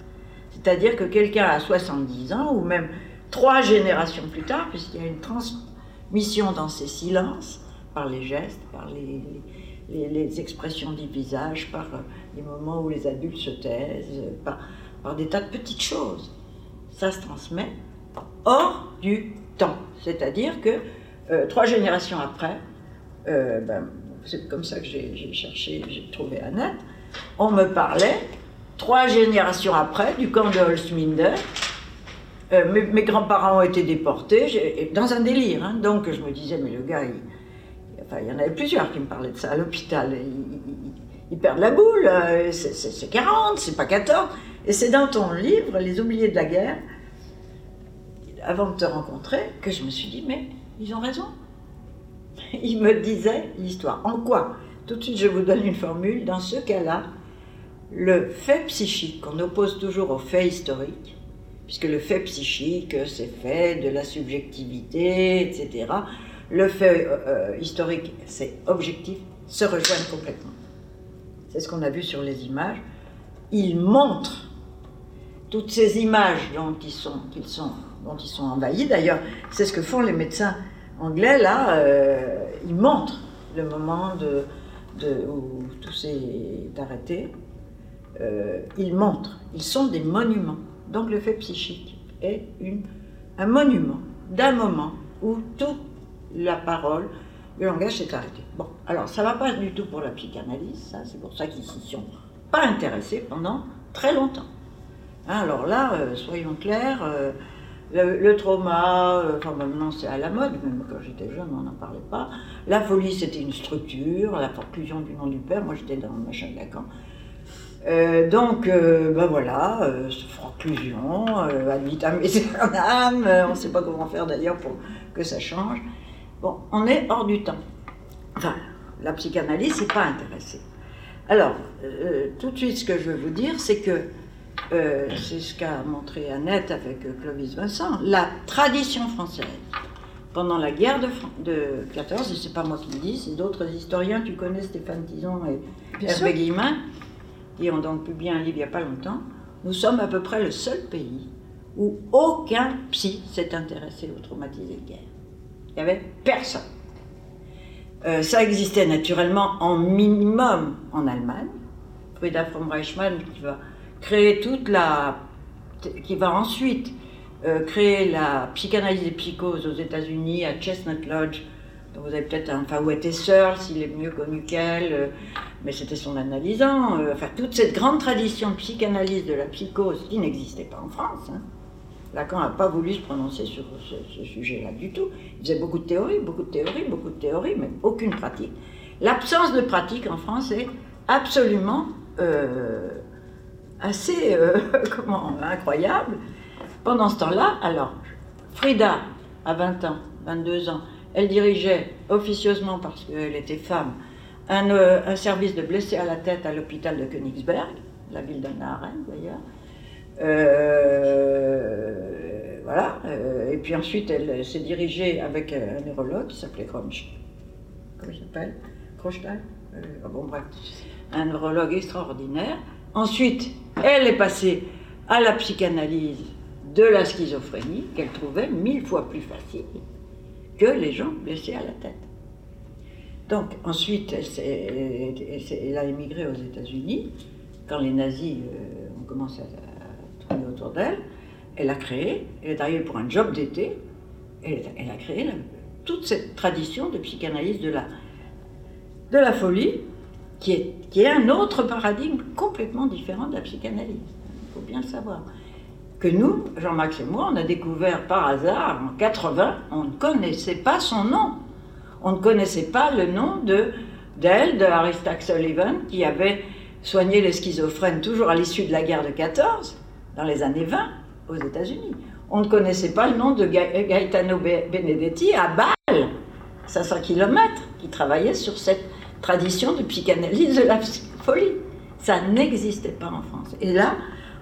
C'est-à-dire que quelqu'un a 70 ans, ou même trois générations plus tard, puisqu'il y a une transmission dans ces silences, par les gestes, par les, expressions du visage, par euh, les moments où les adultes se taisent, par, par des tas de petites choses. Ça se transmet hors du temps. C'est-à-dire que euh, trois générations après, euh, ben, c'est comme ça que j'ai cherché, j'ai trouvé Annette, on me parlait, trois générations après, du camp de Holzminden. Euh, mes, grands-parents ont été déportés, dans un délire. Hein. donc je me disais, mais le gars, il, enfin, il y en avait plusieurs qui me parlaient de ça à l'hôpital. Il, perd la boule, euh, c'est 40, c'est pas 14. Et c'est dans ton livre, Les oubliés de la guerre, avant de te rencontrer, que je me suis dit, mais ils ont raison. il me disait l'histoire. En quoi? Tout de suite, je vous donne une formule. Dans ce cas-là, le fait psychique, qu'on oppose toujours au fait historique, puisque le fait psychique, c'est fait de la subjectivité, etc. Le fait euh, euh, historique, c'est objectif, se rejoignent complètement. C'est ce qu'on a vu sur les images. Il montre toutes ces images dont ils sont, sont, dont ils sont envahis. D'ailleurs, c'est ce que font les médecins anglais, là, euh, ils montrent le moment de, où tout s'est arrêté. Euh, ils montrent, ils sont des monuments. Donc le fait psychique est un monument d'un moment où toute la parole, le langage s'est arrêté. Bon, alors ça ne va pas du tout pour la psychanalyse, c'est pour ça qu'ils s'y sont pas intéressés pendant très longtemps. Hein, alors là, euh, soyons clairs, le, trauma, euh, enfin maintenant c'est à la mode, même quand j'étais jeune on n'en parlait pas. La folie c'était une structure, la forclusion du nom du père, moi j'étais dans le machin de Lacan. Euh, donc, euh, ben voilà, euh, forclusion, ad vitam aeternam, on ne sait pas comment faire d'ailleurs pour que ça change. Bon, on est hors du temps. Enfin, la psychanalyse n'est pas intéressée. Alors, tout de suite, ce que je veux vous dire, c'est que euh, c'est ce qu'a montré Annette avec euh, Clovis Vincent, la tradition française. Pendant la guerre de, de 14, et c'est pas moi qui le dis, c'est d'autres historiens, tu connais Stéphane Tison et Hervé Guillemin, qui ont donc publié un livre il n'y a pas longtemps, nous sommes à peu près le seul pays où aucun psy s'est intéressé aux traumatisés de guerre. Il n'y avait personne. Euh, ça existait naturellement en minimum en Allemagne. Frieda von Reichmann, qui va créer toute la. qui va ensuite euh, créer la psychanalyse des psychoses aux États-Unis à Chestnut Lodge. Vous avez peut-être un. Enfin, où était s'il est mieux connu qu'elle, euh, mais c'était son analysant. Euh, enfin, toute cette grande tradition de psychanalyse de la psychose qui n'existait pas en France. Hein. Lacan n'a pas voulu se prononcer sur ce, sujet-là du tout. Il faisait beaucoup de théories, beaucoup de théories, beaucoup de théories, mais aucune pratique. L'absence de pratique en France est absolument euh, assez comment, incroyable. Pendant ce temps-là, alors, Frida, à 20 ans, 22 ans, elle dirigeait officieusement, parce qu'elle était femme, un, euh, un, service de blessés à la tête à l'hôpital de Königsberg, la ville d'Anna Arendt d'ailleurs. Euh, voilà. Euh, et puis ensuite, elle s'est dirigée avec un neurologue qui s'appelait Kronsch. Comment il s'appelle? Ah. Un neurologue extraordinaire. Ensuite, elle est passée à la psychanalyse de la schizophrénie, qu'elle trouvait mille fois plus facile que les gens blessés à la tête. Donc, ensuite, elle, a émigré aux États-Unis. Quand les nazis ont commencé à autour d'elle. Elle a créé, elle est arrivée pour un job d'été, elle, elle, a créé toute cette tradition de psychanalyse de la, de la folie, qui est, qui est un autre paradigme complètement différent de la psychanalyse. Il faut bien le savoir. Que nous, Jean-Max et moi, on a découvert par hasard en 80, on ne connaissait pas son nom. On ne connaissait pas le nom de d'elle, de Aristax Sullivan, qui avait soigné les schizophrènes toujours à l'issue de la guerre de 14 dans les années 20 aux États-Unis. On ne connaissait pas le nom de Gaetano Benedetti à Bâle, 500 km, qui travaillait sur cette tradition de psychanalyse de la folie. Ça n'existait pas en France. Et là,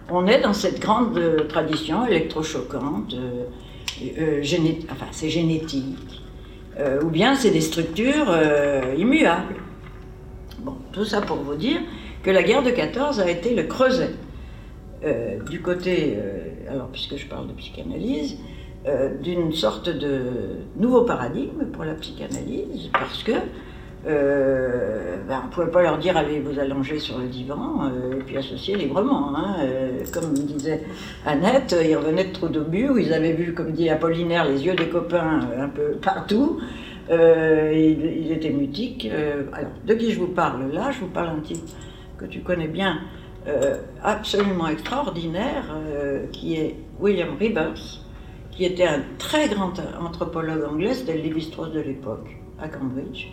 on est dans cette grande euh, tradition électrochoquante, euh, euh enfin c'est génétique, euh, ou bien c'est des structures immuables. Bon, tout ça pour vous dire que la guerre de 14 a été le creuset du côté, alors puisque je parle de psychanalyse, d'une sorte de nouveau paradigme pour la psychanalyse, parce que ben, on ne pouvait pas leur dire allez vous allonger sur le divan et puis associer librement. Hein. comme disait Annette, ils revenaient de trop d'obus où ils avaient vu, comme dit Apollinaire, les yeux des copains un peu partout. ils, étaient mutiques. alors, de qui je vous parle? Là Je vous parle un type que tu connais bien, euh, absolument extraordinaire euh, qui est William Rivers, qui était un très grand anthropologue anglais, c'était le Lévi-Strauss de l'époque, à Cambridge,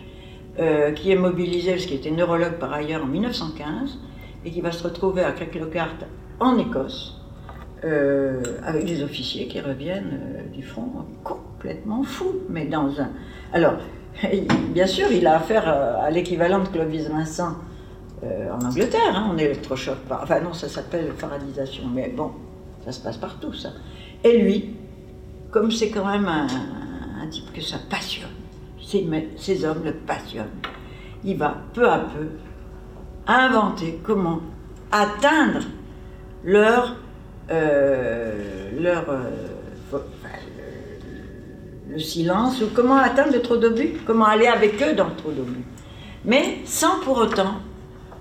euh, qui est mobilisé, parce qu'il était neurologue par ailleurs en 1915, et qui va se retrouver à Craiglockart en Écosse, avec des officiers qui reviennent du front complètement fous, mais dans un... Alors, bien sûr, il a affaire à l'équivalent de Clovis Vincent, euh, en Angleterre, hein, on électrochoque. Par... Enfin non, ça s'appelle faradisation, mais bon, ça se passe partout ça. Et lui, comme c'est quand même un, type que ça passionne, ces, hommes le passionnent, il va peu à peu inventer comment atteindre leur, euh, leur euh, le, silence, ou comment atteindre le trop d'obus, comment aller avec eux dans le trop d'obus. Mais sans pour autant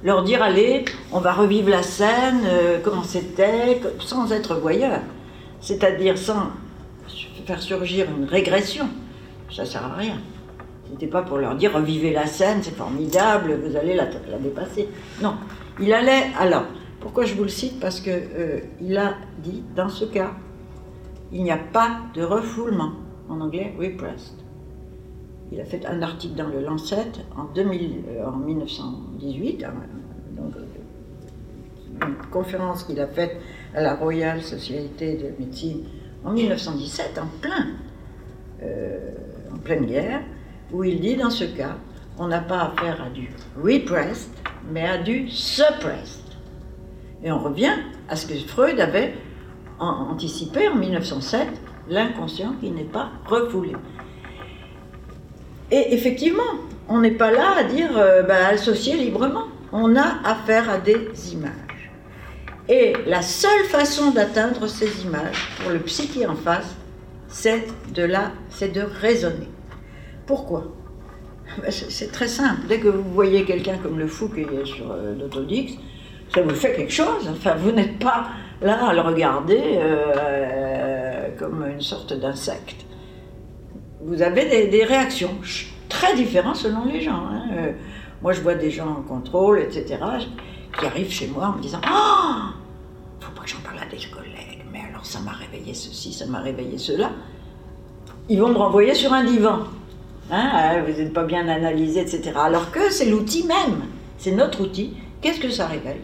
leur dire allez, on va revivre la scène, euh, comment c'était, sans être voyeur. C'est-à-dire sans faire surgir une régression. Ça sert à rien. C'était pas pour leur dire revivez la scène, c'est formidable, vous allez la, dépasser. Non, il allait. Alors, pourquoi je vous le cite? Parce que euh, il a dit dans ce cas, il n'y a pas de refoulement. En anglais, repressed. Il a fait un article dans le Lancet en, 1918, euh, donc, euh, une conférence qu'il a faite à la Royal Society de médecine en 1917, en, plein, en pleine guerre, où il dit dans ce cas, on n'a pas affaire à du repressed, mais à du suppressed. Et on revient à ce que Freud avait anticipé en 1907, l'inconscient qui n'est pas refoulé. Et effectivement, on n'est pas là à dire euh, bah, associer librement. On a affaire à des images. Et la seule façon d'atteindre ces images, pour le psychique en face, c'est de, c'est de raisonner. Pourquoi bah, C'est très simple. Dès que vous voyez quelqu'un comme le fou qui est sur euh, l'autodix, ça vous fait quelque chose. Enfin, vous n'êtes pas là à le regarder euh, comme une sorte d'insecte vous avez des, réactions très différentes selon les gens. Hein. Euh, moi, je vois des gens en contrôle, etc., qui arrivent chez moi en me disant Oh, faut pas que j'en parle à des collègues, mais alors ça m'a réveillé ceci, ça m'a réveillé cela. Ils vont me renvoyer sur un divan. Hein, ah, vous n'êtes pas bien analysé, etc. Alors que c'est l'outil même, c'est notre outil. Qu'est-ce que ça réveille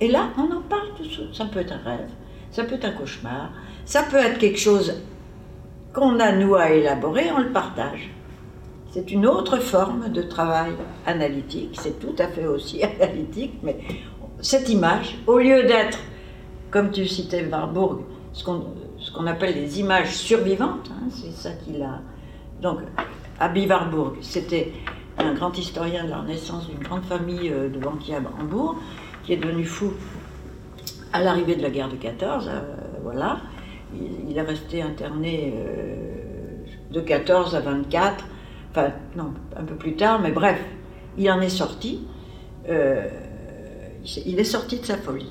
Et là, on en parle tout de suite. Ça peut être un rêve, ça peut être un cauchemar, ça peut être quelque chose qu'on a nous à élaborer, on le partage. C'est une autre forme de travail analytique, c'est tout à fait aussi analytique, mais cette image, au lieu d'être, comme tu citais Warburg, ce qu'on appelle les images survivantes, hein, c'est ça qu'il a. Donc, à Warburg, c'était un grand historien de la Renaissance d'une grande famille euh, de banquiers à Hambourg, qui est devenu fou à l'arrivée de la guerre de 14, euh, voilà. Il, est resté interné euh, de 14 à 24, enfin non, un peu plus tard, mais bref, il en est sorti. il est sorti de sa folie.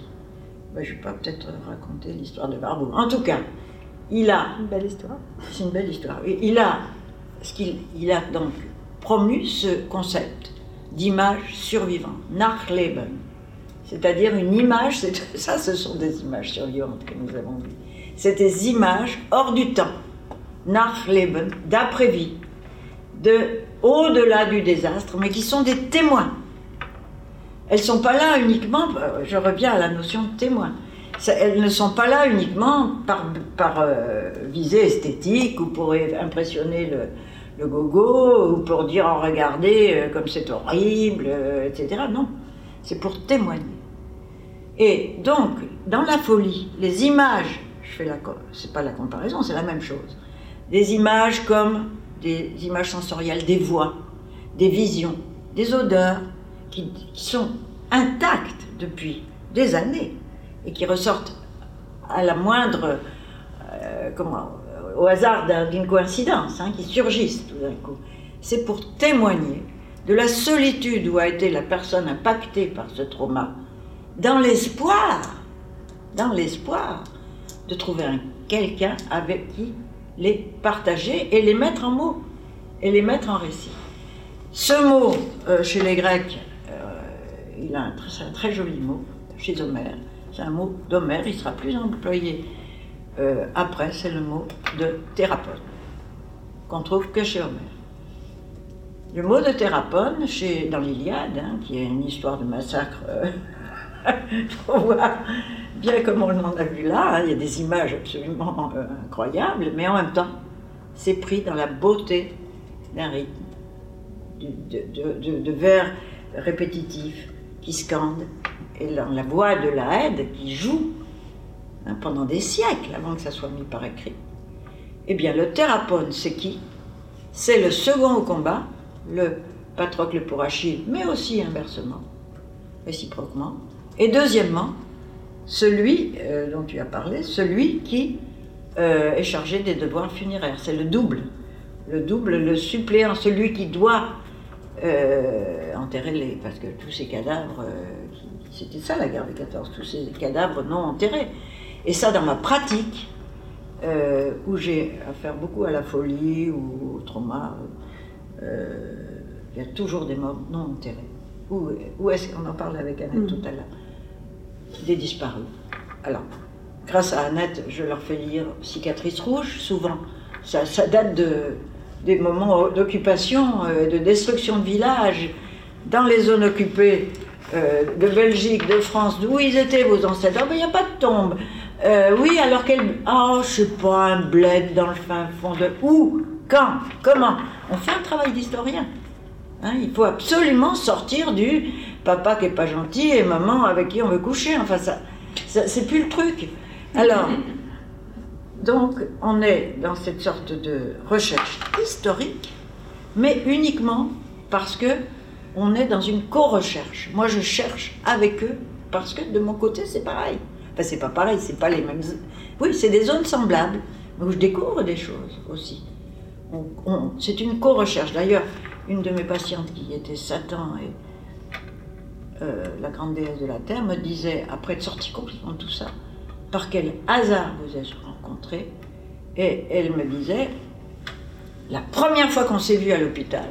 Ben, je ne vais pas peut-être raconter l'histoire de Warburg. En tout cas, il a... Une belle histoire. C'est une belle histoire. Il a, ce qu'il il a donc promu ce concept d'image survivante, Nachleben, c'est-à-dire une image, ça ce sont des images survivantes que nous avons vues, c'est des images hors du temps, Nachleben, d'après-vie, de au-delà du désastre, mais qui sont des témoins. Elles ne sont pas là uniquement, euh, je reviens à la notion de témoin, elles ne sont pas là uniquement par, euh, visée esthétique ou pour impressionner le, le gogo ou pour dire oh, regardez euh, comme c'est horrible, euh, etc. Non, c'est pour témoigner. Et donc, dans la folie, les images, je fais la, c'est pas la comparaison, c'est la même chose. Des images comme des images sensorielles, des voix, des visions, des odeurs qui, sont intactes depuis des années et qui ressortent à la moindre, euh, comment, au hasard d'une coïncidence, hein, qui surgissent tout d'un coup. C'est pour témoigner de la solitude où a été la personne impactée par ce trauma, dans l'espoir, dans l'espoir de trouver quelqu'un avec qui les partager et les mettre en mots, et les mettre en récit. Ce mot, euh, chez les Grecs, euh, il a un, un, très joli mot, chez Homère, c'est un mot d'Homère, il sera plus employé euh, après, c'est le mot de thérapeute, qu'on trouve que chez Homère. Le mot de thérapeute, chez, dans l'Iliade, hein, qui est une histoire de massacre, euh, faut voir bien comme on en a vu là, hein, il y a des images absolument euh, incroyables, mais en même temps, c'est pris dans la beauté d'un rythme, de, de, vers répétitifs qui scandent, et dans la voix de la aide qui joue Hein, pendant des siècles avant que ça soit mis par écrit. Eh bien, le thérapone, c'est qui? C'est le second au combat, le Patrocle pour Achille, mais aussi inversement, réciproquement. Et deuxièmement, celui euh, dont tu as parlé, celui qui euh, est chargé des devoirs funéraires. C'est le double. Le double, le suppléant, celui qui doit euh, enterrer les. Parce que tous ces cadavres, c'était ça la guerre des 14, tous ces cadavres non enterrés. Et ça, dans ma pratique, euh, où j'ai affaire beaucoup à la folie ou au trauma, euh, il y a toujours des morts non enterrés. Où, est-ce qu'on en parlait avec Annette mm. tout à l'heure Des disparus. Alors, grâce à Annette, je leur fais lire Cicatrice rouge, souvent. Ça, date de, des moments d'occupation, euh, de destruction de villages, dans les zones occupées de Belgique, de France, d'où ils étaient vos ancêtres. Ah, il n'y a pas de tombe. Euh, oui, alors quel. Oh, je sais pas, un bled dans le fin fond de. Où Quand Comment On fait un travail d'historien. Hein, il faut absolument sortir du papa qui est pas gentil et maman avec qui on veut coucher. Enfin, ça, c'est plus le truc. Alors, donc, on est dans cette sorte de recherche historique, mais uniquement parce que on est dans une co-recherche. Moi, je cherche avec eux parce que de mon côté, c'est pareil. Enfin, c'est pas pareil, c'est pas les mêmes. Oui, c'est des zones semblables, où je découvre des choses aussi. c'est une co-recherche. D'ailleurs, une de mes patientes qui était Satan et euh, la grande déesse de la Terre me disait, après être sortie complètement de tout ça, par quel hasard vous êtes rencontrés Et elle me disait, la première fois qu'on s'est vu à l'hôpital,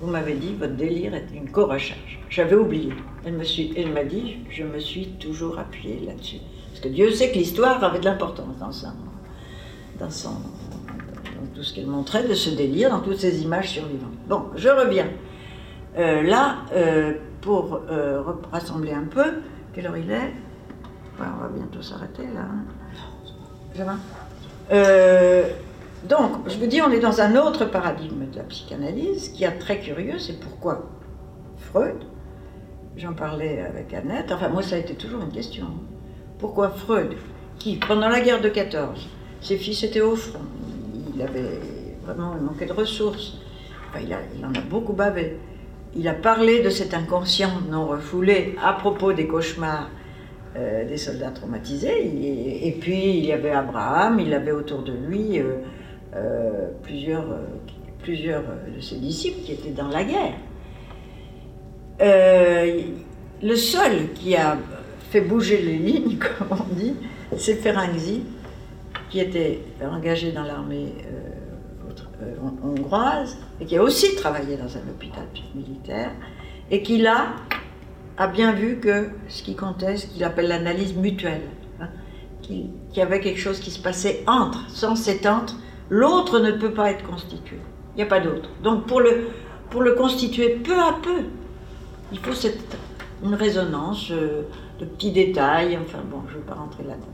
vous m'avez dit, votre délire est une co-recherche. J'avais oublié. Elle me elle m'a dit, je me suis toujours appuyée là-dessus. Parce que Dieu sait que l'histoire avait de l'importance dans, son, tout ce qu'elle montrait de ce délire, dans toutes ces images survivantes. Bon, je reviens. Euh, là, euh, pour euh, rassembler un peu, quelle heure il est? On va bientôt s'arrêter là. Hein. donc, je vous dis, on est dans un autre paradigme de la psychanalyse qui est très curieux, c'est pourquoi Freud, j'en parlais avec Annette, enfin moi ça a été toujours une question. Pourquoi Freud, qui pendant la guerre de 14, ses fils étaient au front, il avait vraiment manqué de ressources, il en a beaucoup bavé, il a parlé de cet inconscient non refoulé à propos des cauchemars euh, des soldats traumatisés. Et, puis il y avait Abraham, il avait autour de lui euh, euh, plusieurs, plusieurs de ses disciples qui étaient dans la guerre. Le seul qui a fait bouger les lignes, comme on dit, c'est Ferenczi, qui était engagé dans l'armée euh, hongroise, et qui a aussi travaillé dans un hôpital militaire, et qui là a bien vu que ce qui comptait, ce qu'il appelle l'analyse mutuelle, hein, qu'il y avait quelque chose qui se passait entre, sans cet entre, l'autre ne peut pas être constitué. Il n'y a pas d'autre. Donc pour le constituer peu à peu, il faut cette, une résonance euh, de petits détails, enfin bon, je ne vais pas rentrer là-dedans.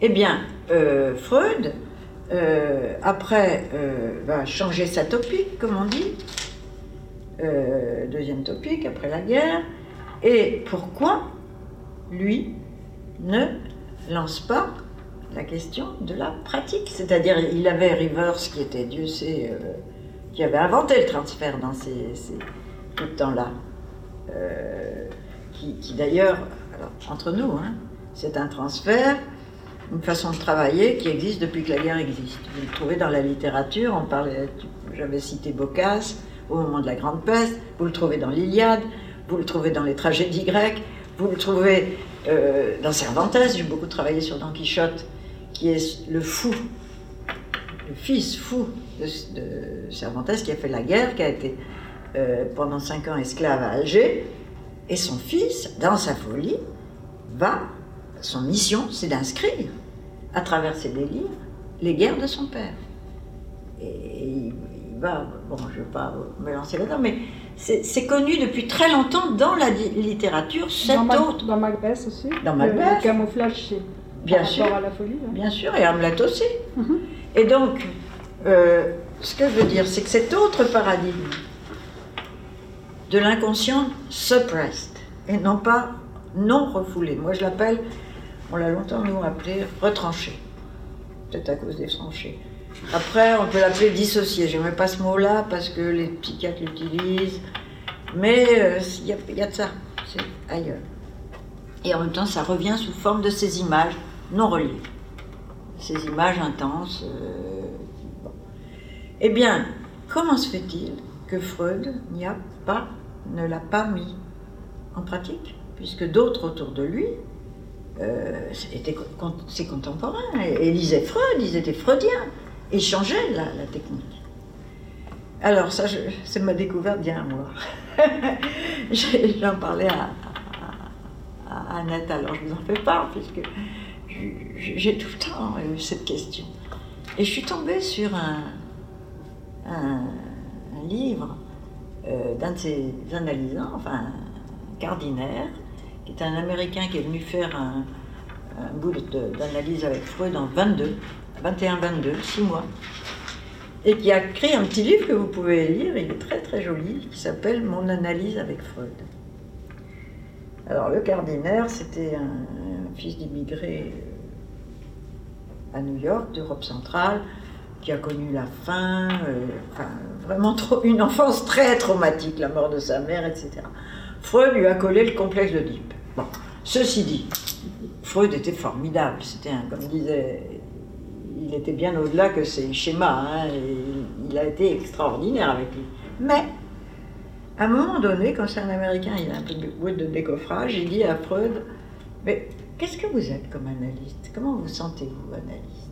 Eh bien, euh, Freud, euh, après va changer sa topique, comme on dit, deuxième topique, après la guerre, et pourquoi lui ne lance pas la question de la pratique? C'est-à-dire, il avait Rivers, qui était, Dieu sait, qui avait inventé le transfert dans ces, temps-là, qui, qui d'ailleurs, entre nous, hein, c'est un transfert une façon de travailler qui existe depuis que la guerre existe. Vous le trouvez dans la littérature, on parlait, j'avais cité Boccace au moment de la Grande Peste, vous le trouvez dans l'Iliade, vous le trouvez dans les tragédies grecques, vous le trouvez euh, dans Cervantes, j'ai beaucoup travaillé sur Don Quichotte, qui est le fou, le fils fou de, Cervantes, qui a fait la guerre, qui a été euh, pendant cinq ans esclave à Alger, et son fils, dans sa folie, va son mission, c'est d'inscrire à travers ses délires les guerres de son père. Et il, va, bon, je ne vais pas me lancer là-dedans, mais c'est connu depuis très longtemps dans la littérature. Cette dans, autre... dans Macbeth aussi. Dans Macbeth. Le camouflage, c'est bien sûr, à la folie. Hein. Bien sûr, et Hamlet aussi. Mhm. Et donc, euh, ce que je veux dire, c'est que cet autre paradigme de l'inconscient suppressed, et non pas non refoulé, moi je l'appelle on l'a longtemps, nous, appelé retranché. Peut-être à cause des tranchées. Après, on peut l'appeler dissocié. N'aime pas ce mot-là parce que les psychiatres l'utilisent. Mais euh, il y, a de ça. C'est ailleurs. Et en même temps, ça revient sous forme de ces images non reliées. Ces images intenses. Euh, eh bien, comment se fait-il que Freud n'y a ne l'a pas mis en pratique Puisque d'autres autour de lui euh, c'était ses contemporains, et, lisaient Freud, ils étaient freudiens, et changeaient la, technique. Alors, ça, c'est ma découverte d'il y a un mois. J'en parlais à, Annette, alors je vous en fais part, puisque j'ai tout le temps eu cette question. Et je suis tombée sur un, livre d'un de ses analysants, enfin, cardinaire, qui est un Américain qui est venu faire un, bout d'analyse avec Freud en 22, 21-22, 6 mois, et qui a créé un petit livre que vous pouvez lire, il est très très joli, qui s'appelle Mon analyse avec Freud. Alors le cardinaire, c'était un, fils d'immigré euh, à New York, d'Europe centrale, qui a connu la faim, euh, enfin, vraiment une enfance très traumatique, la mort de sa mère, etc. Freud lui a collé le complexe d'Oedipe. Bon, ceci dit, Freud était formidable. C'était un, comme disait, il était bien au-delà que ses schémas. Hein, il a été extraordinaire avec lui. Mais, à un moment donné, quand c'est un Américain, il a un peu de de décoffrage, il dit à Freud, mais qu'est-ce que vous êtes comme analyste? Comment vous sentez-vous analyste?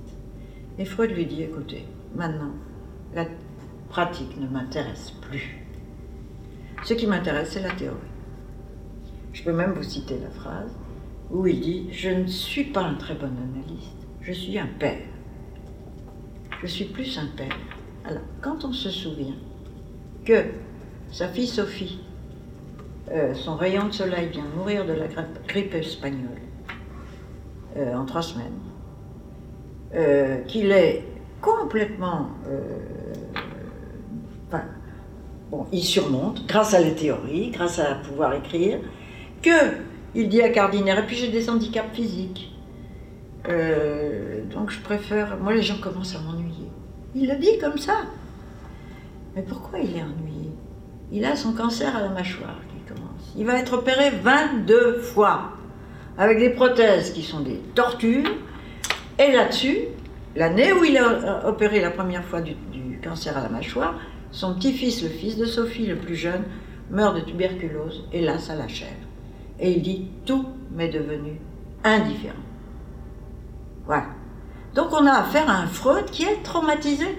Et Freud lui dit, écoutez, maintenant, la pratique ne m'intéresse plus. Ce qui m'intéresse, c'est la théorie. je peux même vous citer la phrase, où il dit Je ne suis pas un très bon analyste, je suis un père. Je suis plus un père. Alors, quand on se souvient que sa fille Sophie, euh, son rayon de soleil vient mourir de la grippe espagnole euh, en trois semaines, euh, qu'il est complètement. Enfin, bon, il surmonte grâce à la théorie, grâce à pouvoir écrire, que il dit à Cardinaire, et puis j'ai des handicaps physiques. donc je préfère. Moi, les gens commencent à m'ennuyer. Il le dit comme ça. Mais pourquoi il est ennuyé? Il a son cancer à la mâchoire qui commence. Il va être opéré 22 fois avec des prothèses qui sont des tortures. Et là-dessus, l'année où il a opéré la première fois du, cancer à la mâchoire, son petit-fils, le fils de Sophie, le plus jeune, meurt de tuberculose et là, ça l'achève. Et il dit Tout m'est devenu indifférent. Voilà. Donc on a affaire à un Freud qui est traumatisé.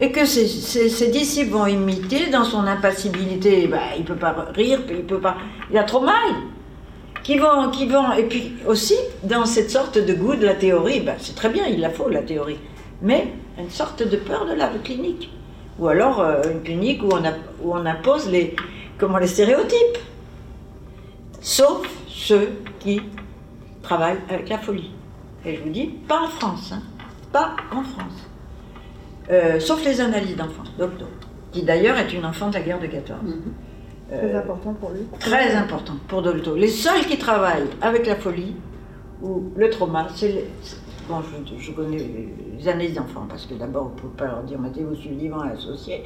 Et que ses, disciples vont imiter dans son impassibilité. Ben, il ne peut pas rire, il peut pas. Il a trop mal. Qui vont, qui vont, et puis aussi, dans cette sorte de goût de la théorie, ben, c'est très bien, il la faut, la théorie. Mais une sorte de peur de la clinique. Ou alors euh, une clinique où on, a, où on impose les, comment, les stéréotypes. Sauf ceux qui travaillent avec la folie. Et je vous dis, pas en France, hein. pas en France. Euh, sauf les analyses d'enfants, Dolto, qui d'ailleurs est une enfant de la guerre de 14. Mhm. Euh, très important pour lui. Très important pour Dolto. Les seuls qui travaillent avec la folie ou le trauma, c'est les... Bon, je, connais les analyses d'enfants, parce que d'abord, on ne peut pas leur dire, je suis vivant et associé,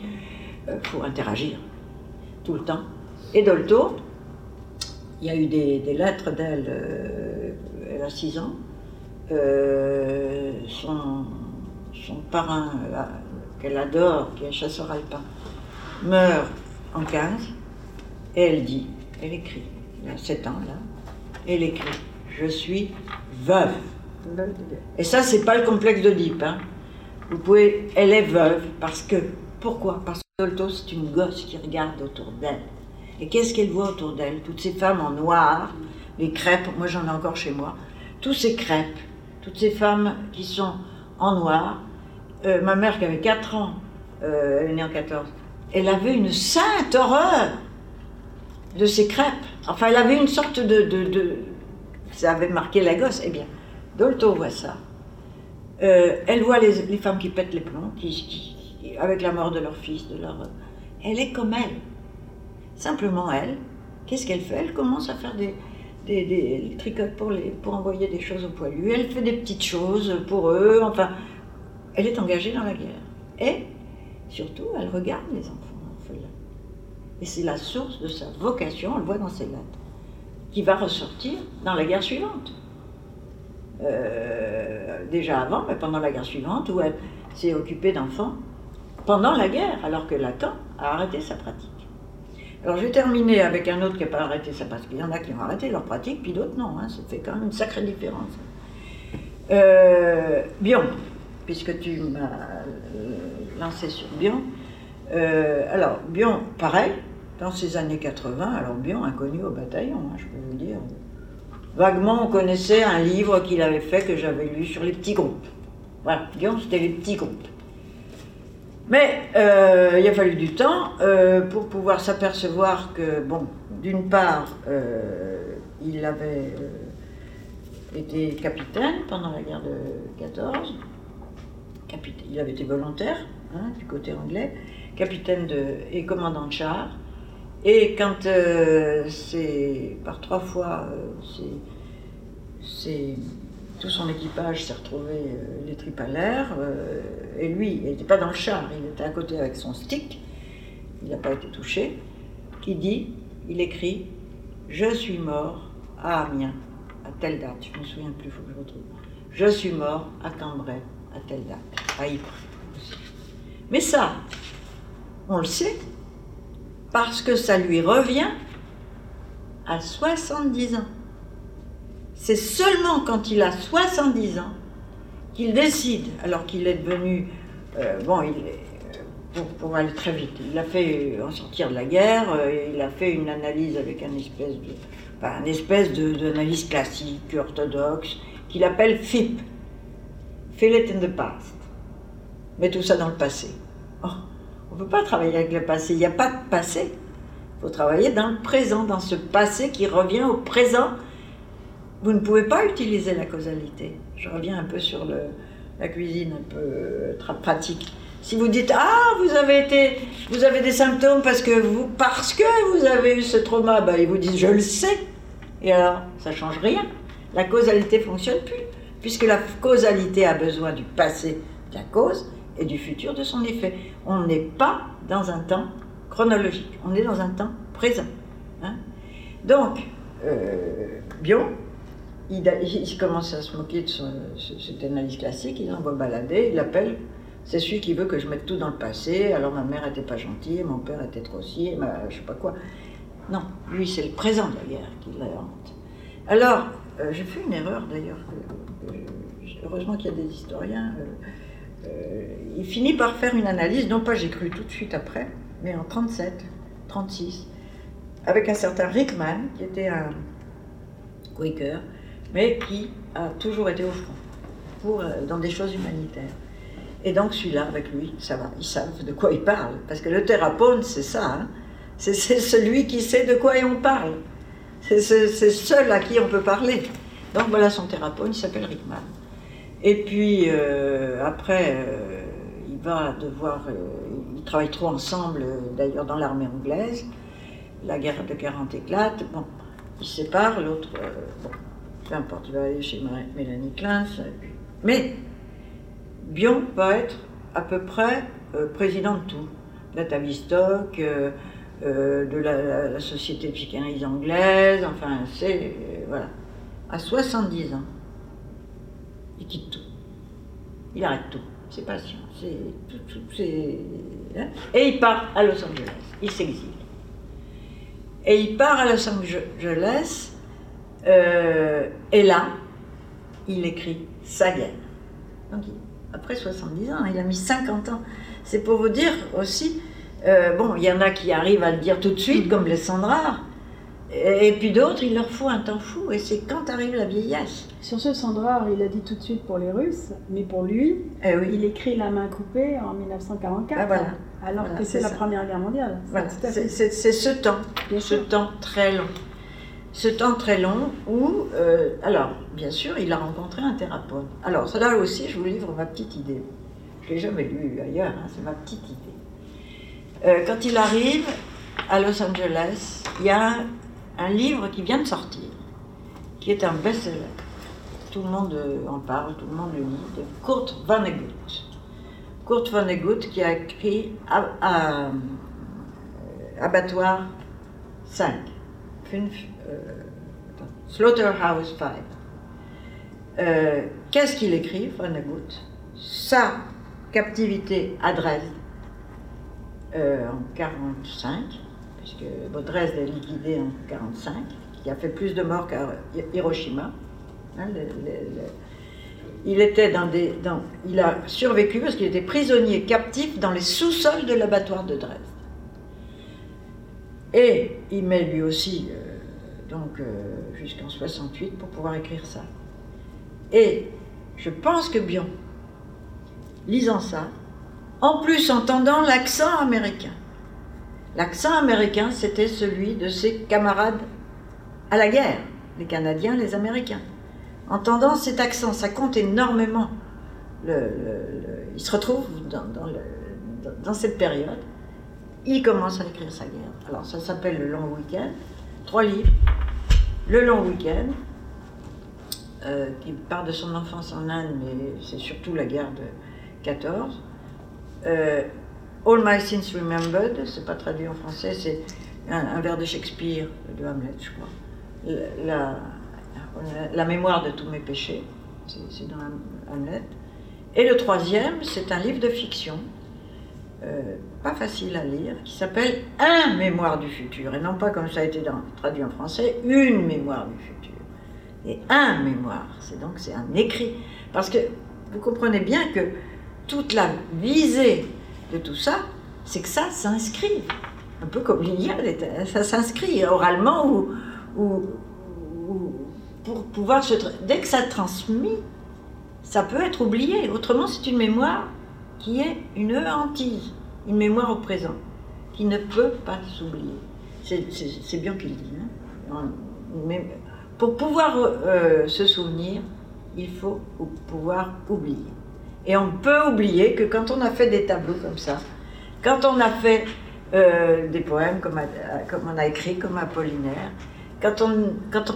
euh, pour interagir tout le temps. Et Dolto, il y a eu des, lettres d'elle, elle a 6 ans, euh, son, parrain, euh, qu'elle adore, qui est un chasseur alpin, meurt en 15, et elle dit, elle écrit, il a 7 ans là, elle écrit, je suis veuve. Et ça, c'est pas le complexe d'Oedipe. Hein. Vous pouvez, elle est veuve parce que, pourquoi? Parce que Dolto, c'est une gosse qui regarde autour d'elle. Et qu'est-ce qu'elle voit autour d'elle? Toutes ces femmes en noir, les crêpes, moi j'en ai encore chez moi, tous ces crêpes, toutes ces femmes qui sont en noir. Euh, ma mère qui avait 4 ans, euh, elle est née en 14, elle avait une sainte horreur de ces crêpes. Enfin, elle avait une sorte de... de, ça avait marqué la gosse. Eh bien, Dolto voit ça. Euh, elle voit les, femmes qui pètent les plombs, avec la mort de leur fils, de leur... Elle est comme elle. Simplement elle, qu'est-ce qu'elle fait? Elle commence à faire des, des, des tricote pour, les, pour envoyer des choses aux poilus, elle fait des petites choses pour eux, enfin, elle est engagée dans la guerre. Et surtout, elle regarde les enfants orphelins. Et c'est la source de sa vocation, on le voit dans ses lettres, qui va ressortir dans la guerre suivante. Euh, déjà avant, mais pendant la guerre suivante, où elle s'est occupée d'enfants pendant la guerre, alors que Lacan a arrêté sa pratique. Alors j'ai terminé avec un autre qui n'a pas arrêté ça, parce qu'il y en a qui ont arrêté leur pratique, puis d'autres non. Hein, ça fait quand même une sacrée différence. Euh, Bion, puisque tu m'as euh, lancé sur Bion. Euh, alors, Bion, pareil, dans ces années 80, alors Bion inconnu au bataillon, hein, je peux vous dire. Vaguement, on connaissait un livre qu'il avait fait que j'avais lu sur les petits groupes. Voilà, Bion, c'était les petits groupes. Mais euh, il a fallu du temps euh, pour pouvoir s'apercevoir que, bon, d'une part, euh, il avait été capitaine pendant la guerre de 14, il avait été volontaire hein, du côté anglais, capitaine et commandant de char. Et quand c'est par trois fois, c'est tout son équipage s'est retrouvé euh, les tripes à l'air, euh, et lui, il n'était pas dans le char, il était à côté avec son stick, il n'a pas été touché, qui dit, il écrit, je suis mort à Amiens, à telle date, je ne me souviens plus, il faut que je retrouve. Je suis mort à Cambrai, à telle date, à Ypres aussi. Mais ça, on le sait, parce que ça lui revient à 70 ans. C'est seulement quand il a 70 ans qu'il décide, alors qu'il est devenu, euh, bon, euh, pour, aller très vite. Il a fait en sortir de la guerre, euh, il a fait une analyse avec un espèce de, enfin, une espèce d'analyse classique, orthodoxe, qu'il appelle FIP, Feel it in the past. Mets tout ça dans le passé. On ne peut pas travailler avec le passé, il n'y a pas de passé. Il faut travailler dans le présent, dans ce passé qui revient au présent. Vous ne pouvez pas utiliser la causalité. Je reviens un peu sur la cuisine, un peu euh, pratique. Si vous dites ah vous avez été vous avez des symptômes parce que vous parce que vous avez eu ce trauma, ben, ils vous disent je le sais. Et alors ça change rien. La causalité fonctionne plus puisque la causalité a besoin du passé de la cause et du futur de son effet. On n'est pas dans un temps chronologique, on est dans un temps présent. Hein. Donc, euh, Bion, il, commence à se moquer de cette analyse classique, il envoie balader, il l'appelle c'est celui qui veut que je mette tout dans le passé. Alors ma mère était pas gentille, mon père était trop ci, ma, je sais pas quoi. Non, lui c'est le présent de la guerre. Alors, euh, j'ai fait une erreur d'ailleurs. heureusement qu'il y a des historiens. Euh, il finit par faire une analyse, non pas j'ai cru tout de suite après, mais en 37, 36, avec un certain Rickman, qui était un Quaker, mais qui a toujours été au front, pour, dans des choses humanitaires. Et donc celui-là, avec lui, ça va, ils savent de quoi ils parlent. Parce que le thérapeute, c'est ça. Hein. c'est celui qui sait de quoi on parle. C'est seul à qui on peut parler. Donc voilà son thérapeute, il s'appelle Rickman. Et puis euh, après, euh, il va devoir. Euh, ils travaillent trop ensemble, d'ailleurs, dans l'armée anglaise. La guerre de 40 éclate. Bon, ils se séparent, l'autre. bon, peu importe, il va aller chez Mélanie Klein. Mais Bion va être à peu près président de tout. La Tavistock, de la, Société de psychanalyse anglaise, enfin, c'est. voilà. À 70 ans, il quitte tout. Il arrête tout. C'est patient. C'est tout, hein. Et il part à Los Angeles. Il s'exile. Et il part à Los Angeles. et là, il écrit sa guerre. Donc, après 70 ans, il a mis 50 ans. C'est pour vous dire aussi, euh, bon, il y en a qui arrivent à le dire tout de suite, comme les Sandra, et, puis d'autres, il leur faut un temps fou, et c'est quand arrive la vieillesse. Sur ce Sandra, il a dit tout de suite pour les Russes, mais pour lui, eh il écrit La main coupée en 1944, ah, voilà. alors que c'est la Première Guerre mondiale. C'est ce temps, ce temps très long ce temps très long où, euh, alors, bien sûr, il a rencontré un thérapeute. Alors, là aussi, je vous livre ma petite idée. Je ne l'ai jamais lu ailleurs, hein, c'est ma petite idée. Euh, quand il arrive à Los Angeles, il y a un livre qui vient de sortir, qui est un best-seller. Tout le monde en parle, tout le monde le lit, de Kurt Vonnegut. Kurt Vonnegut qui a écrit euh, Abattoir 5. Euh, Slaughterhouse Five. Euh, qu'est-ce qu'il écrit, Vonnegut? Sa captivité à Dresde en 45, puisque Dresde est liquidé en 45, qui a fait plus de morts qu'à Hiroshima. Hein, il était dans des, il a survécu parce qu'il était prisonnier captif dans les sous-sols de l'abattoir de Dresde. Et il met lui aussi, euh, donc euh, jusqu'en 68, pour pouvoir écrire ça. Et je pense que Bion, lisant ça, en plus entendant l'accent américain, l'accent américain c'était celui de ses camarades à la guerre, les Canadiens, les Américains. Entendant cet accent, ça compte énormément. il se retrouve dans cette période il commence à écrire sa guerre. Alors ça s'appelle Le Long Week-end, trois livres. Le Long Week-end, euh, qui part de son enfance en Inde, mais c'est surtout la guerre de 14. Euh, All My Sins Remembered, c'est pas traduit en français, c'est un, vers de Shakespeare, de Hamlet, je crois. La, la, mémoire de tous mes péchés, c'est dans Hamlet. Et le troisième, c'est un livre de fiction euh, pas facile à lire, qui s'appelle Un mémoire du futur, et non pas comme ça a été traduit en français, une mémoire du futur. Et un mémoire, c'est donc c'est un écrit. Parce que vous comprenez bien que toute la visée de tout ça, c'est que ça s'inscrit, un peu comme l'Iliade, ça s'inscrit oralement ou, ou, pour pouvoir se... Dès que ça transmet, ça peut être oublié. Autrement, c'est une mémoire qui est une hantise, une mémoire au présent, qui ne peut pas s'oublier. C'est bien qu'il dit. Hein. pour pouvoir euh, se souvenir, il faut pouvoir oublier. Et on peut oublier que quand on a fait des tableaux comme ça, quand on a fait euh, des poèmes comme, comme, on a écrit, comme Apollinaire, quand on, quand on,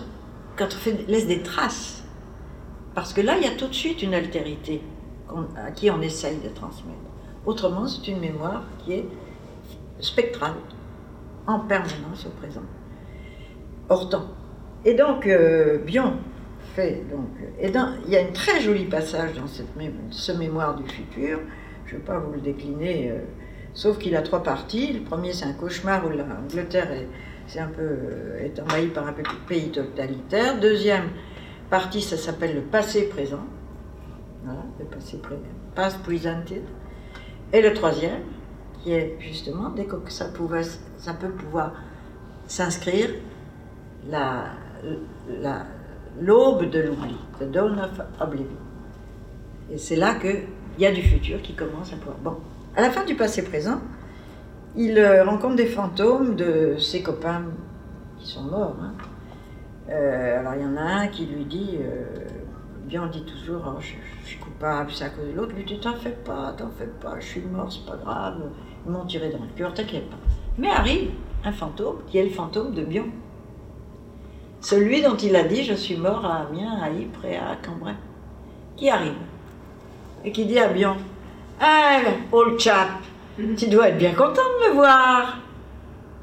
quand on fait, laisse des traces, parce que là, il y a tout de suite une altérité à qui on essaye de transmettre. Autrement, c'est une mémoire qui est spectrale, en permanence au présent, hors temps. Et donc, euh, Bion fait. Donc, et dans, il y a un très joli passage dans cette, ce mémoire du futur. Je ne vais pas vous le décliner, euh, sauf qu'il a trois parties. Le premier, c'est un cauchemar où l'Angleterre est, c'est un peu, euh, est envahie par un pays totalitaire. Deuxième partie, ça s'appelle le passé présent. Voilà, le passé présent. Past presented. Et le troisième, qui est justement, dès que ça, pouvait, ça peut pouvoir s'inscrire, la, l'aube de l'oubli, the dawn of oblivion. Et c'est là qu'il y a du futur qui commence à pouvoir. Bon, à la fin du passé présent, il euh, rencontre des fantômes de ses copains qui sont morts. Hein. Euh, alors il y en a un qui lui dit, euh, bien on dit toujours, oh, je, suis coupable, c'est à cause de l'autre. Lui dit, t'en fais pas, t'en fais pas, je suis mort, c'est pas grave. Ils m'ont tiré dans le cœur, t'inquiète pas. Mais arrive un fantôme qui est le fantôme de Bion. Celui dont il a dit Je suis mort à Amiens, à Ypres et à Cambrai. Qui arrive et qui dit à Bion Ah, old chap, tu dois être bien content de me voir.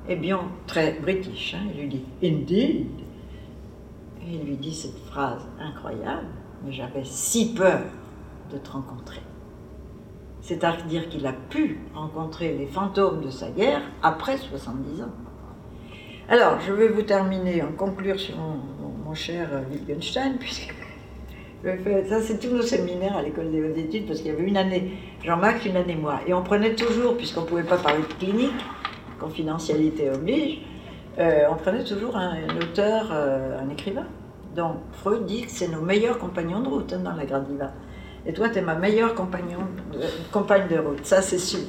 Et Bion, très british, hein, il lui dit Indeed. Et il lui dit cette phrase incroyable Mais j'avais si peur de te rencontrer. C'est-à-dire qu'il a pu rencontrer les fantômes de sa guerre après 70 ans. Alors, je vais vous terminer, en conclure sur mon, cher Wittgenstein, puisque ça, c'est tous nos séminaires à l'école des hautes études, parce qu'il y avait une année Jean-Marc, une année moi. Et on prenait toujours, puisqu'on ne pouvait pas parler de clinique, confidentialité oblige, euh, on prenait toujours un, auteur, euh, un écrivain. Donc Freud dit que c'est nos meilleurs compagnons de route hein, dans la Gradiva. Et toi, tu es ma meilleure compagnon, compagne de route, ça c'est sûr.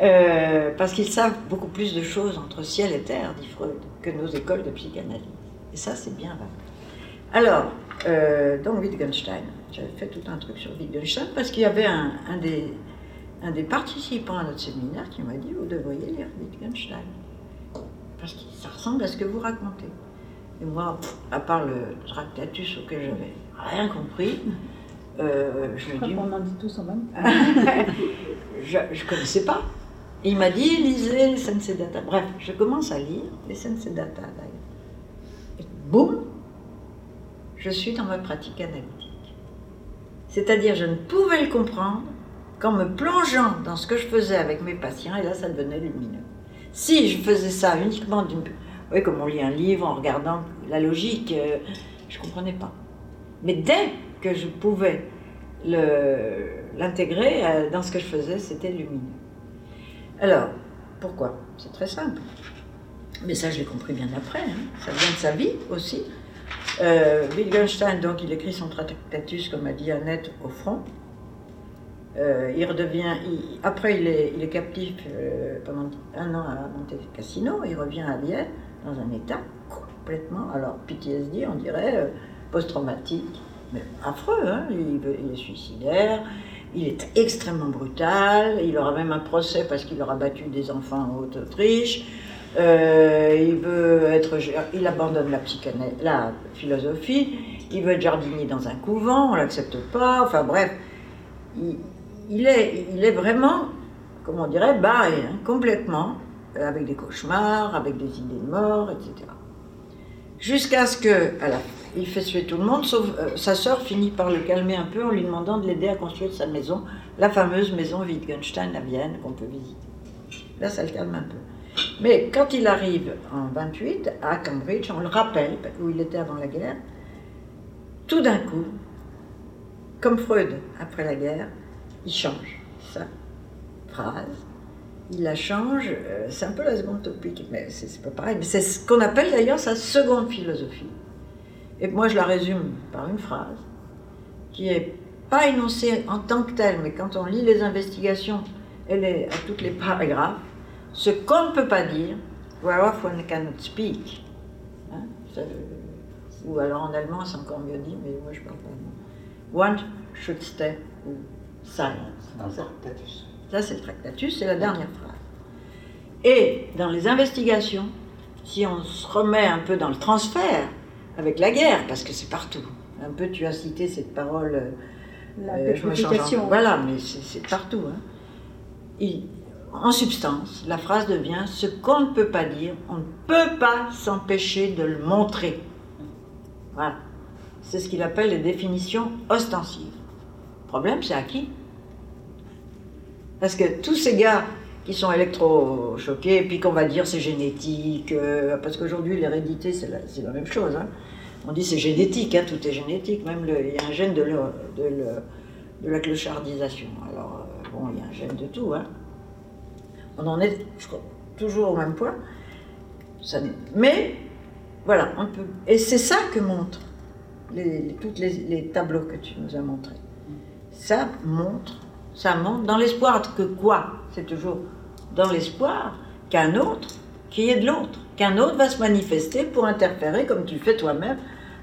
Euh, parce qu'ils savent beaucoup plus de choses entre ciel et terre, dit Freud, que nos écoles de psychanalyse. Et ça, c'est bien vrai. Alors, euh, donc Wittgenstein, j'avais fait tout un truc sur Wittgenstein parce qu'il y avait un, des, un des participants à notre séminaire qui m'a dit Vous devriez lire Wittgenstein. Parce que ça ressemble à ce que vous racontez. Et moi, à part le Tractatus auquel j'avais rien compris, euh, je, me dis. On en dit tous en même je ne connaissais pas. il m'a dit, lisez les Sensei Data. Bref, je commence à lire les Sensei Data. Et boum, je suis dans ma pratique analytique. C'est-à-dire, je ne pouvais le comprendre qu'en me plongeant dans ce que je faisais avec mes patients, et là, ça devenait lumineux. Si je faisais ça uniquement d'une. Oui, comme on lit un livre en regardant la logique, euh, je ne comprenais pas. Mais dès que je pouvais l'intégrer euh, dans ce que je faisais, c'était lumineux. Alors, pourquoi? C'est très simple. Mais ça, je l'ai compris bien après. Hein. Ça vient de sa vie aussi. Euh, Wittgenstein, donc, il écrit son Tractatus, comme a dit Annette, au front. Euh, il redevient, après, il est, il est captif euh, pendant un an à Monte Cassino. Il revient à Vienne dans un état complètement, alors PTSD, on dirait, post-traumatique mais affreux, hein il, est suicidaire, il est extrêmement brutal, il aura même un procès parce qu'il aura battu des enfants en Haute-Autriche. Euh, il veut être, il abandonne la, la philosophie, il veut être jardinier dans un couvent, on l'accepte pas, enfin bref, il, est, il est vraiment, comment on dirait, barré, hein, complètement, avec des cauchemars, avec des idées de mort, etc. Jusqu'à ce que, à il fait suer tout le monde, sauf euh, sa sœur finit par le calmer un peu en lui demandant de l'aider à construire sa maison, la fameuse maison Wittgenstein à Vienne qu'on peut visiter. Là, ça le calme un peu. Mais quand il arrive en 28 à Cambridge, on le rappelle, où il était avant la guerre, tout d'un coup, comme Freud après la guerre, il change sa phrase il la change. euh, c'est un peu la seconde topique, mais c'est pas pareil. C'est ce qu'on appelle d'ailleurs sa seconde philosophie. Et moi, je la résume par une phrase qui est pas énoncée en tant que telle, mais quand on lit les investigations, elle est à toutes les paragraphes. Ce qu'on ne peut pas dire, whereof one cannot speak. Hein, ça, euh, ou alors en allemand, c'est encore mieux dit, mais moi je parle pas allemand. One should stay ou silence. Ça, ça, c'est le tractatus, c'est la dernière phrase. Et dans les investigations, si on se remet un peu dans le transfert avec la guerre, parce que c'est partout. Un peu, tu as cité cette parole. La euh, je me change en-. Voilà, mais c'est c'est partout. hein. Il- en substance, la phrase devient ce qu'on ne peut pas dire, on ne peut pas s'empêcher de le montrer. Voilà. C'est ce qu'il appelle les définitions ostensives. Le problème, c'est à qui? Parce que tous ces gars qui sont électrochoqués, puis qu'on va dire c'est génétique, euh, parce qu'aujourd'hui l'hérédité c'est la, même chose. hein. On dit c'est génétique, hein, tout est génétique, même il y a un gène de, le- de la clochardisation. Alors euh, bon, il y a un gène de tout. hein. On en est toujours au même point. Mais voilà, on peut. Et c'est ça que montrent les, les- toutes les, tableaux que tu nous as montrés. Ça montre, ça montre dans l'espoir que quoi C'est toujours dans l'espoir qu'un autre, qu'il y ait de l'autre, qu'un autre va se manifester pour interférer, comme tu fais toi-même,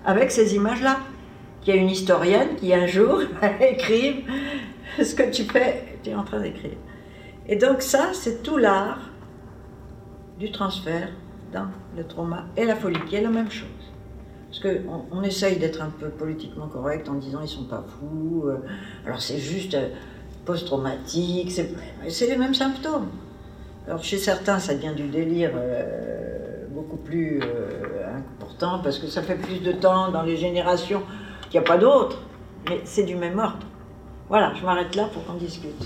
avec ces images-là. Qu'il y a une historienne qui un jour écrive ce que tu fais, tu es en train d'écrire. Et donc ça, c'est tout l'art du transfert dans le trauma et la folie, qui est la même chose. Parce qu'on on essaye d'être un peu politiquement correct en disant ils sont pas fous, euh, alors c'est juste euh, post-traumatique, c'est les mêmes symptômes. Alors chez certains, ça devient du délire euh, beaucoup plus important parce que ça fait plus de temps dans les générations qu'il n'y a pas d'autres, mais c'est du même ordre. Voilà, je m'arrête là pour qu'on discute.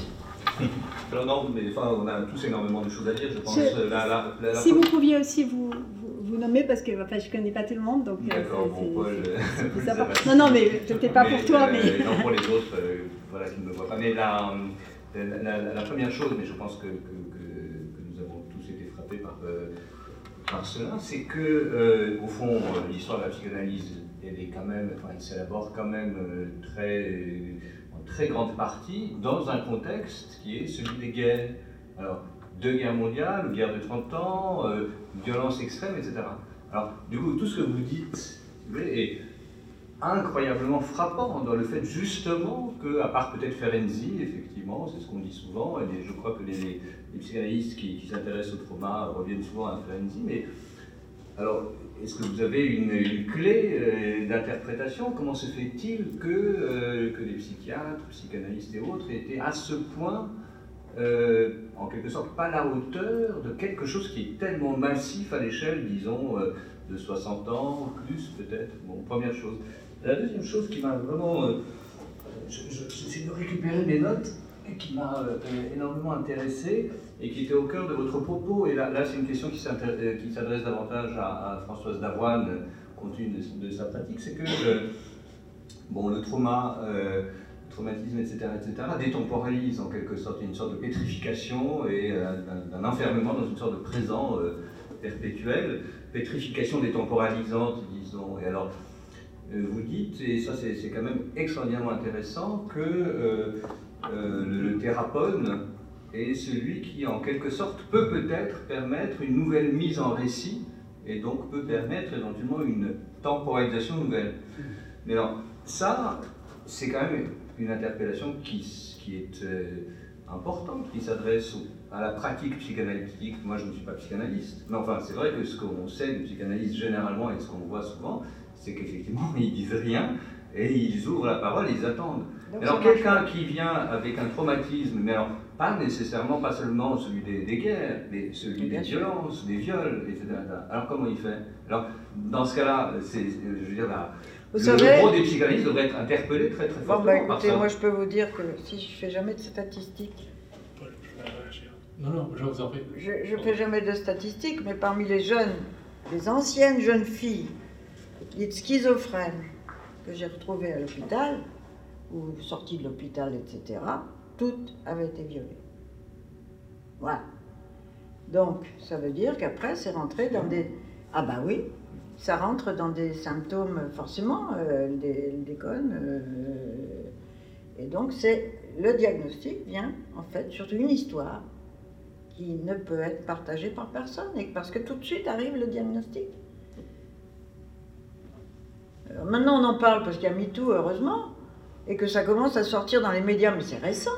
Alors non, mais enfin, on a tous énormément de choses à dire, je pense. Je- La- la- la- la- Si vous pouviez aussi vous, vous, vous nommer, parce que enfin, je connais pas tout le monde, donc euh, D'accord, bon, Paul. euh. Non, non, mais peut-être pas pour toi, euh, mais. Non, pour les autres, euh, voilà, qui ne me voient pas. Mais la, première chose, mais je pense que, que, que- que nous avons tous été frappés par, euh, par cela, c'est que, euh, au fond, euh, l'histoire de la psychanalyse, elle est quand même, enfin, elle s'élabore quand même euh, très, très grande partie dans un contexte qui est celui des guerres. Alors, deux guerres mondiales, guerre de 30 ans, euh, violence extrême, etc. Alors, du coup, tout ce que vous dites est incroyablement frappant dans le fait justement que, à part peut-être Ferenczi, effectivement, c'est ce qu'on dit souvent, et je crois que les, les psychanalystes qui, qui s'intéressent au trauma reviennent souvent à Ferenczi, mais alors, est-ce que vous avez une, clé euh, d'interprétation? Comment se fait-il que, euh, que les psychiatres, psychanalystes et autres étaient à ce point, euh, en quelque sorte, pas à la hauteur de quelque chose qui est tellement massif à l'échelle, disons, de 60 ans, plus peut-être? Bon, première chose. La deuxième chose qui m'a vraiment... euh, je- J'essaie de récupérer mes notes et qui m'a énormément intéressé et qui était au cœur de votre propos. Et là, c'est une question qui euh, s'adresse davantage à, Françoise Davoine, euh, compte tenu de, sa pratique, c'est que euh, bon, le trauma, traumatisme, etc., etc., détemporalise en quelque sorte une sorte de pétrification et d'un enfermement dans une sorte de présent perpétuel, pétrification détemporalisante, disons. Et alors, vous dites, et ça c'est quand même extraordinairement intéressant, que le thérapone est celui qui, en quelque sorte, peut peut-être permettre une nouvelle mise en récit et donc peut permettre éventuellement une temporalisation nouvelle. Mais alors, ça, c'est quand même une interpellation qui, qui est euh, importante, qui s'adresse à la pratique psychanalytique. Moi, je ne suis pas psychanalyste, mais enfin, c'est vrai que ce qu'on sait du psychanalyste généralement et ce qu'on voit souvent, c'est qu'effectivement, ils disent rien et ils ouvrent la parole, ils attendent. Donc, Alors quelqu'un qui vient avec un traumatisme, mais alors pas nécessairement, pas seulement celui des, des guerres, mais celui des violences, des viols, etc. Alors comment il fait? Alors dans ce cas-là, c'est, je veux dire, la, Vous le, savez, gros des psychanalystes devrait être interpellé très très bon, fortement bah, par écoutez, ça. moi je peux vous dire que si je fais jamais de statistiques. Non, non, je vous en prie. je ne fais jamais de statistiques, mais parmi les jeunes, les anciennes jeunes filles dites schizophrènes que j'ai retrouvées à l'hôpital, ou sorties de l'hôpital, etc., toutes avaient été violées. Voilà. Donc, ça veut dire qu'après, c'est rentré dans des... Ah bah oui, ça rentre dans des symptômes, forcément, euh, des, euh, et donc, c'est le diagnostic vient, en fait, sur une histoire qui ne peut être partagée par personne, et parce que tout de suite arrive le diagnostic. Alors maintenant, on en parle parce qu'il y a MeToo, heureusement, et que ça commence à sortir dans les médias, mais c'est récent.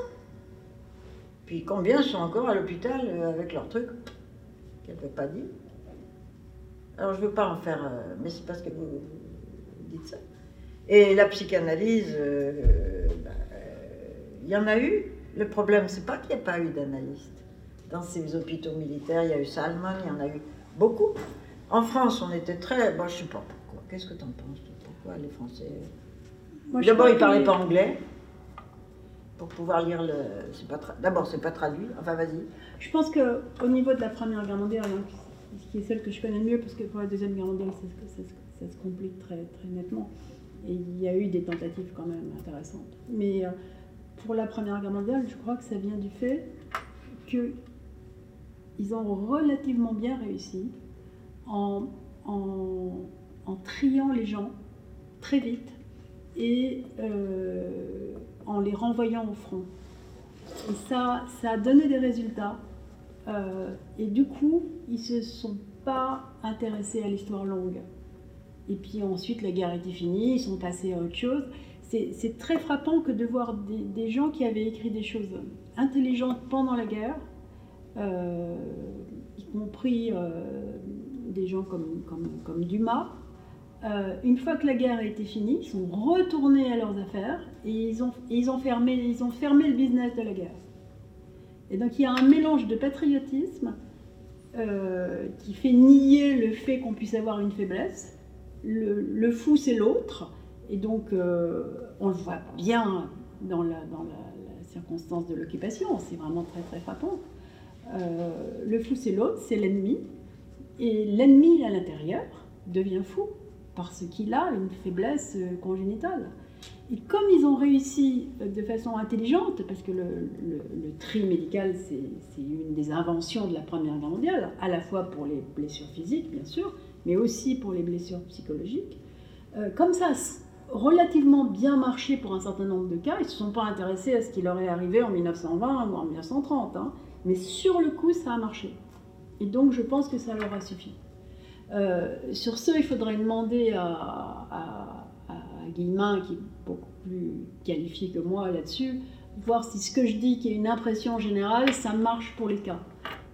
Puis combien sont encore à l'hôpital euh, avec leurs trucs qu'elles ne peuvent pas dire Alors je ne veux pas en faire, euh, mais c'est parce que vous, dites ça. Et la psychanalyse, bah, euh, il y en a eu. Le problème, c'est pas qu'il n'y a pas eu d'analystes. Dans ces hôpitaux militaires, il y a eu Salmon, il y en a eu beaucoup. En France, on était très. Bon, je sais pas pourquoi. Qu'est-ce que tu en penses Pourquoi les Français. D'abord, ils parlaient que- pas anglais. Pour pouvoir lire le. tra- D'abord, c'est pas traduit. Enfin, vas-y. Je pense qu'au niveau de la Première Guerre mondiale, hein, qui est celle que je connais le mieux, parce que pour la Deuxième Guerre mondiale, ça, se- ça se- ça se complique très, très nettement. Et il y a eu des tentatives quand même intéressantes. Mais euh, pour la Première Guerre mondiale, je crois que ça vient du fait qu'ils ont relativement bien réussi en, en, en triant les gens très vite et euh, en les renvoyant au front. Et ça, ça a donné des résultats. Euh, et du coup, ils se sont pas intéressés à l'histoire longue. Et puis ensuite, la guerre était finie, ils sont passés à autre chose. C'est très frappant que de voir des, gens qui avaient écrit des choses intelligentes pendant la guerre, euh, y compris des gens comme, comme, comme Dumas, euh, une fois que la guerre a été finie, ils sont retournés à leurs affaires et ils ont, fermé, le business de la guerre. Et donc il y a un mélange de patriotisme euh, qui fait nier le fait qu'on puisse avoir une faiblesse. Le, fou, c'est l'autre. Et donc euh, on le voit bien dans la, la, circonstance de l'occupation, c'est vraiment très très frappant. Le fou, c'est l'autre, c'est l'ennemi. Et l'ennemi à l'intérieur devient fou parce qu'il a une faiblesse euh, congénitale. Et comme ils ont réussi euh, de façon intelligente, parce que le, tri médical, c'est une des inventions de la Première Guerre mondiale, à la fois pour les blessures physiques, bien sûr, mais aussi pour les blessures psychologiques, euh, comme ça a relativement bien marché pour un certain nombre de cas, ils ne se sont pas intéressés à ce qui leur est arrivé en 1920 ou en 1930, hein, mais sur le coup, ça a marché. Et donc, je pense que ça leur a suffi. Euh, sur ce, il faudrait demander à, à, Guillemin, qui est beaucoup plus qualifié que moi là-dessus, voir si ce que je dis, qui est une impression générale, ça marche pour les cas.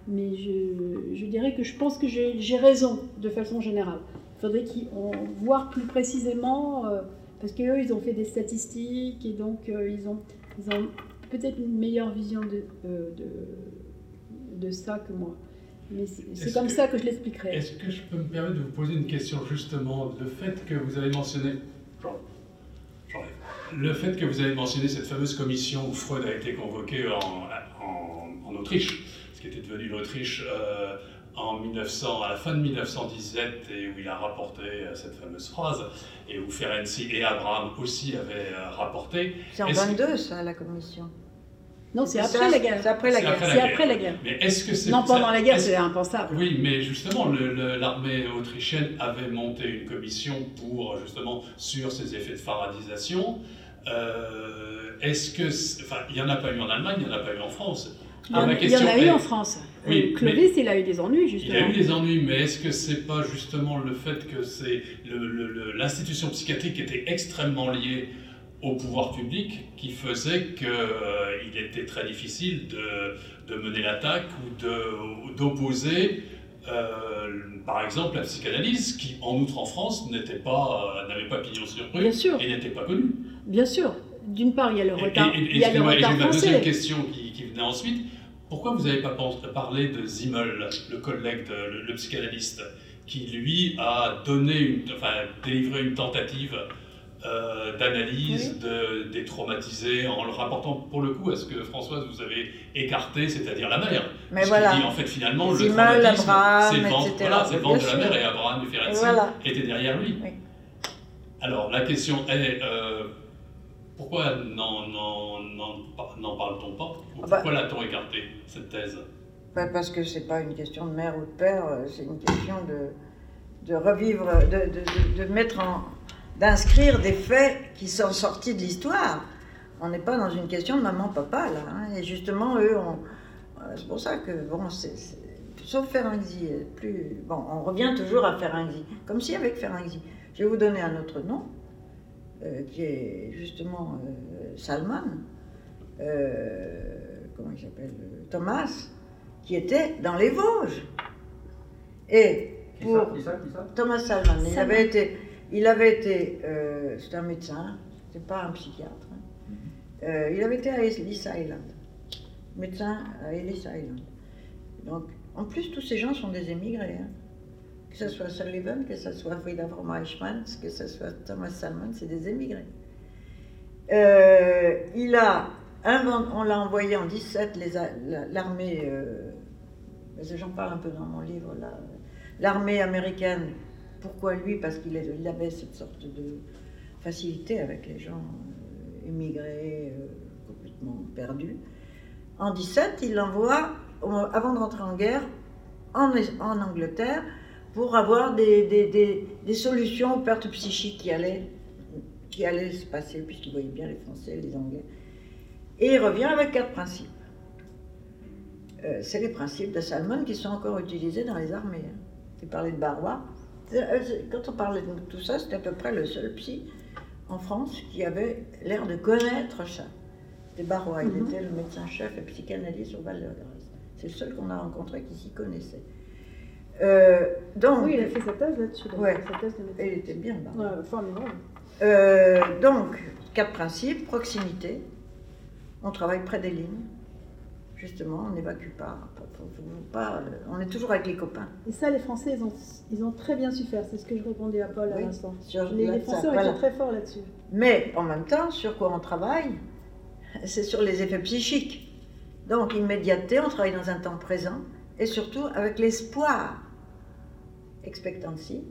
Mais je, dirais que je pense que j'ai raison de façon générale. Il faudrait qu'ils voir plus précisément, euh, parce qu'eux, ils ont fait des statistiques et donc euh, ils ont, peut-être une meilleure vision de ça que moi. Mais c'est comme que- ça que je l'expliquerai. Est-ce que je peux me permettre de vous poser une question justement Le fait que vous avez mentionné. Le fait que vous avez mentionné cette fameuse commission où Freud a été convoqué en, en- en Autriche, ce qui était devenu l'Autriche euh, en 1900, à la fin de 1917, et où il a rapporté euh, cette fameuse phrase, et où Ferenczi et Abraham aussi avaient euh, rapporté. C'est en Est-ce que- 22, ça, la commission. Non, c'est après la guerre. C'est après la guerre. C'est après la guerre. Mais est-ce que c'est Non, pendant ça- la guerre, c'est impensable. Oui, mais justement, l'armée autrichienne avait monté une commission pour justement sur ces effets de faradisation. Euh, Est-ce que, enfin, il y en a pas eu en Allemagne, il y en a pas eu en France. Il y en, Alors, la il y en a eu est- en France. Oui, Euh, Clovis, il a eu des ennuis, Il justement. y a eu des ennuis, mais est-ce que c'est pas justement le fait que c'est l'institution psychiatrique était extrêmement liée au pouvoir public qui faisait qu'il était très difficile de, de mener l'attaque ou d'opposer, euh, par exemple, la psychanalyse, qui en outre en France n'était pas, euh, n'avait pas pignon sur rue Bien sûr. et n'était pas connue. Bien sûr. D'une part, il y a le Et- retard, et- et- il y a le et retard ma deuxième question qui, qui venait ensuite. Pourquoi vous n'avez pas parlé de Zimmel, le collègue, de, le, le psychanalyste, qui lui a donné, une, enfin, délivré une tentative euh, d'analyse de, des traumatisés en le rapportant pour le coup à ce que Françoise vous avez écarté, c'est-à-dire la mère. Mais voilà. dit en fait finalement le Zimmel, traumatisme, c'est le ventre, etc. voilà, c'est le ventre de la mère et Abraham et Ferenczi Et voilà. étaient derrière lui. Oui. Alors la question est euh, pourquoi n'en parle-t-on pas? Ah bah. Pourquoi l'a-t-on écarté cette thèse? Pas parce que c'est pas une question de mère ou de père, euh, c'est une question de, de revivre, de, de, mettre en. D'inscrire des faits qui sont sortis de l'histoire. On n'est pas dans une question de maman-papa, là. Hein. Et justement, eux, c'est pour ça que, bon, c'est. Sauf Ferenczi, plus. Bon, on revient toujours à Ferenczi, comme si avec Ferenczi. Je vais vous donner un autre nom, euh, qui est justement euh, Salman. comment il s'appelle Thomas qui était dans les Vosges. Et pour Thomas Salman, il avait été, il avait été, euh, c'est un médecin, c'est pas un psychiatre. Hein. Mhm. Euh, il avait été à Ellis Island, médecin à Ellis Island. Donc, en plus, tous ces gens sont des émigrés. Hein. Que ce soit Sullivan, que ce soit Frida von Eichmann, que ce soit Thomas Salman, c'est des émigrés. Euh, il a on l'a envoyé en 17, l'armée j'en parle un peu dans mon livre, l'armée américaine, pourquoi lui Parce qu'il avait cette sorte de facilité avec les gens euh, immigrés, euh, complètement perdus. En 17, il l'envoie, avant de rentrer en guerre, en, Angleterre, pour avoir des, solutions aux pertes psychiques qui allaient, qui allaient se passer, puisqu'il voyait bien les Français, les Anglais. Et il revient avec quatre principes. Euh, c'est les principes de Salmon qui sont encore utilisés dans les armées. Hein. Tu parlais de Barrois. Euh, quand on parlait de tout ça, c'était à peu près le seul psy en France qui avait l'air de connaître ça. C'était Barrois, il mhm. était le médecin-chef et psychanalyste au Val de Grâce. C'est le seul qu'on a rencontré qui s'y connaissait. Euh, donc, oui, il a fait sa thèse là-dessus. Ouais, sa thèse de il était bien, Barrois. formidable. donc, quatre principes proximité. On travaille près des lignes justement, on n'évacue pas. Pas euh, on est toujours avec les copains. Et ça, les Français, ils ont, ils ont très bien su faire. C'est ce que je répondais à Paul à l'instant. Les, Français ont été très forts là-dessus. Mais en même temps, sur quoi on travaille C'est sur les effets psychiques. Donc, immédiateté, on travaille dans un temps présent et surtout avec l'espoir. Expectancy,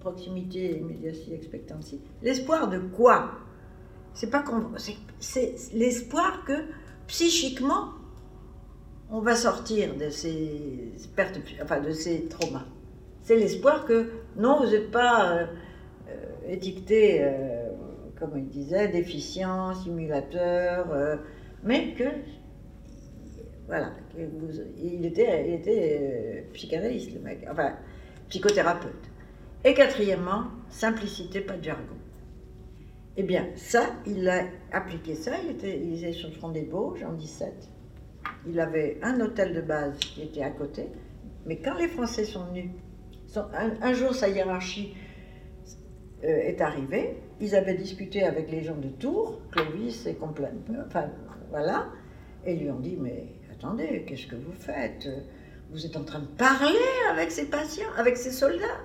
proximité, immédiateté, expectancy. L'espoir de quoi? C'est pas c'est l'espoir que psychiquement on va sortir de ces pertes, enfin de ces traumas. C'est l'espoir que non, vous n'êtes pas euh, euh, étiqueté, euh, comme il disait, déficient, simulateur, mais que voilà, il était, il était psychanalyste le mec, enfin psychothérapeute. Et quatrièmement, simplicité, pas de jargon. Eh bien, ça, il a appliqué ça, il était, il était sur le front des Bauges en 17 il avait un hôtel de base qui était à côté, mais quand les Français sont venus, un, jour sa hiérarchie euh, est arrivée, ils avaient discuté avec les gens de Tours, Clovis et complète, enfin voilà, et lui ont dit mais attendez, qu'est-ce que vous faites? Vous êtes en train de parler avec ces patients, avec ces soldats?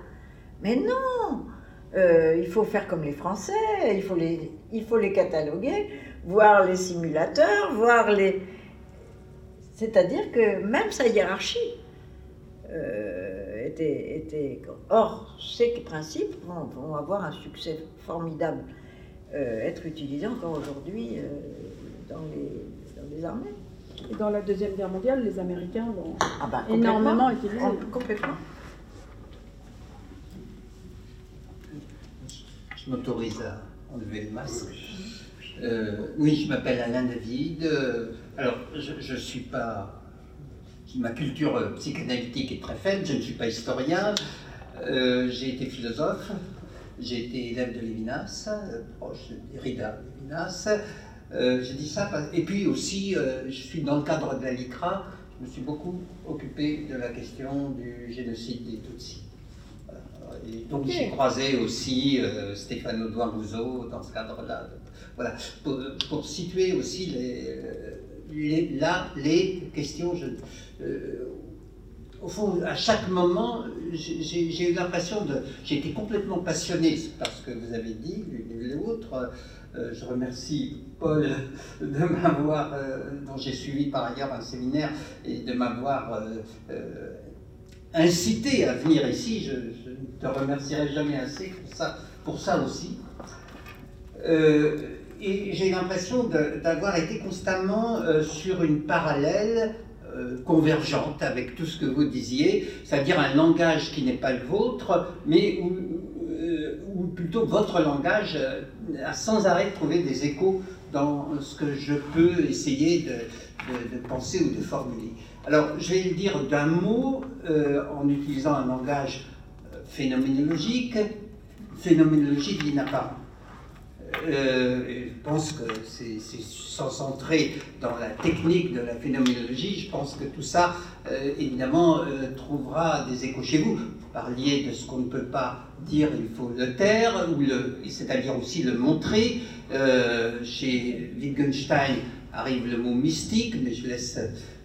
Mais non euh, il faut faire comme les Français, il faut les, il faut les cataloguer, voir les simulateurs, voir les, c'est-à-dire que même sa hiérarchie euh, était, était, Or, ces principes vont, avoir un succès formidable, euh, être utilisés encore aujourd'hui euh, dans, les, armées. Et dans la Deuxième Guerre mondiale, les Américains l'ont ah bah, énormément utilisé. Complètement. Je m'autorise à enlever le masque. oui, je m'appelle Alain David. Alors, je ne suis pas. Ma culture psychanalytique est très faible, je ne suis pas historien. Euh, j'ai été philosophe, j'ai été élève de Lévinas, euh, proche de Derrida, Lévinas. Euh, j'ai dit ça, et puis aussi, je suis dans le cadre de la LICRA, je me suis beaucoup occupé de la question du génocide des Tutsis. Et donc j'ai croisé aussi Stéphane Audouin Rousseau dans ce cadre-là. Voilà, pour, pour, situer aussi les, là, les questions, euh, au fond, à chaque moment, j'ai eu l'impression de. J'ai complètement passionné par ce que vous avez dit, l'une et l'autre. Euh, je remercie Paul de m'avoir, euh, dont j'ai suivi par ailleurs un séminaire, et de m'avoir incité à venir ici. Je, ne te remercierai jamais assez pour ça, pour ça aussi et j'ai l'impression d'avoir été constamment euh, sur une parallèle convergente avec tout ce que vous disiez, c'est-à-dire un langage qui n'est pas le vôtre, mais où, ou plutôt votre langage a sans arrêt trouvé des échos dans ce que je peux essayer de, penser ou de formuler. Alors, je vais le dire d'un mot en utilisant un langage phénoménologique, phénoménologie de l'inapparent. Euh, je pense que c'est sans centrer dans la technique de la phénoménologie, je pense que tout ça, euh, évidemment, euh, trouvera des échos chez vous. Vous parliez de ce qu'on ne peut pas dire, il faut le taire, c'est-à-dire aussi le montrer. chez Wittgenstein arrive le mot mystique, mais je laisse,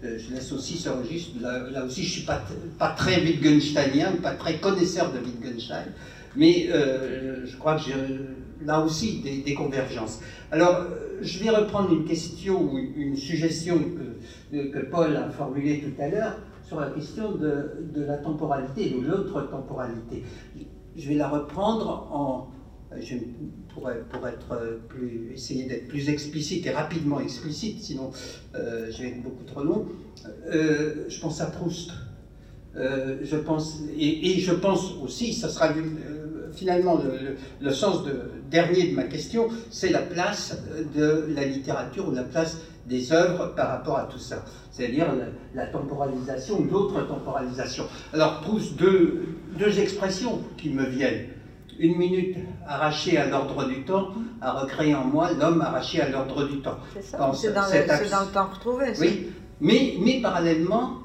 je laisse aussi ce registre. Là, aussi, je ne suis pas, pas très Wittgensteinien, pas très connaisseur de Wittgenstein, mais je crois que j'ai là aussi des, convergences. Alors, euh, je vais reprendre une question ou une suggestion que, Paul a formulée tout à l'heure sur la question de, la temporalité, de l'autre temporalité. Je vais la reprendre en, pourrais, pour être plus, essayer d'être plus explicite et rapidement explicite, sinon euh, je vais être beaucoup trop long. Euh, je pense à Proust. je pense, et, et, je pense aussi, ça sera finalement le, sens de, dernier de ma question, c'est la place de la littérature ou la place des œuvres par rapport à tout ça, c'est-à-dire la, temporalisation ou l'autre temporalisation. Alors, Proust, deux, deux expressions qui me viennent. Une minute arrachée à l'ordre du temps a recréé en moi l'homme arraché à l'ordre du temps. C'est ça, c'est dans, le temps retrouvé. Oui, mais, mais, parallèlement,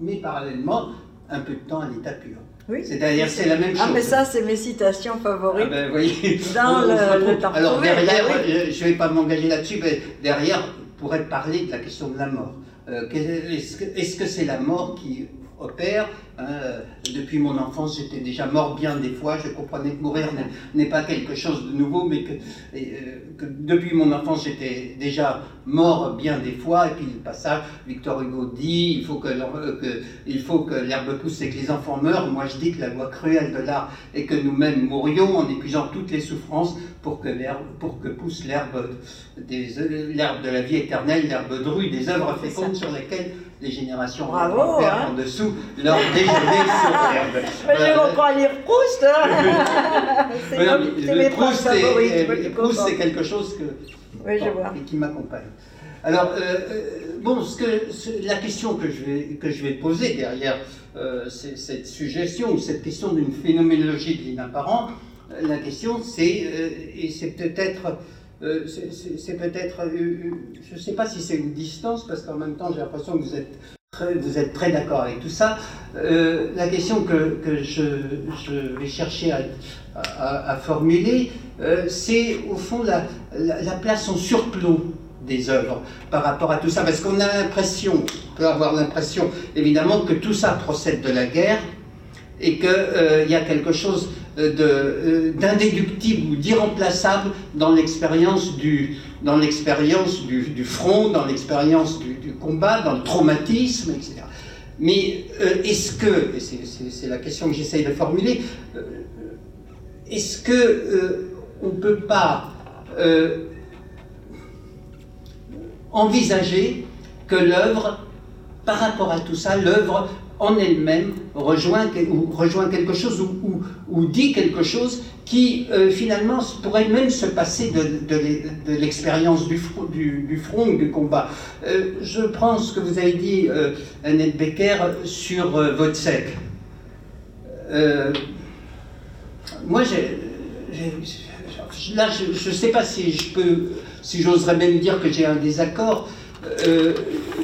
mais parallèlement, un peu de temps à l'état pur. Oui. C'est-à-dire, c'est la même chose. Ah, mais ça, c'est mes citations favorites. Ah ben, voyez, dans le, temps Alors, derrière, ah je ne vais pas m'engager là-dessus, mais derrière, on pourrait parler de la question de la mort. Euh, est-ce que c'est la mort qui opère Hein, depuis mon enfance, j'étais déjà mort bien des fois. Je comprenais que mourir n'est pas quelque chose de nouveau, mais que, euh, que depuis mon enfance, j'étais déjà mort bien des fois. Et puis le passage, Victor Hugo dit il faut que, que il faut que l'herbe pousse et que les enfants meurent. Moi, je dis que la loi cruelle de l'art est que nous-mêmes mourions en épuisant toutes les souffrances pour que, pour que pousse l'herbe l'herbe de la vie éternelle, l'herbe drue, des œuvres fécondes sur lesquelles les générations Bravo, hein. en dessous leur déjeuner sur l'herbe. Je reprends lire Proust. Hein. c'est Proust, Proust, c'est quelque chose que, oui, je vois. qui m'accompagne. Alors, euh, euh, bon, ce que, la question que je vais, que je vais poser derrière euh, cette suggestion ou cette question d'une phénoménologie de l'inapparent, la question c'est, et c'est peut-être euh, c'est peut-être, euh, euh, je ne sais pas si c'est une distance, parce qu'en même temps j'ai l'impression que vous êtes très, d'accord avec tout ça. la question que, je, vais chercher à, formuler, c'est au fond la, la, place en surplomb des œuvres par rapport à tout ça, parce qu'on a l'impression, on peut avoir l'impression évidemment que tout ça procède de la guerre et qu'il il y a quelque chose d'indéductible ou d'irremplaçable dans l'expérience du, front, dans l'expérience du, du, combat, dans le traumatisme, etc. Mais euh, est-ce que, et c'est la question que j'essaye de formuler, euh, est-ce que on ne peut pas envisager que l'œuvre, par rapport à tout ça, l'œuvre en elle-même rejoint, quelque chose ou, dit quelque chose qui euh, finalement pourrait même se passer de, l'expérience du, du, du, front, du combat. Euh, je prends ce que vous avez dit, euh, Annette Becker, sur euh, Vodsec. moi, là, je ne sais pas si je peux, si j'oserais même dire que j'ai un désaccord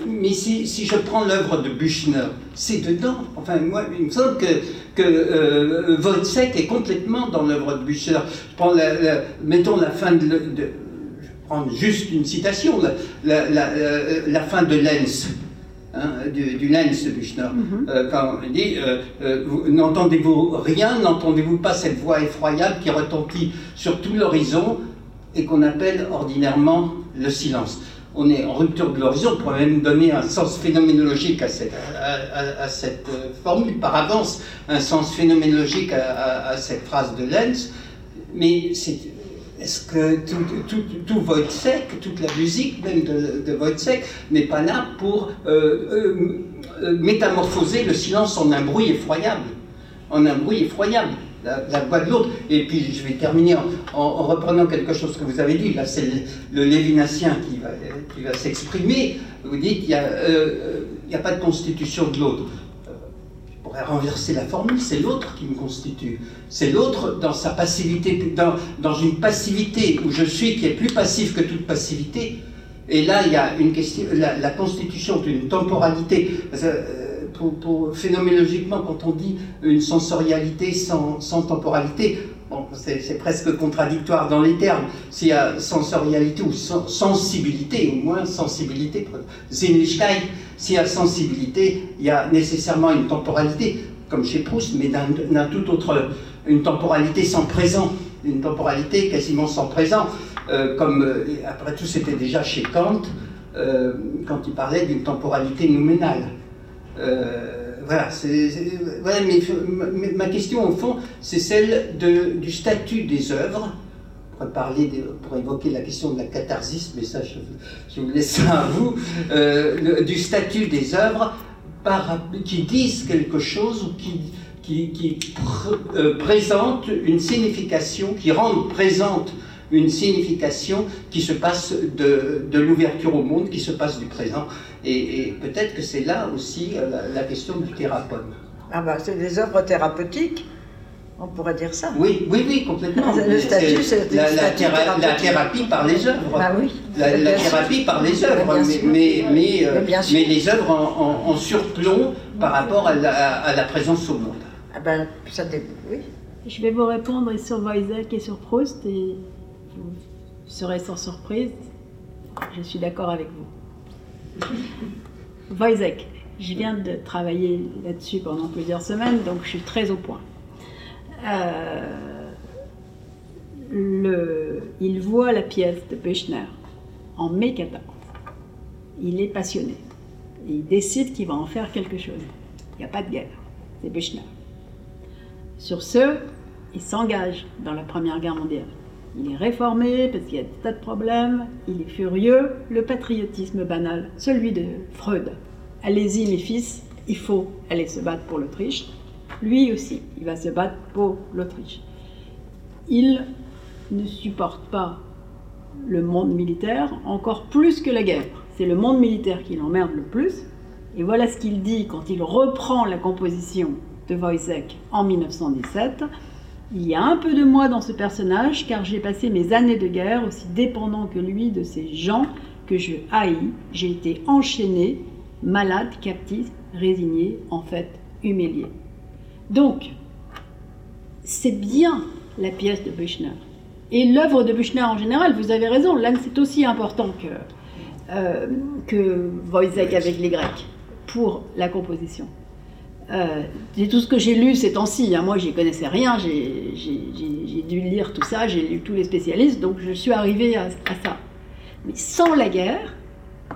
mais si, si, je prends l'œuvre de Büchner, c'est dedans. Enfin, moi, il me semble que, que euh, est complètement dans l'œuvre de Büchner. Je prends la, mettons la fin de, de, Je prends juste une citation, la, la, la fin de Lenz. Hein, du, du Lenz de Büchner, mm-hmm. euh, quand il dit euh, N'entendez-vous rien N'entendez-vous pas cette voix effroyable qui retentit sur tout l'horizon et qu'on appelle ordinairement le silence on est en rupture de l'horizon, on pourrait même donner un sens phénoménologique à cette, à, cette euh, formule par avance, un sens phénoménologique à, cette phrase de Lenz, mais est-ce que tout, tout, tout, toute la musique même de, de n'est pas là pour métamorphoser le silence en un bruit effroyable En un bruit effroyable? La, de l'autre. Et puis je vais terminer en, reprenant quelque chose que vous avez dit. Là, c'est le, qui va, qui va s'exprimer. Vous dites qu'il n'y a, euh, a, pas de constitution de l'autre. Euh, je pourrais renverser la formule, c'est l'autre qui me constitue. C'est l'autre dans sa passivité, dans, dans une passivité où je suis qui est plus passif que toute passivité. Et là, il y a une question, la, constitution d'une temporalité. Euh, phénoménologiquement, quand on dit une sensorialité sans, temporalité, c'est presque contradictoire dans les termes. S'il y a sensorialité ou sensibilité, au moins sensibilité, Sinnlichkeit, s'il y a sensibilité, il y a nécessairement une temporalité, comme chez Proust, mais d'un tout autre, une temporalité sans présent, une temporalité quasiment sans présent, euh, comme euh, après tout c'était déjà chez Kant, euh, quand il parlait d'une temporalité nouménale. Euh, voilà, mais, ma question au fond, c'est celle de, du statut des œuvres. Pour, parler pour évoquer la question de la catharsis, mais ça, je, vous laisse à vous, euh, du statut des œuvres qui disent quelque chose ou qui, qui, qui euh, présentent une signification, qui rendent présente une signification qui se passe de, de l'ouverture au monde, qui se passe du présent. Et, peut-être que c'est là aussi euh, la, question du thérapeute. Ah bah c'est des œuvres thérapeutiques, on pourrait dire ça. Oui, oui, oui, complètement. Le statut, c'est la, la, la, thérapie par les œuvres. Ah oui. La, thérapie par les œuvres, mais, mais, euh, mais, les œuvres en, surplomb par rapport à la, présence au monde. Ah ben, ça oui. Je vais vous répondre sur Wojciech et sur Proust et vous serez sans surprise. Je suis d'accord avec vous. Wojciech, je viens de travailler là-dessus pendant plusieurs semaines, donc je suis très au point. Euh, il voit la pièce de Büchner en mai 14. Il est passionné. il décide qu'il va en faire quelque chose. Il n'y a pas de guerre. C'est Büchner. Sur ce, il s'engage dans la Première Guerre mondiale. Il est réformé parce qu'il y a des tas de problèmes, il est furieux, le patriotisme banal, celui de Freud. Allez-y mes fils, il faut aller se battre pour l'Autriche. Lui aussi, il va se battre pour l'Autriche. Il ne supporte pas le monde militaire encore plus que la guerre. C'est le monde militaire qui l'emmerde le plus. Et voilà ce qu'il dit quand il reprend la composition de Wojciech en 1917. Il y a un peu de moi dans ce personnage, car j'ai passé mes années de guerre aussi dépendant que lui de ces gens que je haïs. J'ai été enchaîné, malade, captif, résigné, en fait humilié. Donc, c'est bien la pièce de Büchner. Et l'œuvre de Büchner en général, vous avez raison, là c'est aussi important que, euh, que Wojciech avec les Grecs pour la composition. Euh, tout ce que j'ai lu ces temps-ci. Hein. Moi, j'y connaissais rien. J'ai dû lire tout ça. J'ai lu tous les spécialistes. Donc, je suis arrivée à, ça. Mais sans la guerre,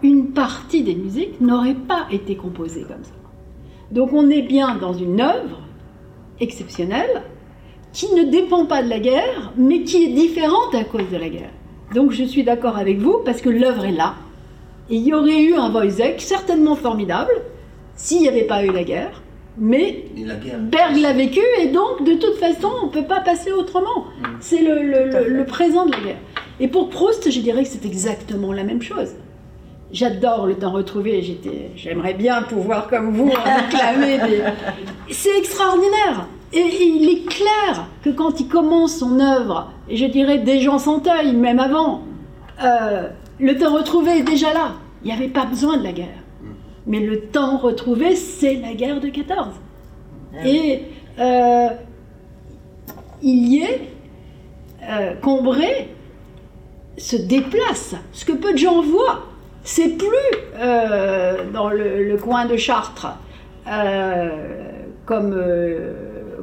une partie des musiques n'aurait pas été composée comme ça. Donc, on est bien dans une œuvre exceptionnelle qui ne dépend pas de la guerre, mais qui est différente à cause de la guerre. Donc, je suis d'accord avec vous parce que l'œuvre est là. Et il y aurait eu un Wojciech certainement formidable s'il n'y avait pas eu la guerre mais Berg l'a vécu et donc de toute façon on ne peut pas passer autrement. Mm. C'est le, présent de la guerre. Et pour Proust, je dirais que c'est exactement la même chose. J'adore le temps retrouvé, j'aimerais bien pouvoir comme vous réclamer des... C'est extraordinaire et, il est clair que quand il commence son œuvre, et je dirais des gens sans même avant, euh, le temps retrouvé est déjà là. Il n'y avait pas besoin de la guerre. Mais le temps retrouvé, c'est la guerre de 14. Ah Et euh, il y est, euh, Combray se déplace. Ce que peu de gens voient, c'est plus euh, dans le, coin de Chartres, comme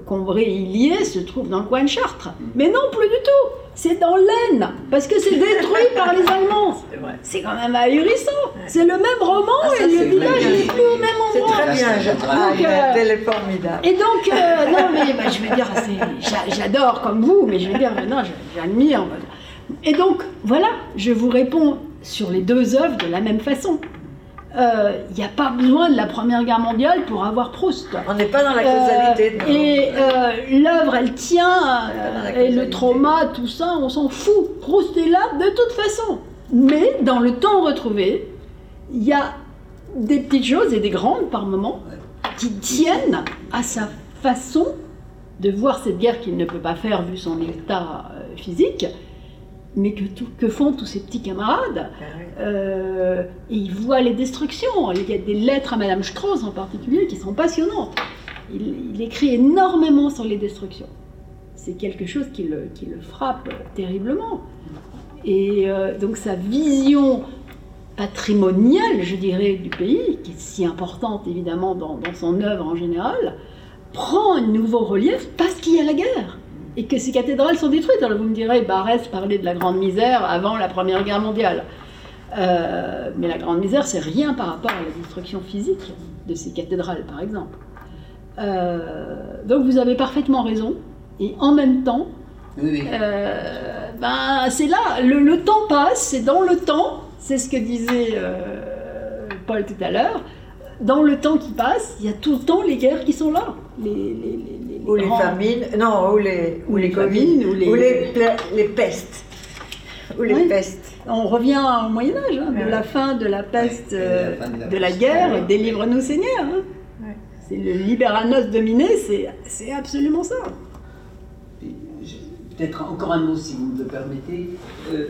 Combray il y est, se trouve dans le coin de Chartres. Mm. Mais non, plus du tout c'est dans l'Aisne, parce que c'est détruit par les Allemands. C'est quand même ahurissant. C'est le même roman ah, et le village n'est plus au même endroit. C'est très bien, j'adore. formidable. Et donc, euh, non, mais bah, je veux dire, j'adore comme vous, mais je veux dire, maintenant, j'admire. Et donc, voilà, je vous réponds sur les deux œuvres de la même façon. Il euh, n'y a pas besoin de la Première Guerre mondiale pour avoir Proust. On n'est pas dans la causalité. Euh, et euh, l'œuvre, elle tient, et le trauma, tout ça, on s'en fout. Proust est là de toute façon. Mais dans le temps retrouvé, il y a des petites choses et des grandes par moments qui tiennent à sa façon de voir cette guerre qu'il ne peut pas faire vu son état physique mais que, que, font tous ses petits camarades. Ah euh, et ils voient les destructions. Il y a des lettres à Madame Strauss en particulier qui sont passionnantes. Il, écrit énormément sur les destructions. C'est quelque chose qui le, qui le, frappe terriblement. Et euh, donc sa vision patrimoniale, je dirais, du pays, qui est si importante évidemment dans, dans son œuvre en général, prend un nouveau relief parce qu'il y a la guerre et que ces cathédrales sont détruites. Alors vous me direz, Barès parlait de la grande misère avant la Première Guerre mondiale. Euh, mais la grande misère, c'est rien par rapport à la destruction physique de ces cathédrales, par exemple. Euh, donc vous avez parfaitement raison. Et en même temps, euh, ben, c'est là, le, temps passe, c'est dans le temps, c'est ce que disait Paul tout à l'heure, dans le temps qui passe, il y a tout le temps les guerres qui sont là. Les, ou les famines, non, ou les, ou, les, famines, ou les, ou les, les pestes. Ou les pestes. On revient au Moyen-Âge, hein, de la fin de la peste, euh, de la guerre, délivre-nous Seigneur. Hein. C'est le libéranos dominé, c'est absolument ça. Peut-être encore un mot, si vous me le permettez, euh,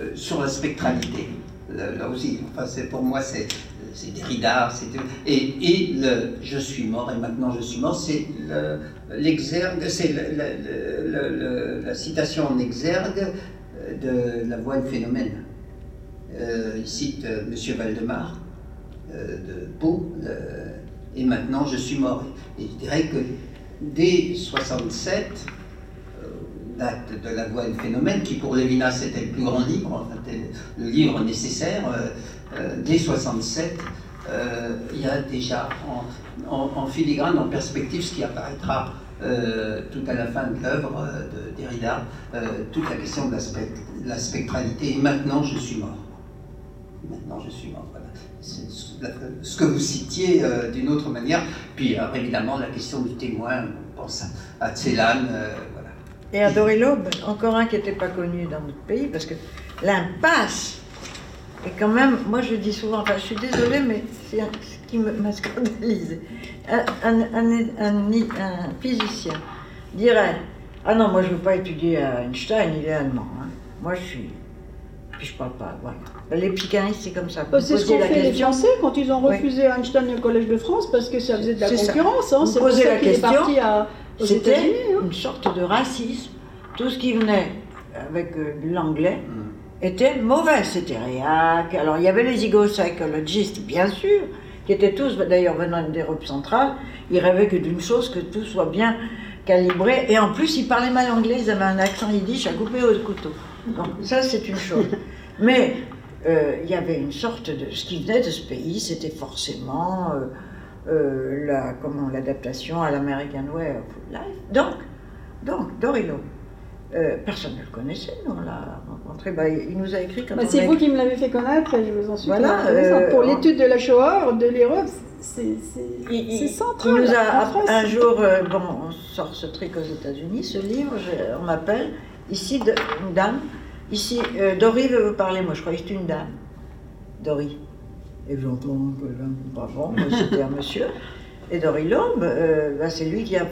euh, sur la spectralité. Là, aussi, enfin, pour moi, c'est c'est Derrida, et, et le je suis mort et maintenant je suis mort, c'est l'exergue, c'est la citation en exergue de la voix du phénomène. Euh, il cite euh, M. Valdemar euh, de Pau, et maintenant je suis mort. Et je dirais que dès 67, date de la voix du phénomène, qui pour Lévinas était le plus grand livre, le livre nécessaire, euh, dès 67, euh, il y a déjà en, filigrane, en perspective, ce qui apparaîtra euh, tout à la fin de l'œuvre de Derrida, toute la question de la, spectralité. Et maintenant, je suis mort. Maintenant, je suis mort. Voilà. Ce que vous citiez d'une autre manière. Puis, évidemment, la question du témoin, on pense à, à Tselan. voilà. Et à Dorilob, encore un qui n'était pas connu dans notre pays, parce que l'impasse et quand même, moi je dis souvent, enfin je suis désolée, mais c'est ce qui m'a scandalisé. Un, un, physicien dirait Ah non, moi je ne veux pas étudier à Einstein, il est allemand. Hein. Moi je suis. Puis je parle pas. Voilà. Ben, les psychanalystes, c'est comme ça. Bah, c'est ce qu'ont fait les Français quand ils ont refusé Einstein au Collège de France parce que ça faisait de la concurrence. Hein. C'est pour ça la question. C'était hein. une sorte de racisme. Tout ce qui venait avec euh, l'anglais. Mm était mauvais. C'était réac. Alors il y avait les ego-psychologistes, bien sûr, qui étaient tous, d'ailleurs venant d'Europe centrale, ils rêvaient que d'une chose, que tout soit bien calibré. Et en plus, ils parlaient mal anglais, ils avaient un accent yiddish à couper au couteau. Donc ça, c'est une chose. Mais euh, il y avait une sorte de... Ce qui venait de ce pays, c'était forcément euh, euh, la, comment, l'adaptation à l'American Way of Life. Donc, donc, Dorilo. Euh, personne ne le connaissait, nous on l'a rencontré. Bah, il nous a écrit quand bah, C'est vous qui me l'avez fait connaître et je vous en suis voilà, euh, Pour l'étude de la Shoah, de l'Europe, c'est central. Il nous a, un jour, euh, bon, on sort ce truc aux États-Unis, ce livre, on m'appelle, ici, de, une dame, ici, Dory veut vous parler, moi je croyais que c'était une dame, Dory. Et j'entends que, pas bon, c'était un monsieur. Et Dory Lombe, bah, c'est lui qui a,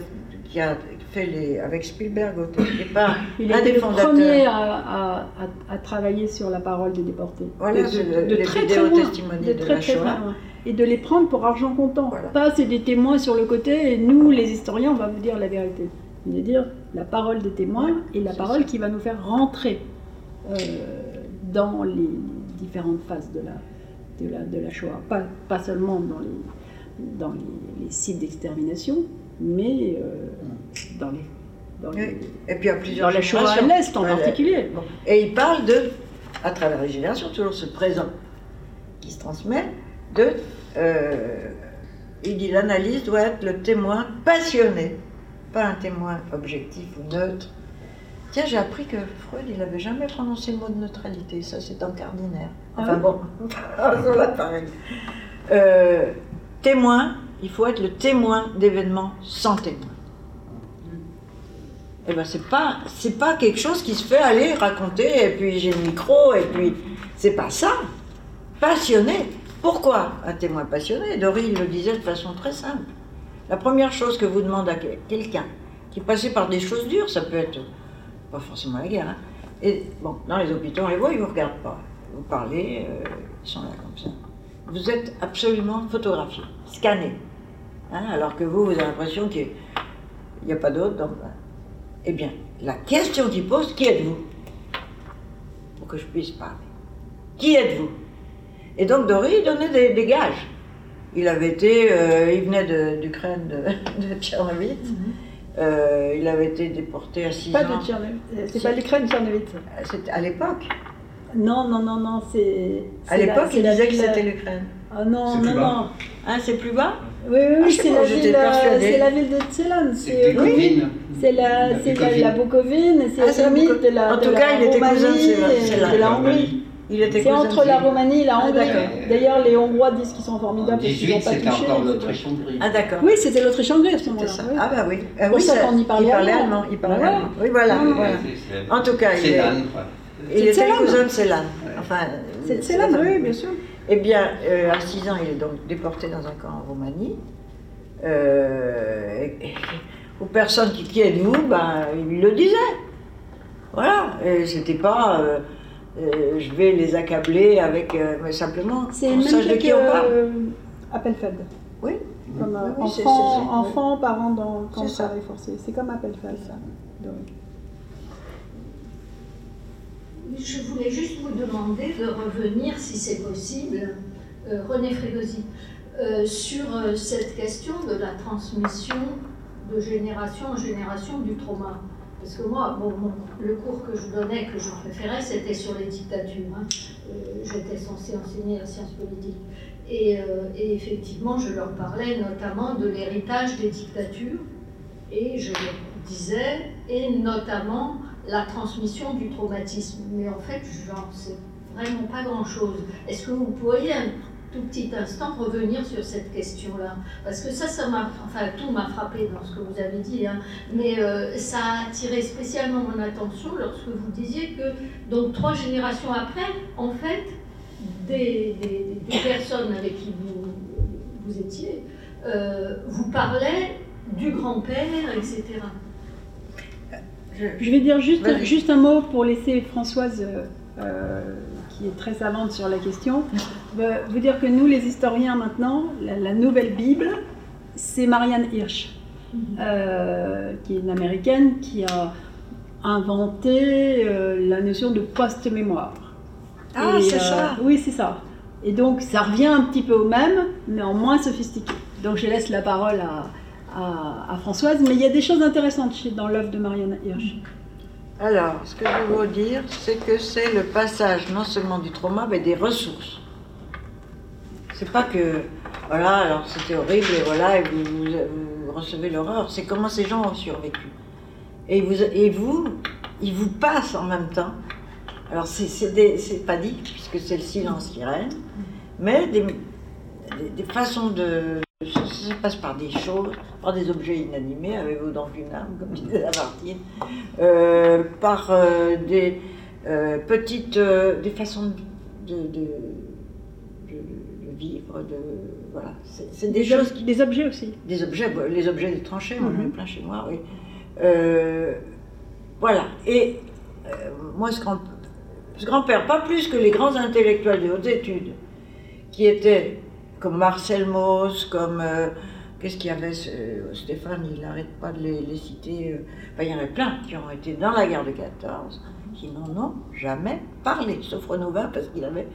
qui a fait les, avec Spielberg au départ. Il était le premier à, à, travailler sur la parole des déportés. Voilà, de, de, très, très loin, de, très, très loin, Et de les prendre pour argent comptant. Pas c'est des témoins sur le côté, et nous, les historiens, on va vous dire la vérité. cest dire la parole des témoins et la parole qui va nous faire rentrer euh, dans les différentes phases de la, de la, de la Shoah. Pas, pas seulement dans les, dans les, les sites d'extermination, mais euh, dans les dans Et puis à plusieurs dans la Shoah à l'Est en particulier. Et il parle de, à travers les générations, toujours ce présent qui se transmet, de. Euh, il dit l'analyse doit être le témoin passionné, pas un témoin objectif ou neutre, Tiens, j'ai appris que Freud, il n'avait jamais prononcé le mot de neutralité. Ça, c'est un cardinaire. Ah Enfin oui bon, sur l'appareil. Euh, témoin, il faut être le témoin d'événements sans témoin. Eh ben, c'est pas, c'est pas quelque chose qui se fait aller raconter, et puis j'ai le micro, et puis. C'est pas ça. Passionné. Pourquoi un témoin passionné? Dory le disait de façon très simple. La première chose que vous demandez à que- quelqu'un qui passé par des choses dures, ça peut être pas forcément la guerre, hein, et bon, dans les hôpitaux, on les voit, ils vous regardent pas. Vous parlez, euh, ils sont là comme ça. Vous êtes absolument photographié, scanné. Hein, alors que vous, vous avez l'impression qu'il n'y a pas d'autre. donc, voilà. Eh bien, la question qu'il pose, qui êtes-vous? Pour que je puisse parler. Qui êtes-vous? Et donc Dory il donnait des, des gages. Il avait été, euh, il venait de- d'Ukraine, de, de Tchernovitz. Euh, il avait été déporté à 6 Pas ans. de Tchernovitz. Euh, C'est pas l'Ukraine, Tchernovitz. C'était à l'époque. Non, non, non, non, c'est. À l'époque, il disait que c'était l'Ukraine. Ah non, non, non. Hein, c'est plus bas? Oui, oui, Ah, oui, c'est la, la ville de Tselan. C'est c'est la, c'est la, la Bukovine, c'est Ah, c'est la limite Buko- de la, En tout cas, il était cousin de la Hongrie. Il était C'est entre la. Roumanie et la Ah, Hongrie. d'accord. D'ailleurs, les Hongrois disent qu'ils sont En formidables parce qu'ils 18, n'ont pas c'était touché. encore l'Autriche-Hongrie. Ah d'accord. Oui, c'était l'Autriche-Hongrie à ce moment-là. Oui. Ah bah oui. Ah, oui, ça qu'on y parlait allemand. allemand. Il parlait allemand. Oui, voilà. Oui, En tout cas, il est-. Il était Célan. cousin de Célan. Enfin, C'est famille. oui, bien sûr. Eh bien, euh, à 6 ans, il est donc déporté dans un camp en Roumanie. Euh, et- et- aux personnes qui, qui êtes-vous, ben, il le disait. Voilà, c'était pas euh, euh, je vais les accabler avec. mais simplement, C'est même sache de qui on parle. Appelfeld. Oui, Comme Oui, enfant, enfant, parent dans camp de travail forcé. C'est comme Appelfeld, ça. Donc, Je voulais juste vous demander de revenir, si c'est possible, euh, René Frégosi, euh, sur euh, cette question de la transmission de génération en génération du trauma. Parce que moi, bon, le cours que je donnais, que je préférais, c'était sur les dictatures. hein. J'étais censée enseigner la science politique. Et, et effectivement, je leur parlais notamment de l'héritage des dictatures. Et je leur disais, et notamment la transmission du traumatisme. Mais en fait, j'en sais vraiment pas grand-chose. Est-ce que vous pourriez un tout petit instant revenir sur cette question-là? Parce que ça, ça m'a, enfin tout m'a frappé dans ce que vous avez dit, hein. mais euh, ça a attiré spécialement mon attention lorsque vous disiez que, donc trois générations après, en fait, des, personnes avec qui vous, vous étiez, euh, vous parlaient du grand-père, etc. Je- vais dire juste, Vas-y. juste un mot pour laisser Françoise, euh, euh, qui est très savante sur la question, euh, vous dire que nous, les historiens maintenant, la, la nouvelle Bible, c'est Marianne Hirsch, euh, qui est une américaine qui a inventé euh, la notion de post-mémoire. Ah, Et, c'est ça. Oui, c'est ça. Et donc, ça revient un petit peu au même, mais en moins sophistiqué. Donc, je laisse la parole à, à- Françoise, mais il y a des choses intéressantes dans l'œuvre de Marianne Hirsch. Alors, ce que je veux dire, c'est que c'est le passage non seulement du trauma, mais des ressources. C'est pas que, voilà, alors c'était horrible et voilà, et vous, recevez l'horreur. C'est comment ces gens ont survécu. Et vous, et vous ils vous passent en même temps. Alors, c'est pas dit, puisque c'est le silence qui règne, mais des, des façons de. Ça, ça passe par des choses, par des objets inanimés, avez-vous donc une âme, comme disait Lamartine, euh, par euh, des euh, petites. euh, des façons de, de, de- de vivre, de. Voilà. C'est des, choses. qui- Des objets aussi. Des objets, les objets des tranchées, moi j'en ai Mhm. plein chez moi, oui. Voilà. Et moi, ce, grand, ce grand-père, pas plus que les grands intellectuels de hautes études, qui étaient comme Marcel Mauss, comme. euh, Qu'est-ce qu'il y avait ce- Stéphane, il n'arrête pas de les, les citer. euh, enfin, il y en a plein qui ont été dans la guerre de 14, qui n'en ont jamais parlé, sauf Renouvin, parce qu'il avait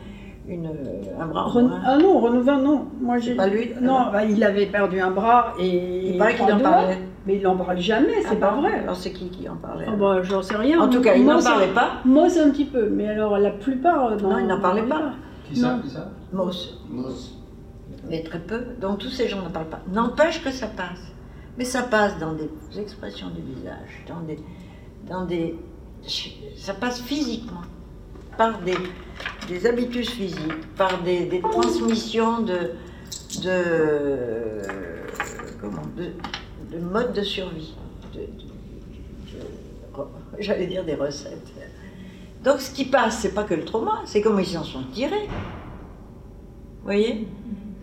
une, euh, un bras en Ren- moins. Ah non, Renouvin, non. Moi, j'ai. pas lui, Non, bah, il avait perdu un bras et. Il paraît qu'il en parlait. Mais il n'en parle jamais, c'est Ah pas bon vrai. Alors c'est qui qui en parlait Ah bah, j'en sais rien. En tout cas, il n'en c'est- parlait pas. C'est un petit peu, mais alors la plupart. euh, Non, il n'en parlait pas. Qui ça. Qui ça Mauss. Moss. Mais très peu. Donc tous ces gens n'en parlent pas. N'empêche que ça passe. Mais ça passe dans des expressions du visage, dans des, dans des, ça passe physiquement, par des, des habitus physiques, par des, des transmissions de, de, comment, de, de mode de survie. J'allais dire des recettes. Donc ce qui passe, c'est pas que le trauma, c'est comment ils s'en sont tirés. Vous voyez?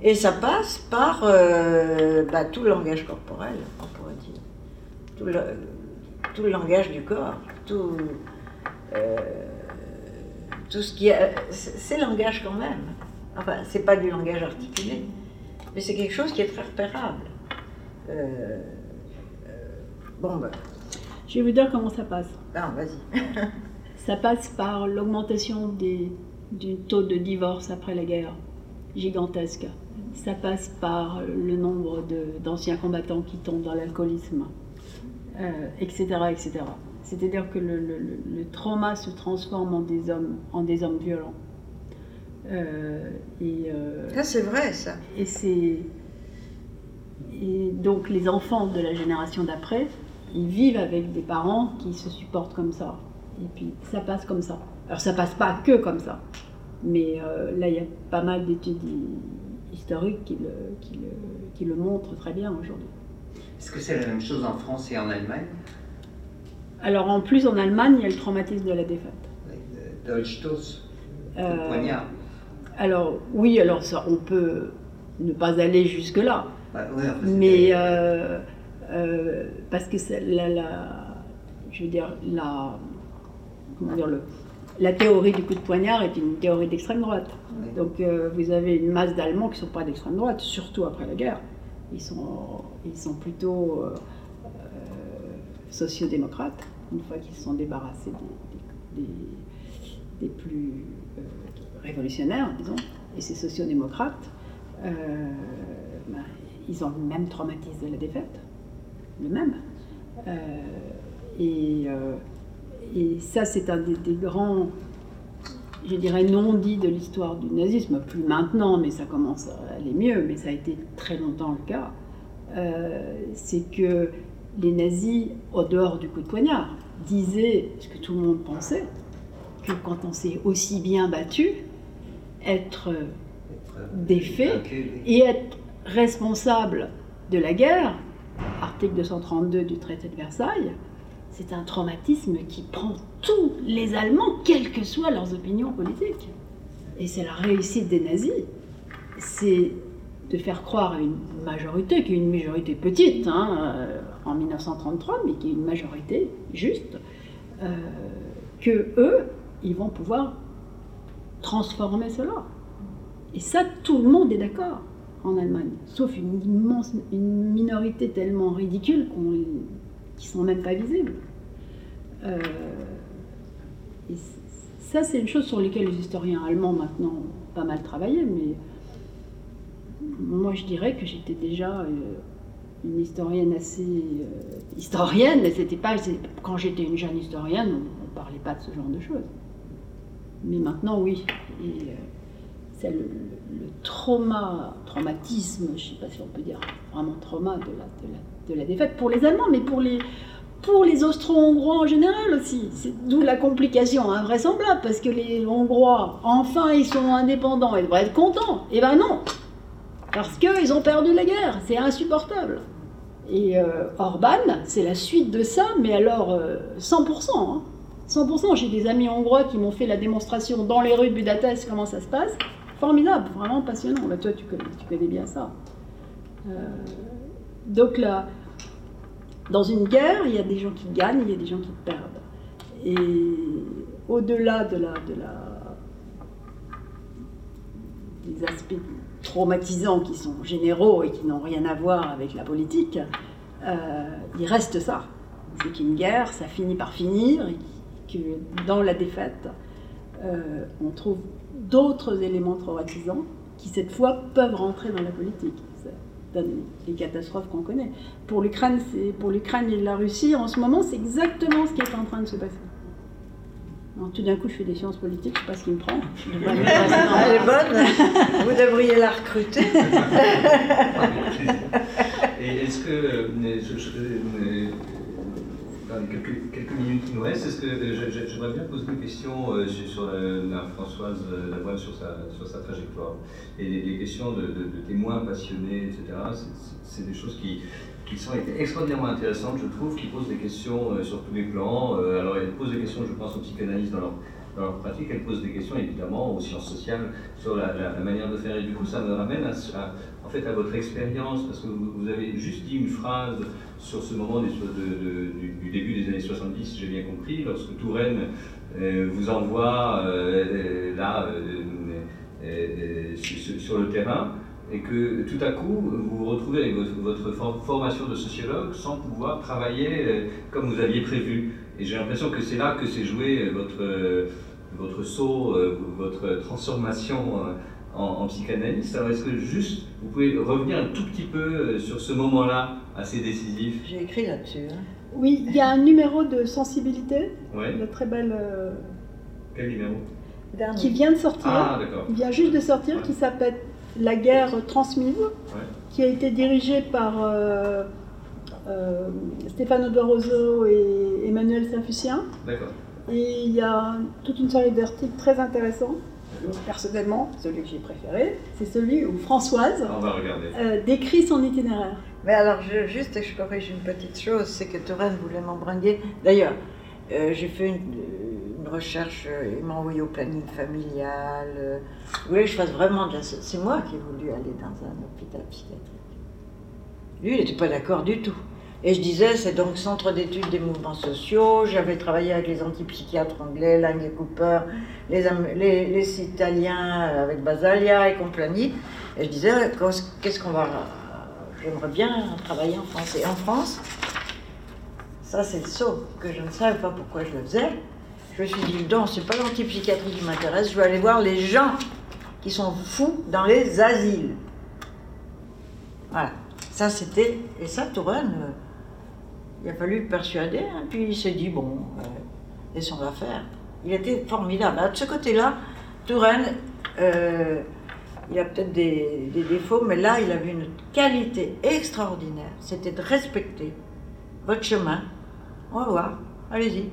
Et ça passe par euh, bah, tout le langage corporel, on pourrait dire. Tout le, tout le langage du corps, tout, euh, tout ce qui est. C'est langage quand même. Enfin, c'est pas du langage articulé, mais c'est quelque chose qui est très repérable. Euh, bon, ben. Je vais vous dire comment ça passe. Non, vas-y. ça passe par l'augmentation du taux de divorce après la guerre, gigantesque. Ça passe par le nombre d'anciens combattants qui tombent dans l'alcoolisme, etc., euh, etc. C'est-à-dire que le, trauma se transforme en des hommes, en des hommes violents. Euh, et, euh, ça, c'est vrai, ça. Et c'est. Et donc, les enfants de la génération d'après, ils vivent avec des parents qui se supportent comme ça. Et puis, ça passe comme ça. Alors, ça passe pas que comme ça. Mais là, il y a pas mal d'études qui le, qui, le, qui le montrent très bien aujourd'hui. Est-ce que c'est la même chose en France et en Allemagne? Alors, en plus, en Allemagne, il y a le traumatisme de la défaite. Dolchstoß, euh, poignard. Alors, oui, alors ça, on peut ne pas aller jusque-là. Bah, mais euh, euh, parce que la, la, je veux dire, la, comment dire, le, la théorie du coup de poignard est une théorie d'extrême droite. Donc euh, vous avez une masse d'Allemands qui ne sont pas d'extrême droite, surtout après la guerre. Ils sont, ils sont plutôt euh, sociodémocrates, une fois qu'ils se sont débarrassés des, plus révolutionnaires, disons, et ces sociodémocrates, euh, ben, ils ont le même traumatisme de la défaite, le même. Euh, euh, et, ça, c'est un des, grands, je dirais, non-dits de l'histoire du nazisme, plus maintenant, mais ça commence à aller mieux, mais ça a été très longtemps le cas. c'est que les nazis, au dehors du coup de poignard, disaient ce que tout le monde pensait, que quand on s'est aussi bien battu, être défait et être responsable de la guerre, article 232 du traité de Versailles, c'est un traumatisme qui prend tous les Allemands, quelles que soient leurs opinions politiques. Et c'est la réussite des nazis. C'est de faire croire à une majorité, qui est une majorité petite, hein, euh, en 1933, mais qui est une majorité juste, euh, que eux, ils vont pouvoir transformer cela. Et ça, tout le monde est d'accord en Allemagne, sauf une immense une minorité tellement ridicule qu'on, qui sont même pas visibles. Euh, et ça, c'est une chose sur laquelle les historiens allemands maintenant ont pas mal travaillé, mais moi je dirais que j'étais déjà euh, une historienne assez euh, historienne. C'était pas quand j'étais une jeune historienne, on, ne parlait pas de ce genre de choses. Mais maintenant, oui. C'est le, trauma, traumatisme, je ne sais pas si on peut dire vraiment trauma de la, défaite pour les Allemands, mais pour les, pour les Austro-Hongrois en général aussi. C'est d'où la complication invraisemblable, parce que les Hongrois, enfin, ils sont indépendants, ils devraient être contents. Eh ben non, parce qu'ils ont perdu la guerre, c'est insupportable. Et euh, Orban, c'est la suite de ça, mais alors 100%. Euh, 100%. J'ai des amis hongrois qui m'ont fait la démonstration dans les rues de Budapest, comment ça se passe. Formidable, vraiment passionnant. Bah, toi, tu connais, tu connais bien ça. Euh, donc là, dans une guerre, il y a des gens qui gagnent, il y a des gens qui perdent. Et au-delà de la, de la, des aspects traumatisants qui sont généraux et qui n'ont rien à voir avec la politique, euh, il reste ça. C'est qu'une guerre, ça finit par finir, dans la défaite, euh, on trouve d'autres éléments traumatisants qui, cette fois, peuvent rentrer dans la politique. Les catastrophes qu'on connaît. Pour l'Ukraine, pour l'Ukraine et la Russie, en ce moment, c'est exactement ce qui est en train de se passer. tout d'un coup, je fais des sciences politiques, je ne sais pas ce qui me prend. Elle est bonne, vous devriez la recruter. et est-ce que, quelques, quelques, minutes qui nous restent, que j'aimerais bien poser une question euh, sur la, Françoise sur sa, sur sa trajectoire. Et les, questions de, témoins passionnés, etc., c'est des choses qui, qui sont extraordinairement intéressantes, je trouve, qui posent des questions euh, sur tous les plans. Euh, alors, elles posent des questions, je pense, aux psychanalystes dans leur, dans leur pratique, elles posent des questions, évidemment, aux sciences sociales sur la, manière de faire. Et du coup, ça me ramène à, en fait, à votre expérience, parce que vous, avez juste dit une phrase sur ce moment du, début des années 70, si j'ai bien compris, lorsque Touraine euh, vous envoie là, sur le terrain et que tout à coup, vous vous retrouvez avec votre, formation de sociologue sans pouvoir travailler euh, comme vous aviez prévu. Et j'ai l'impression que c'est là que s'est joué votre, euh, votre saut, euh, votre transformation en, psychanalyste. Alors est-ce que juste, vous pouvez revenir un tout petit peu sur ce moment-là assez décisif? J'ai écrit là-dessus. Hein. Oui, il y a un numéro de sensibilité, ouais. de très belle... Quel numéro? Qui vient de sortir. Ah, d'accord. Il vient juste de sortir, qui s'appelle la guerre transmise, qui a été dirigée par euh, euh, Stéphane Odoroso et Emmanuel Saint-Fucien. Et il y a toute une série d'articles très intéressants. Personnellement, celui que j'ai préféré, c'est celui où Françoise euh, décrit son itinéraire. Mais alors, je, juste, je corrige une petite chose, c'est que Touraine voulait m'embringuer. D'ailleurs, j'ai fait une, recherche, euh, il m'a envoyé au planning familial. Euh, vous voulez que je fasse vraiment de la... C'est moi qui ai voulu aller dans un hôpital psychiatrique. Lui, il n'était pas d'accord du tout. Et je disais, c'est donc Centre d'études des mouvements sociaux. J'avais travaillé avec les antipsychiatres anglais, Lang et Cooper, les, les, Italiens avec Basalia et compagnie. Et je disais, qu'est-ce qu'on va. J'aimerais bien travailler en France. Et en France, ça c'est le saut que je ne savais pas pourquoi je le faisais. Je me suis dit, non, c'est pas l'antipsychiatrie qui m'intéresse, je veux aller voir les gens qui sont fous dans les asiles. Voilà. Ça, c'était. Et ça, Touraine, euh, il a fallu le persuader, hein, puis il s'est dit, bon, euh, laissons-la faire. Il était formidable. de ce côté-là, Touraine, euh, il a peut-être des, défauts, mais là, il avait une qualité extraordinaire. C'était de respecter votre chemin. Au revoir, allez-y.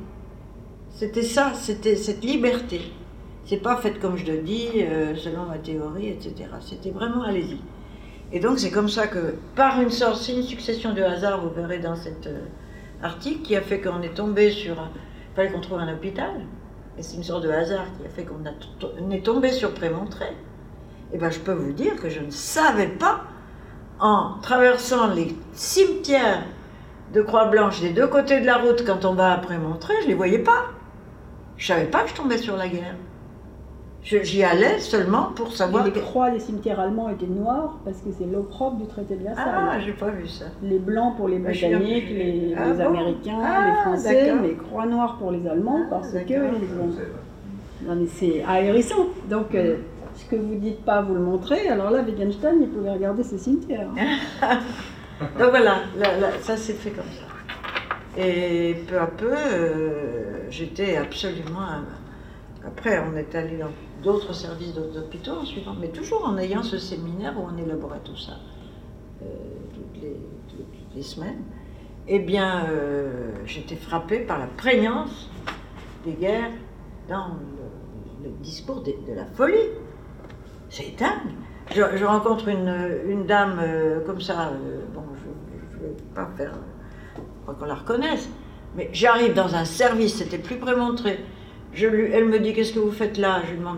C'était ça, c'était cette liberté. C'est pas fait comme je le dis, euh, selon ma théorie, etc. C'était vraiment allez-y. Et donc c'est comme ça que, par une sorte, c'est une succession de hasards, vous verrez dans cet euh, article, qui a fait qu'on est tombé sur un... Il fallait qu'on trouve un hôpital. Et c'est une sorte de hasard qui a fait qu'on est tombé sur Prémontré. Et eh bien je peux vous dire que je ne savais pas, en traversant les cimetières de Croix-Blanche des deux côtés de la route quand on va à Prémontré, je ne les voyais pas. Je savais pas que je tombais sur la guerre. J'y allais seulement pour savoir. les croix des cimetières allemands étaient noires parce que c'est l'opprobre du traité de Versailles. Ah, j'ai pas vu ça. Les blancs pour les Britanniques, les, ah Américains, ah, les Français, les croix noires pour les Allemands ah, parce que ils ont. Non mais c'est ahérissant. Donc euh, ce que vous dites pas, vous le montrez. Alors là, Wittgenstein, il pouvait regarder ces cimetières. Donc voilà, ça s'est fait comme ça. Et peu à peu, euh, j'étais absolument. Après, on est allé dans d'autres services, d'autres hôpitaux en suivant, mais toujours en ayant ce séminaire où on élaborait tout ça euh, toutes, les, semaines. Eh bien, euh, j'étais frappée par la prégnance des guerres dans le, discours de, la folie. C'est dingue. Je, rencontre une, dame comme ça, bon, je ne vais pas faire qu'on la reconnaisse. Mais j'arrive dans un service, c'était plus prémontré. Je lui, elle me dit Qu'est-ce que vous faites là? Je lui demande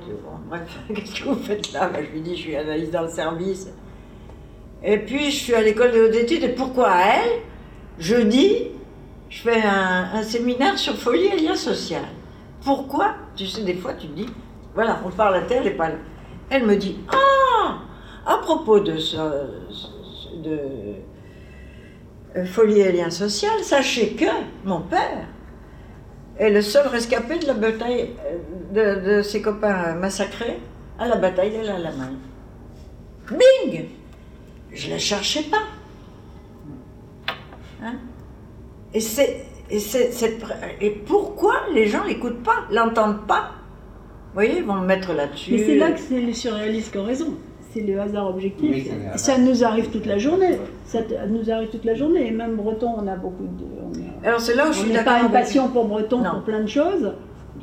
qu'est-ce que vous faites là? Ben, Je lui dis Je suis analyste dans le service. Et puis je suis à l'école de haute études. Et pourquoi à elle? Jeudi, je fais un, séminaire sur folie et lien social. Pourquoi? Tu sais, des fois tu te dis Voilà, on parle à terre, elle n'est pas là. Elle me dit Ah À propos de ça. De, euh, folie et lien social, sachez que mon père est le seul rescapé de la bataille euh, de, ses copains massacrés à la bataille de l'Allemagne. Bing Je ne la cherchais pas. Hein? Et, c'est, et, c'est, et pourquoi les gens n'écoutent pas, l'entendent pas? Vous voyez, ils vont me mettre là-dessus. Mais c'est là que c'est les surréalistes qui ont raison c'est le hasard objectif. ça, nous arrive toute la journée. Ça nous arrive toute la journée. Et même Breton, on a beaucoup de. Alors c'est là où je suis d'accord. pas une passion pour Breton pour plein de choses.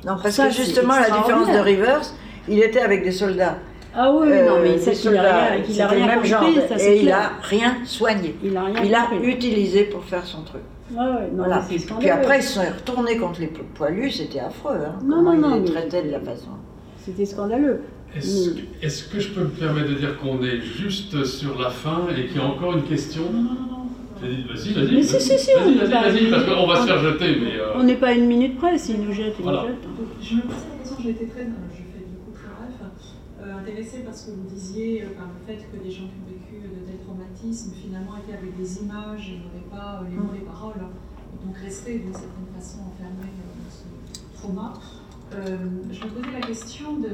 Non, parce que justement, la différence de Rivers, il était avec des soldats. Ah oui, non, mais c'est qu'il n'a rien, il a rien compris, genre, ça, et il n'a rien soigné. Il a, rien il a utilisé pour faire son truc. Ouais, ouais, non, voilà. puis, puis, après, ils se sont retournés contre les poilus, c'était affreux. Hein, non, non, non, ils les traitaient de la façon. C'était scandaleux. Est-ce que je peux me permettre de dire qu'on est juste sur la fin et qu'il y a encore une question? Non, non, non, non. Vas-y, vas-y. Mais si, si, si. Vas-y, vas-y, vas-y, parce qu'on va se faire jeter. Mais euh, On n'est pas à une minute près, s'ils nous jettent, ils voilà. nous jettent. Je me posais la question, j'ai été très. Je fais du coup très bref. Euh, intéressée par ce que vous disiez, euh, par le fait que des gens qui ont vécu de tels traumatismes finalement étaient avec des images et n'auraient pas les mots, les paroles, et donc restaient d'une certaine façon enfermés dans ce trauma. Euh, je me posais la question du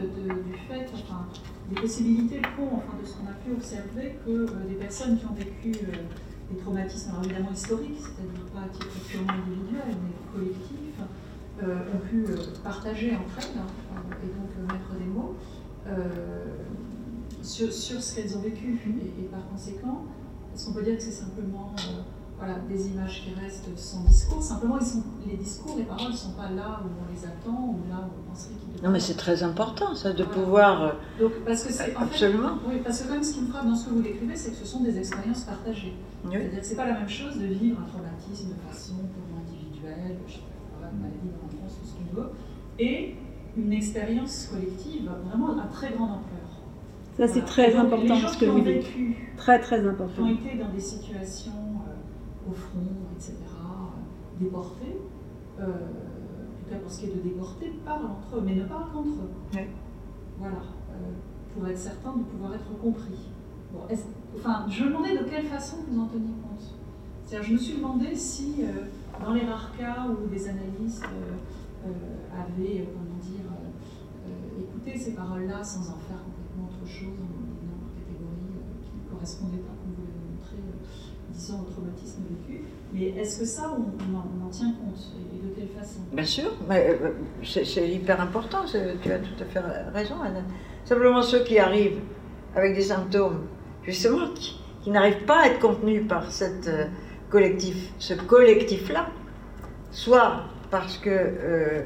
fait, enfin, des possibilités pour, enfin, de ce qu'on a pu observer, que euh, des personnes qui ont vécu euh, des traumatismes, alors évidemment historiques, c'est-à-dire pas à titre purement individuel, mais collectif, ont pu partager entre elles hein, et donc mettre des mots sur, sur, ce qu'elles ont vécu. Et, par conséquent, est-ce qu'on peut dire que c'est simplement voilà, des images qui restent sans discours. Simplement, ils sont, les discours, les paroles ne sont pas là où on les attend ou là où on penserait qu'ils Non, mais c'est très important, ça, de pouvoir. Euh, Donc, parce que c'est, Absolument. oui, parce que, comme ce qui me frappe dans ce que vous décrivez, c'est que ce sont des expériences partagées. C'est-à-dire que ce n'est pas la même chose de vivre un traumatisme de façon purement individuelle, je sais pas, une maladie d'enfance, tout ce qu'on veut, et une expérience collective vraiment à très grande ampleur. Ça, c'est très important ce que vous dites. Très, très important. Qui ont été dans des situations au front, etc., déportés, euh, en tout cas pour ce qui est de déporter, parlent entre eux, mais ne parlent qu'entre eux. Voilà, euh, pour être certain de pouvoir être compris. Bon, enfin, je me demandais de quelle façon vous en teniez compte. C'est-à-dire, je me suis demandé si, euh, dans les rares cas où des analystes avaient, comment dire, écouté ces paroles-là sans en faire complètement autre chose, en une catégorie qui ne correspondait pas, comme vous l'avez montré, disons, au traumatisme vécu. Mais est-ce que ça, on, en, tient compte et de quelle façon? Bien sûr, mais euh, c'est hyper important, tu as tout à fait raison, Anna. Simplement ceux qui arrivent avec des symptômes, justement, qui, n'arrivent pas à être contenus par cette, euh, collectif, ce collectif-là, soit parce que, euh,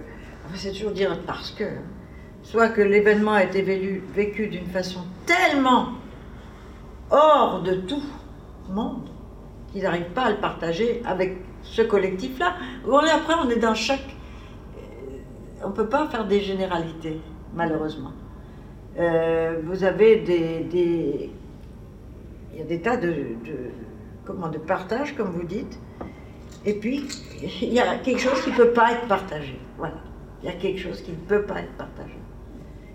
c'est toujours dire parce que, soit que l'événement a été vécu d'une façon tellement hors de tout monde qu'ils n'arrivent pas à le partager avec ce collectif-là. après, on est dans chaque... Euh, on ne peut pas faire des généralités, malheureusement. Euh, vous avez des, Il y a des tas de, de, comment, de partage, comme vous dites. Et puis, il y a quelque chose qui ne peut pas être partagé. Voilà. Il y a quelque chose qui ne peut pas être partagé.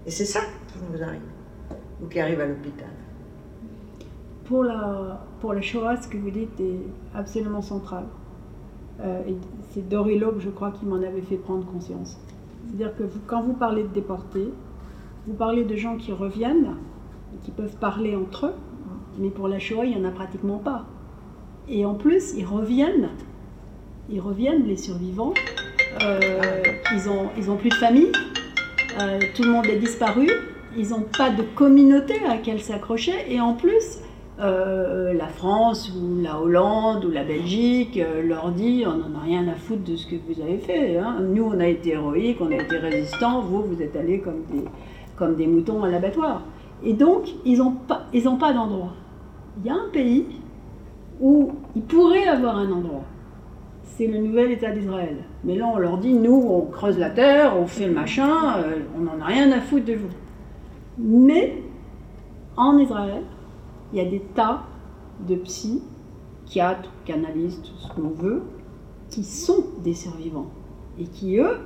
Et c'est ça qui nous arrive, ou qui arrive à l'hôpital pour la, pour la Shoah, ce que vous dites est absolument central. Euh, c'est Dory Loeb, je crois, qui m'en avait fait prendre conscience. C'est-à-dire que quand vous parlez de déportés, vous parlez de gens qui reviennent, qui peuvent parler entre eux, mais pour la Shoah, il n'y en a pratiquement pas. Et en plus, ils reviennent, ils reviennent, les survivants, euh, ils n'ont ils ont plus de famille, euh, tout le monde est disparu, ils n'ont pas de communauté à laquelle s'accrocher, et en plus, euh, la France ou la Hollande ou la Belgique euh, leur dit on n'en a rien à foutre de ce que vous avez fait. Hein. Nous, on a été héroïques, on a été résistants, vous, vous êtes allés comme des, moutons à l'abattoir. Et donc, ils n'ont pas, pas d'endroit. Il y a un pays où ils pourraient avoir un endroit. C'est le nouvel État d'Israël. Mais là, on leur dit, nous, on creuse la terre, on fait le machin, euh, on n'en a rien à foutre de vous. Mais en Israël, il y a des tas de psychiatres, canalistes, ce qu'on veut, qui sont des survivants et qui, eux,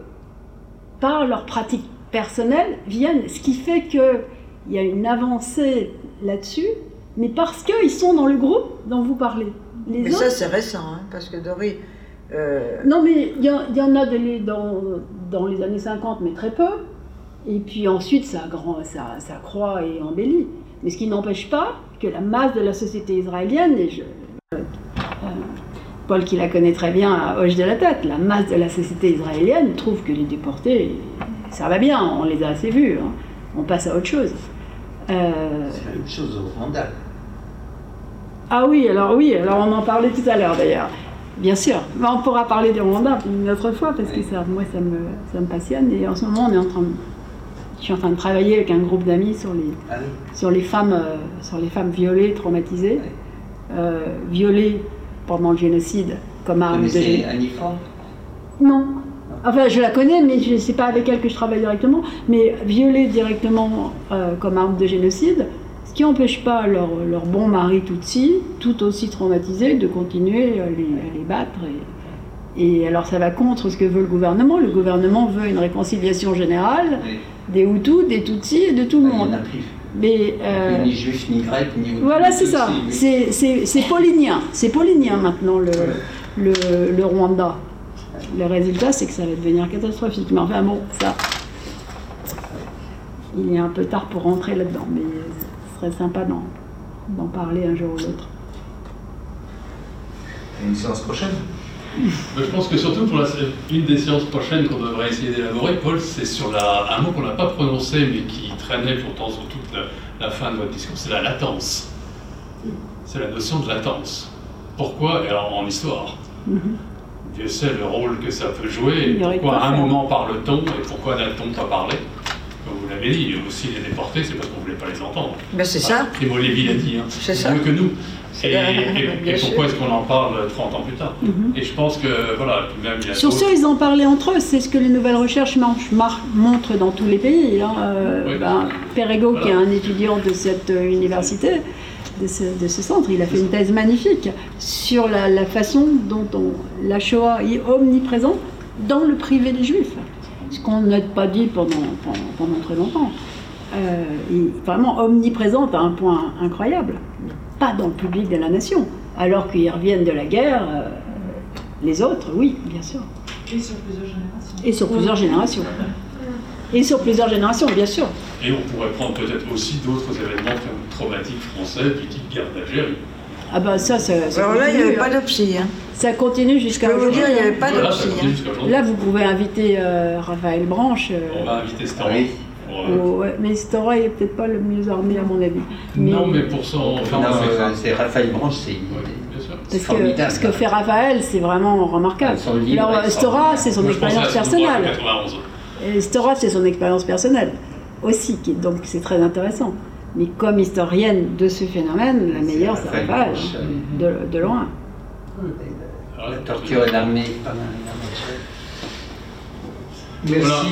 par leur pratique personnelle, viennent. Ce qui fait qu'il y a une avancée là-dessus, mais parce qu'ils sont dans le groupe dont vous parlez. Les mais ça, c'est récent, hein, parce que Dory. Euh, non, mais il y, en a dans, dans, les années 50, mais très peu. Et puis ensuite, ça, grand, ça, ça croît et embellit. Mais ce qui n'empêche pas que la masse de la société israélienne, et je, euh, Paul qui la connaît très bien hoche de la tête, la masse de la société israélienne trouve que les déportés, ça va bien, on les a assez vus, hein. on passe à autre chose. Euh, c'est la même chose au Rwanda. Ah oui, alors oui, alors on en parlait tout à l'heure d'ailleurs. Bien sûr, on pourra parler du Rwanda une autre fois parce que ça, moi ça me, ça me passionne et en ce moment on est en train de, je suis en train de travailler avec un groupe d'amis sur les, ah sur les femmes, euh, sur les femmes violées, traumatisées, euh, violées pendant le génocide comme arme de génocide. Non. Enfin, je la connais, mais je sais pas avec elle que je travaille directement. Mais violées directement euh, comme arme de génocide, qui n'empêche pas leur, leur, bon mari Tutsi, tout aussi traumatisé, de continuer à les, les battre. Et, et, alors ça va contre ce que veut le gouvernement. Le gouvernement veut une réconciliation générale des Hutus, des Tutsis et de tout le monde. Mais, euh, ni juifs, ni grecs, ni Hutus. Voilà, c'est ça. C'est paulinien. C'est paulinien maintenant le, le, le, Rwanda. Le résultat, c'est que ça va devenir catastrophique. Mais enfin bon, ça. Il est un peu tard pour rentrer là-dedans. Mais serait sympa d'en parler un jour ou l'autre. Une séance prochaine? Je pense que surtout pour la, une des séances prochaines qu'on devrait essayer d'élaborer, Paul, c'est sur la, un mot qu'on n'a pas prononcé mais qui traînait pourtant sur toute la, fin de votre discours, c'est la latence. C'est la notion de latence. Pourquoi alors, En histoire. Mm-hmm. Dieu sait le rôle que ça peut jouer, et pourquoi à un moment parle-t-on et pourquoi n'a-t-on pas parlé? Vous l'avez dit, aussi les déportés, c'est parce qu'on ne voulait pas les entendre. Ben c'est ça. Primo Lévy l'a dit, hein. c'est ça. mieux que nous. Et, et, pourquoi est-ce qu'on en parle 30 ans plus tard mhm. Et je pense que, voilà, même il y a Sur ce, ils en parlaient entre eux, c'est ce que les nouvelles recherches montrent dans tous les pays. Hein. Euh, ben, Perego, qui est un étudiant de cette euh, université, de ce, de ce, centre, il a fait une thèse magnifique sur la, la façon dont on, la Shoah est omniprésente dans le privé des Juifs ce qu'on n'a pas dit pendant, pendant, très longtemps. Euh, vraiment omniprésente à un point incroyable, pas dans le public de la nation, alors qu'ils reviennent de la guerre, euh, les autres, oui, bien sûr. Et sur plusieurs générations. Et sur plusieurs générations. Et sur plusieurs générations, bien sûr. Et on pourrait prendre peut-être aussi d'autres événements traumatiques français du type guerre d'Algérie. Ah ben ça, ça, Alors là, il n'y avait pas hein. de Hein. Ça continue jusqu'à aujourd'hui. Je peux vous dire, il n'y avait pas de Hein. Là, vous pouvez inviter euh, Raphaël Branche. Euh, on va inviter Story. Oh, ouais, mais Story n'est peut-être pas le mieux armé à mon avis. Non, mais pour son. Enfin, non, c'est Raphaël Branche, c'est. Parce que ce que fait Raphaël, c'est vraiment remarquable. Alors, Stora, c'est son expérience personnelle. Et Stora, c'est son expérience personnelle aussi, donc c'est très intéressant. Mais comme historienne de ce phénomène, la meilleure, c'est Raphaël, de, de loin. La torture et l'armée. Merci.